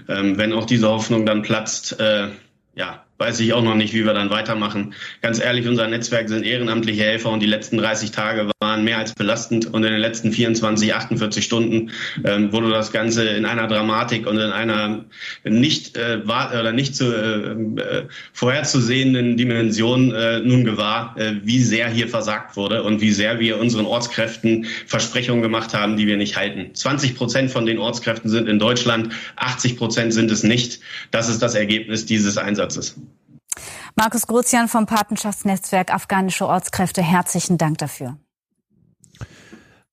Ähm, wenn auch diese Hoffnung dann platzt, äh, ja, weiß ich auch noch nicht, wie wir dann weitermachen. Ganz ehrlich, unser Netzwerk sind ehrenamtliche Helfer und die letzten 30 Tage waren mehr als belastend und in den letzten 24, 48 Stunden ähm, wurde das Ganze in einer Dramatik und in einer nicht äh, oder nicht zu, äh, äh, vorherzusehenden Dimension äh, nun gewahr, äh, wie sehr hier versagt wurde und wie sehr wir unseren Ortskräften Versprechungen gemacht haben, die wir nicht halten. 20 Prozent von den Ortskräften sind in Deutschland, 80 Prozent sind es nicht. Das ist das Ergebnis dieses Einsatzes. Markus Grozian vom Patenschaftsnetzwerk Afghanische Ortskräfte, herzlichen Dank dafür.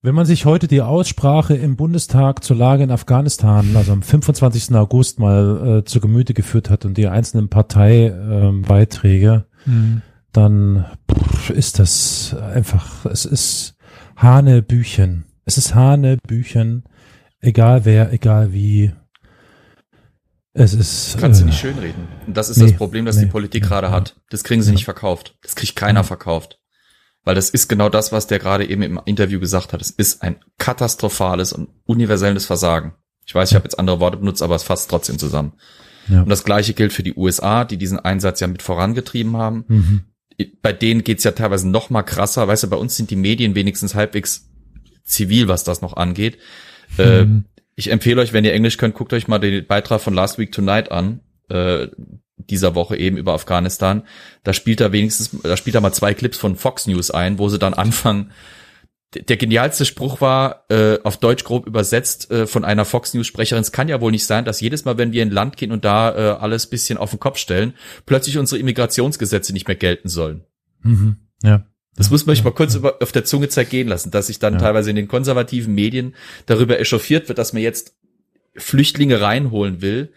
Wenn man sich heute die Aussprache im Bundestag zur Lage in Afghanistan, also am 25. August mal äh, zu Gemüte geführt hat und die einzelnen Parteibeiträge, äh, mhm. dann pff, ist das einfach, es ist Hanebüchen. Es ist Hanebüchen, egal wer, egal wie. Es ist. Kannst äh, du nicht schönreden. Und das ist nee, das Problem, das nee, die Politik nee, gerade hat. Das kriegen sie nicht verkauft. Das kriegt keiner verkauft. Weil das ist genau das, was der gerade eben im Interview gesagt hat. Es ist ein katastrophales und universelles Versagen. Ich weiß, ich habe jetzt andere Worte benutzt, aber es fasst trotzdem zusammen. Ja. Und das gleiche gilt für die USA, die diesen Einsatz ja mit vorangetrieben haben. Mhm. Bei denen geht's ja teilweise noch mal krasser. Weißt du, bei uns sind die Medien wenigstens halbwegs zivil, was das noch angeht. Äh, mhm. Äh, ich empfehle euch, wenn ihr Englisch könnt, guckt euch mal den Beitrag von Last Week Tonight an, äh, dieser Woche eben über Afghanistan. Da spielt er wenigstens, da spielt er mal zwei Clips von Fox News ein, wo sie dann anfangen. Der genialste Spruch war, äh, auf Deutsch grob übersetzt, äh, von einer Fox News Sprecherin, es kann ja wohl nicht sein, dass jedes Mal, wenn wir in ein Land gehen und da äh, alles bisschen auf den Kopf stellen, plötzlich unsere Immigrationsgesetze nicht mehr gelten sollen. Mhm. Ja. Das muss man sich mal kurz über, auf der Zunge zergehen lassen, dass sich dann teilweise in den konservativen Medien darüber echauffiert wird, dass man jetzt Flüchtlinge reinholen will.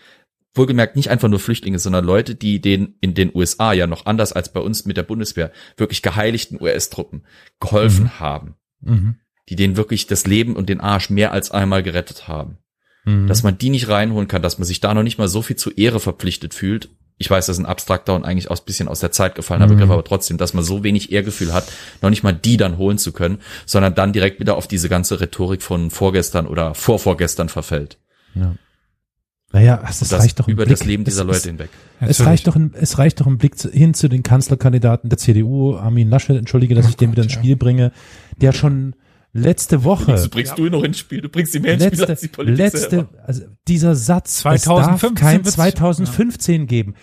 Wohlgemerkt nicht einfach nur Flüchtlinge, sondern Leute, die den in den USA ja noch anders als bei uns mit der Bundeswehr wirklich geheiligten US-Truppen geholfen mhm. haben. Mhm. Die denen wirklich das Leben und den Arsch mehr als einmal gerettet haben. Mhm. Dass man die nicht reinholen kann, dass man sich da noch nicht mal so viel zur Ehre verpflichtet fühlt ich weiß, das ist ein abstrakter und eigentlich auch ein bisschen aus der Zeit gefallener mhm. Begriff, aber trotzdem, dass man so wenig Ehrgefühl hat, noch nicht mal die dann holen zu können, sondern dann direkt wieder auf diese ganze Rhetorik von vorgestern oder vorvorgestern verfällt. Ja. Naja, es das reicht doch über Blick, das Leben dieser es, Leute hinweg. Es reicht doch, ein, es reicht doch ein Blick hin zu den Kanzlerkandidaten der CDU, Armin Laschet, entschuldige, dass oh ich den wieder ins Spiel ja. bringe, der schon letzte Woche. Du bringst ja. du ihn noch ins Spiel, du bringst ihn mehr ins letzte, Spiel als die Politik Letzte, selber. also dieser Satz, 2015 es darf kein 2015 ja. geben.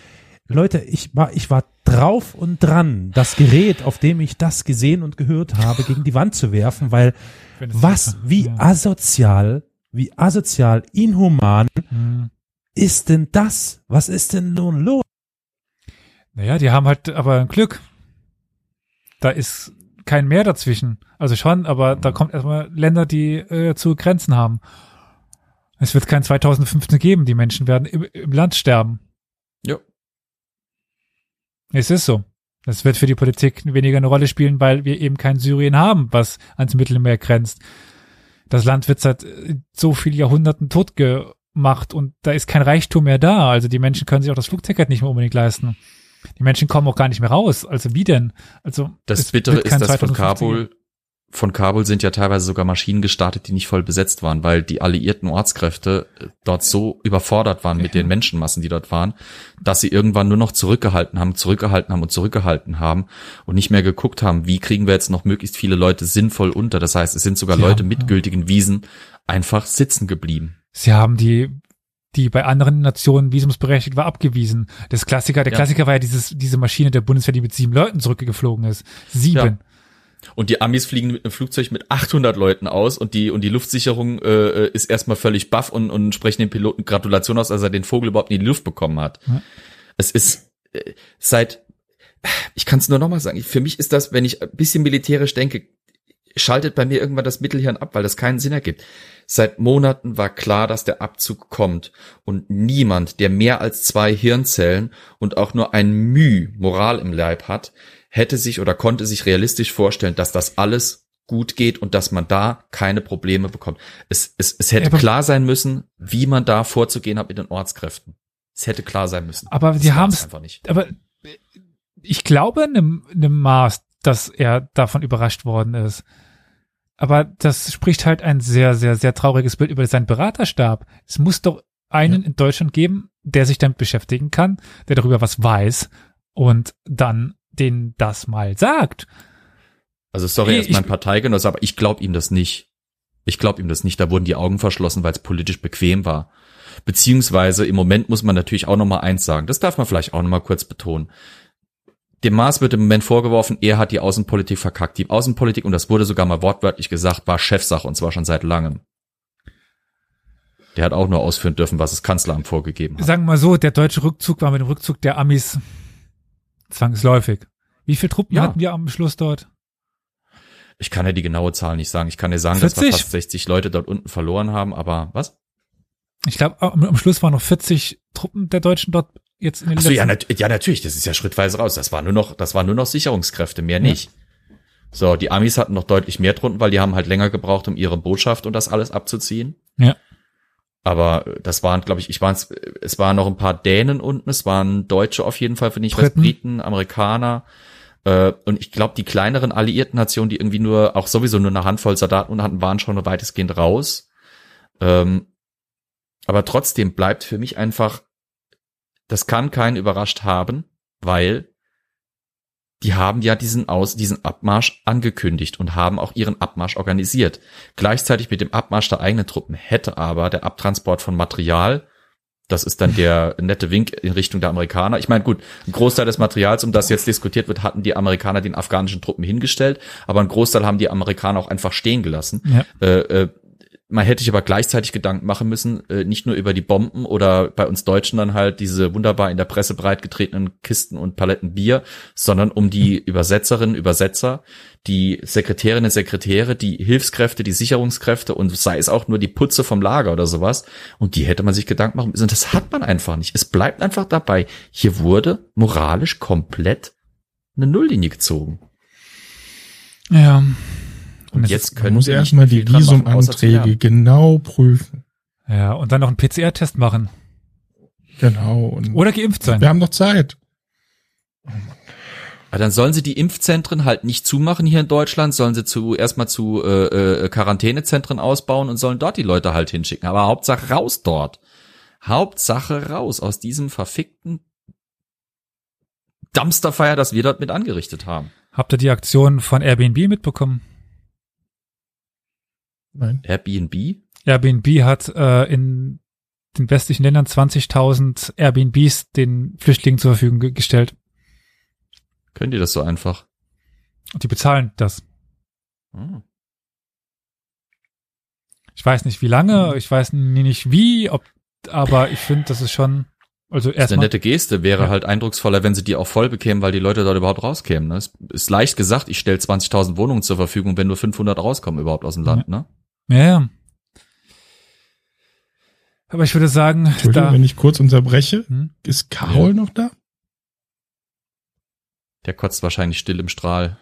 Leute, ich war, ich war drauf und dran, das Gerät, auf dem ich das gesehen und gehört habe, gegen die Wand zu werfen, weil was, wie ja. asozial, wie asozial, inhuman mhm. ist denn das? Was ist denn nun los? Naja, die haben halt aber ein Glück. Da ist kein Meer dazwischen. Also schon, aber da kommt erstmal Länder, die äh, zu Grenzen haben. Es wird kein 2015 geben. Die Menschen werden im, im Land sterben. Ja. Es ist so. Das wird für die Politik weniger eine Rolle spielen, weil wir eben kein Syrien haben, was ans Mittelmeer grenzt. Das Land wird seit äh, so vielen Jahrhunderten tot gemacht und da ist kein Reichtum mehr da. Also die Menschen können sich auch das Flugticket nicht mehr unbedingt leisten. Die Menschen kommen auch gar nicht mehr raus. Also wie denn? Also Das Bittere ist, kein dass von 2015 Kabul, von Kabul sind ja teilweise sogar Maschinen gestartet, die nicht voll besetzt waren, weil die alliierten Ortskräfte äh, dort so überfordert waren mit den Menschenmassen, die dort waren, dass sie irgendwann nur noch zurückgehalten haben, zurückgehalten haben und zurückgehalten haben und nicht mehr geguckt haben, wie kriegen wir jetzt noch möglichst viele Leute sinnvoll unter. Das heißt, es sind sogar Leute mit gültigen Wiesen einfach sitzen geblieben. Sie haben die, die bei anderen Nationen visumsberechtigt war, abgewiesen. Das Klassiker, der Ja. Klassiker war ja dieses, diese Maschine der Bundeswehr, die mit sieben Leuten zurückgeflogen ist. Sieben. Ja. Und die Amis fliegen mit einem Flugzeug mit 800 Leuten aus und die und die Luftsicherung äh, ist erstmal völlig baff und, und sprechen den Piloten Gratulation aus, dass er den Vogel überhaupt in die Luft bekommen hat. Ja. Es ist äh, seit ich kann es nur nochmal sagen, für mich ist das, wenn ich ein bisschen militärisch denke, schaltet bei mir irgendwann das Mittelhirn ab, weil das keinen Sinn ergibt. Seit Monaten war klar, dass der Abzug kommt und niemand, der mehr als zwei Hirnzellen und auch nur ein Müh Moral im Leib hat, hätte sich oder konnte sich realistisch vorstellen, dass das alles gut geht und dass man da keine Probleme bekommt. Es, es, es hätte Aber- klar sein müssen, wie man da vorzugehen hat mit den Ortskräften. Es hätte klar sein müssen. Aber war haben es es, einfach nicht. aber ich glaube einem, einem Maß, dass er davon überrascht worden ist. Aber das spricht halt ein sehr, sehr, sehr trauriges Bild über seinen Beraterstab. Es muss doch einen in Deutschland geben, der sich damit beschäftigen kann, der darüber was weiß und dann den das mal sagt. Also sorry, er ist mein Parteigenosse, aber ich glaube ihm das nicht. Ich glaube ihm das nicht. Da wurden die Augen verschlossen, weil es politisch bequem war. Beziehungsweise im Moment muss man natürlich auch noch mal eins sagen. Das darf man vielleicht auch noch mal kurz betonen. Dem Maas wird im Moment vorgeworfen, er hat die Außenpolitik verkackt. Die Außenpolitik, und das wurde sogar mal wortwörtlich gesagt, war Chefsache und zwar schon seit langem. Der hat auch nur ausführen dürfen, was das Kanzleramt vorgegeben hat. Sagen wir mal so, der deutsche Rückzug war mit dem Rückzug der Amis zwangsläufig. Wie viele Truppen Ja. hatten wir am Schluss dort? Ich kann ja die genaue Zahl nicht sagen. Ich kann dir sagen, dass wir 40? fast 60 Leute dort unten verloren haben, aber was? Ich glaube, am, am Schluss waren noch 40 Truppen der Deutschen dort jetzt in den Ach so, ja, nat ja, natürlich, das ist ja schrittweise raus. Das war nur noch, das war nur noch Sicherungskräfte, mehr nicht. So, die Amis hatten noch deutlich mehr drunten, weil die haben halt länger gebraucht, um ihre Botschaft und das alles abzuziehen. Ja. Aber äh, das waren, glaube ich, ich waren es waren noch ein paar Dänen unten, es waren Deutsche auf jeden Fall, finde ich, Briten. Briten, Amerikaner. Äh, und ich glaube, die kleineren alliierten Nationen, die irgendwie nur, auch sowieso nur eine Handvoll Soldaten unten hatten, waren schon weitestgehend raus. Ähm, aber trotzdem bleibt für mich einfach, das kann keinen überrascht haben, weil die haben ja diesen Aus, diesen Abmarsch angekündigt und haben auch ihren Abmarsch organisiert. Gleichzeitig mit dem Abmarsch der eigenen Truppen hätte aber der Abtransport von Material, das ist dann der nette Wink in Richtung der Amerikaner. Ich meine, gut, ein Großteil des Materials, um das jetzt diskutiert wird, hatten die Amerikaner den afghanischen Truppen hingestellt, aber ein Großteil haben die Amerikaner auch einfach stehen gelassen. Ja. Äh, äh, man hätte sich aber gleichzeitig Gedanken machen müssen, äh, nicht nur über die Bomben oder bei uns Deutschen dann halt diese wunderbar in der Presse breitgetretenen Kisten und Paletten Bier, sondern um die <laughs> Übersetzerinnen, Übersetzer, die Sekretärinnen, Sekretäre, die Hilfskräfte, die Sicherungskräfte und sei es auch nur die Putze vom Lager oder sowas. Und die hätte man sich Gedanken machen müssen. Und das hat man einfach nicht. Es bleibt einfach dabei. Hier wurde moralisch komplett eine Nulllinie gezogen. Ja. Und jetzt können muss sie erstmal die Visumanträge genau prüfen. Ja, und dann noch einen PCR-Test machen. Genau. Und Oder geimpft sein. wir haben noch Zeit. Ja, dann sollen sie die Impfzentren halt nicht zumachen hier in Deutschland, sollen sie zu erstmal zu äh, äh, Quarantänezentren ausbauen und sollen dort die Leute halt hinschicken. Aber Hauptsache raus dort. Hauptsache raus aus diesem verfickten Dumpsterfire, das wir dort mit angerichtet haben. Habt ihr die Aktion von Airbnb mitbekommen? Nein. Airbnb? Airbnb hat äh, in den westlichen Ländern 20.000 Airbnbs den Flüchtlingen zur Verfügung ge gestellt. Können die das so einfach? Und die bezahlen das. Hm. Ich weiß nicht wie lange, ich weiß nie nicht wie, ob, aber ich finde, das ist schon Also Das ist eine nette Geste, wäre Ja. halt eindrucksvoller, wenn sie die auch voll bekämen, weil die Leute dort überhaupt rauskämen. Ne? Es ist leicht gesagt, ich stelle 20.000 Wohnungen zur Verfügung, wenn nur 500 rauskommen überhaupt aus dem Land. Ne? Ja, ja. Aber ich würde sagen, Entschuldigung, da, wenn ich kurz unterbreche. Hm? Ist Carol noch da? Der kotzt wahrscheinlich still im Strahl.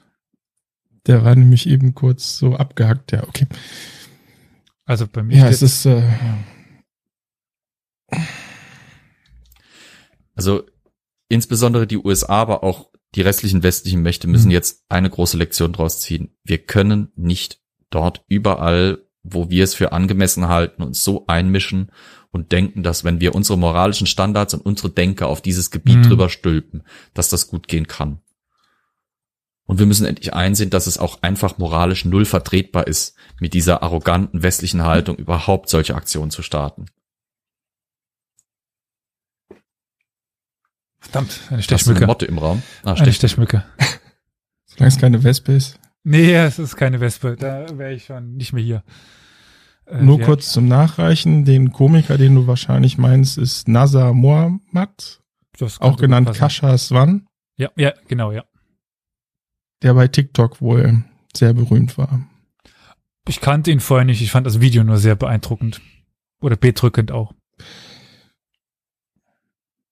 Der war nämlich eben kurz so abgehackt. Ja, okay. also bei mir Ja, steht, es ist, äh, Also insbesondere die USA, aber auch die restlichen westlichen Mächte müssen Mhm. jetzt eine große Lektion draus ziehen. Wir können nicht dort überall, wo wir es für angemessen halten, uns so einmischen und denken, dass wenn wir unsere moralischen Standards und unsere Denke auf dieses Gebiet Mhm. drüber stülpen, dass das gut gehen kann. Und wir müssen endlich einsehen, dass es auch einfach moralisch null vertretbar ist, mit dieser arroganten westlichen Haltung überhaupt solche Aktionen zu starten. verdammt, eine Das ist eine Stechmücke. Motte im Raum. Ah, Eine Stech Stechmücke. solange es keine Wespe ist. Nee, es ist keine Wespe. Da wäre ich schon nicht mehr hier. Äh, Nur kurz zum Nachreichen. Den Komiker, den du wahrscheinlich meinst, ist Nazar Mohammad, auch genannt. Kascha Swan, Ja, ja, genau, ja. der bei TikTok wohl sehr berühmt war. Ich kannte ihn vorher nicht. Ich fand das Video nur sehr beeindruckend. Oder bedrückend auch.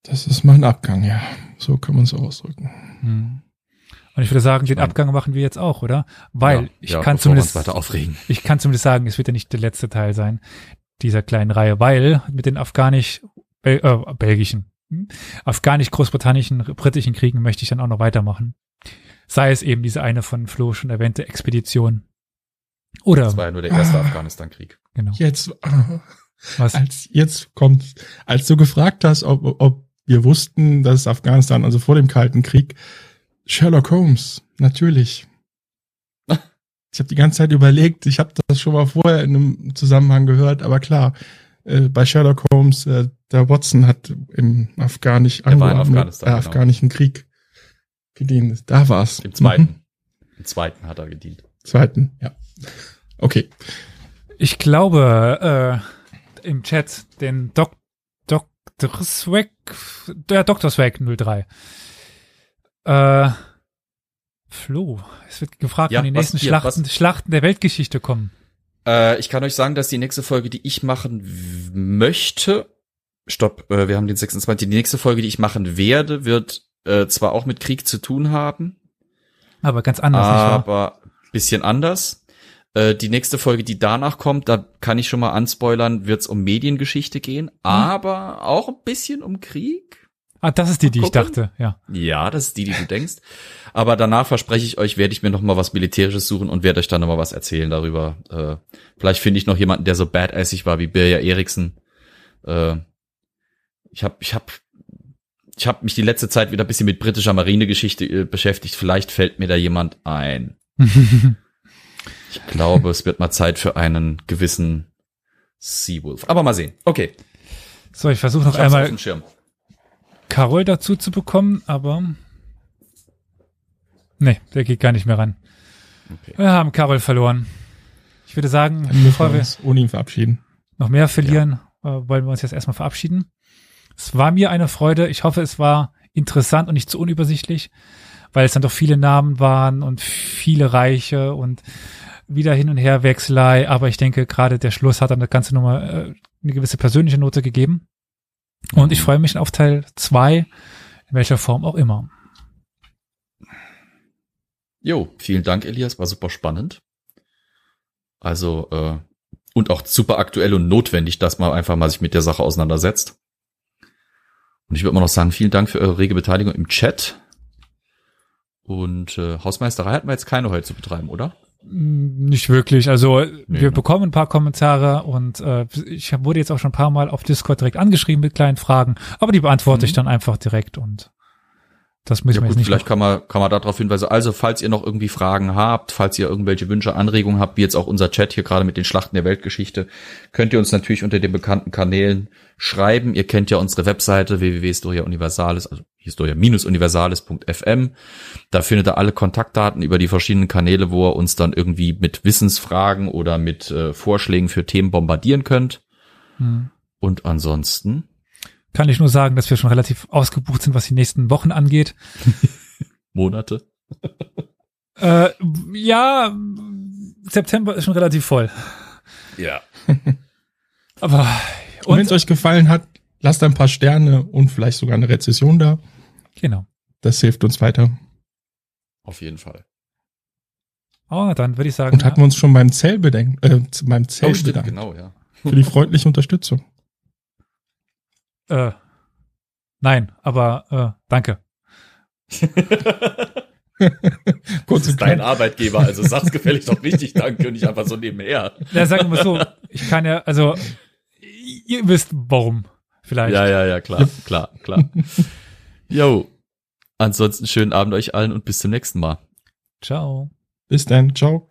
Das ist mein Abgang, ja. So kann man es ausdrücken. Hm. Und ich würde sagen, den mein- Abgang machen wir jetzt auch, oder? Weil Ja, ich ja, kann zumindest, weiter aufregen. ich kann zumindest sagen, es wird ja nicht der letzte Teil sein dieser kleinen Reihe, weil mit den afghanisch, Bel äh, belgischen, hm? afghanisch-großbritannischen, britischen Kriegen möchte ich dann auch noch weitermachen. Sei es eben diese eine von Flo schon erwähnte Expedition. Oder, Das war ja nur der erste Ah. Afghanistan-Krieg. genau. Jetzt, Was? als jetzt kommt, als du gefragt hast, ob, ob wir wussten, dass Afghanistan, also vor dem Kalten Krieg, Sherlock Holmes, natürlich. <laughs> Ich habe die ganze Zeit überlegt, ich habe das schon mal vorher in einem Zusammenhang gehört, aber klar, äh, bei Sherlock Holmes, äh, der Watson hat im Afghanisch Der war in Afghanistan, äh, genau. afghanischen Krieg gedient. Da war's. Im zweiten. Mhm. Im zweiten hat er gedient. Zweiten, ja. Okay. Ich glaube, äh, im Chat den Dok Dr. Swag, der Dr. Swag 03. Äh, Flo, es wird gefragt, Ja, wann die was nächsten hier, Schlachten, was- Schlachten der Weltgeschichte kommen. Äh, ich kann euch sagen, dass die nächste Folge, die ich machen möchte, stopp, äh, wir haben den 26, die nächste Folge, die ich machen werde, wird äh, zwar auch mit Krieg zu tun haben, Aber ganz anders, aber bisschen anders. Äh, die nächste Folge, die danach kommt, da kann ich schon mal anspoilern, wird es um Mediengeschichte gehen, aber auch ein bisschen um Krieg. Ah, das ist die, die ich dachte, ja. Ja, das ist die, die du denkst. Aber danach verspreche ich euch, werde ich mir noch mal was Militärisches suchen und werde euch dann noch mal was erzählen darüber. Äh, vielleicht finde ich noch jemanden, der so badassig war wie Birja Eriksen. Äh, ich habe ich hab, ich hab mich die letzte Zeit wieder ein bisschen mit britischer Marinegeschichte äh, beschäftigt. Vielleicht fällt mir da jemand ein. <laughs> Ich glaube, es wird mal Zeit für einen gewissen Seawolf. Aber mal sehen. Okay. so, ich versuche noch Ich einmal. Carol dazu zu bekommen, aber nee, der geht gar nicht mehr ran. Okay. Wir haben Carol verloren. Ich würde sagen, Dann müssen bevor wir wir uns ohne ihn verabschieden. noch mehr verlieren, äh, wollen wir uns jetzt erstmal verabschieden. Es war mir eine Freude. Ich hoffe, es war interessant und nicht zu unübersichtlich, weil es dann doch viele Namen waren und viele Reiche und wieder hin und her Wechselei. Aber ich denke, gerade der Schluss hat dann das ganze Nummer äh, eine gewisse persönliche Note gegeben. Und ich freue mich auf Teil zwei, in welcher Form auch immer. Jo, vielen Dank, Elias, war super spannend. Also, äh, und auch super aktuell und notwendig, dass man einfach mal sich mit der Sache auseinandersetzt. Und ich würde mal noch sagen, vielen Dank für eure rege Beteiligung im Chat. Und äh, Hausmeisterei hatten wir jetzt keine heute zu betreiben, oder? Nicht wirklich. Also wir ne? bekommen ein paar Kommentare und äh, ich hab- wurde jetzt auch schon ein paar Mal auf Discord direkt angeschrieben mit kleinen Fragen, aber die beantworte Mhm. ich dann einfach direkt und das müssen Ja wir gut, jetzt nicht. vielleicht noch- kann man, kann man darauf hinweisen. Also, falls ihr noch irgendwie Fragen habt, falls ihr irgendwelche Wünsche, Anregungen habt, wie jetzt auch unser Chat hier gerade mit den Schlachten der Weltgeschichte, könnt ihr uns natürlich unter den bekannten Kanälen schreiben. Ihr kennt ja unsere Webseite www.historia universalis, also historia-universalis.fm. Da findet ihr alle Kontaktdaten über die verschiedenen Kanäle, wo ihr uns dann irgendwie mit Wissensfragen oder mit äh, Vorschlägen für Themen bombardieren könnt. Hm. Und ansonsten kann ich nur sagen, dass wir schon relativ ausgebucht sind, was die nächsten Wochen angeht. <laughs> Monate. <laughs> Äh, ja, September ist schon relativ voll. Ja. <laughs> Aber Und wenn es und, euch gefallen hat, lasst ein paar Sterne und vielleicht sogar eine Rezession da. genau. Das hilft uns weiter. Auf jeden Fall. Oh, dann würde ich sagen, Und hatten wir uns schon beim Zell bedenken, äh, beim Zell Oh, stimmt, bedankt genau, ja. für die freundliche Unterstützung. <laughs> äh, nein, aber äh, danke. <laughs> Das ist dein Arbeitgeber, also sag's gefällig doch richtig Danke und nicht einfach so nebenher. Ja, sagen wir so, ich kann ja, also ihr wisst warum, vielleicht. Ja, ja, ja, klar, <laughs> klar, klar. Jo. Ansonsten schönen Abend euch allen und bis zum nächsten Mal. Ciao. Bis dann. Ciao.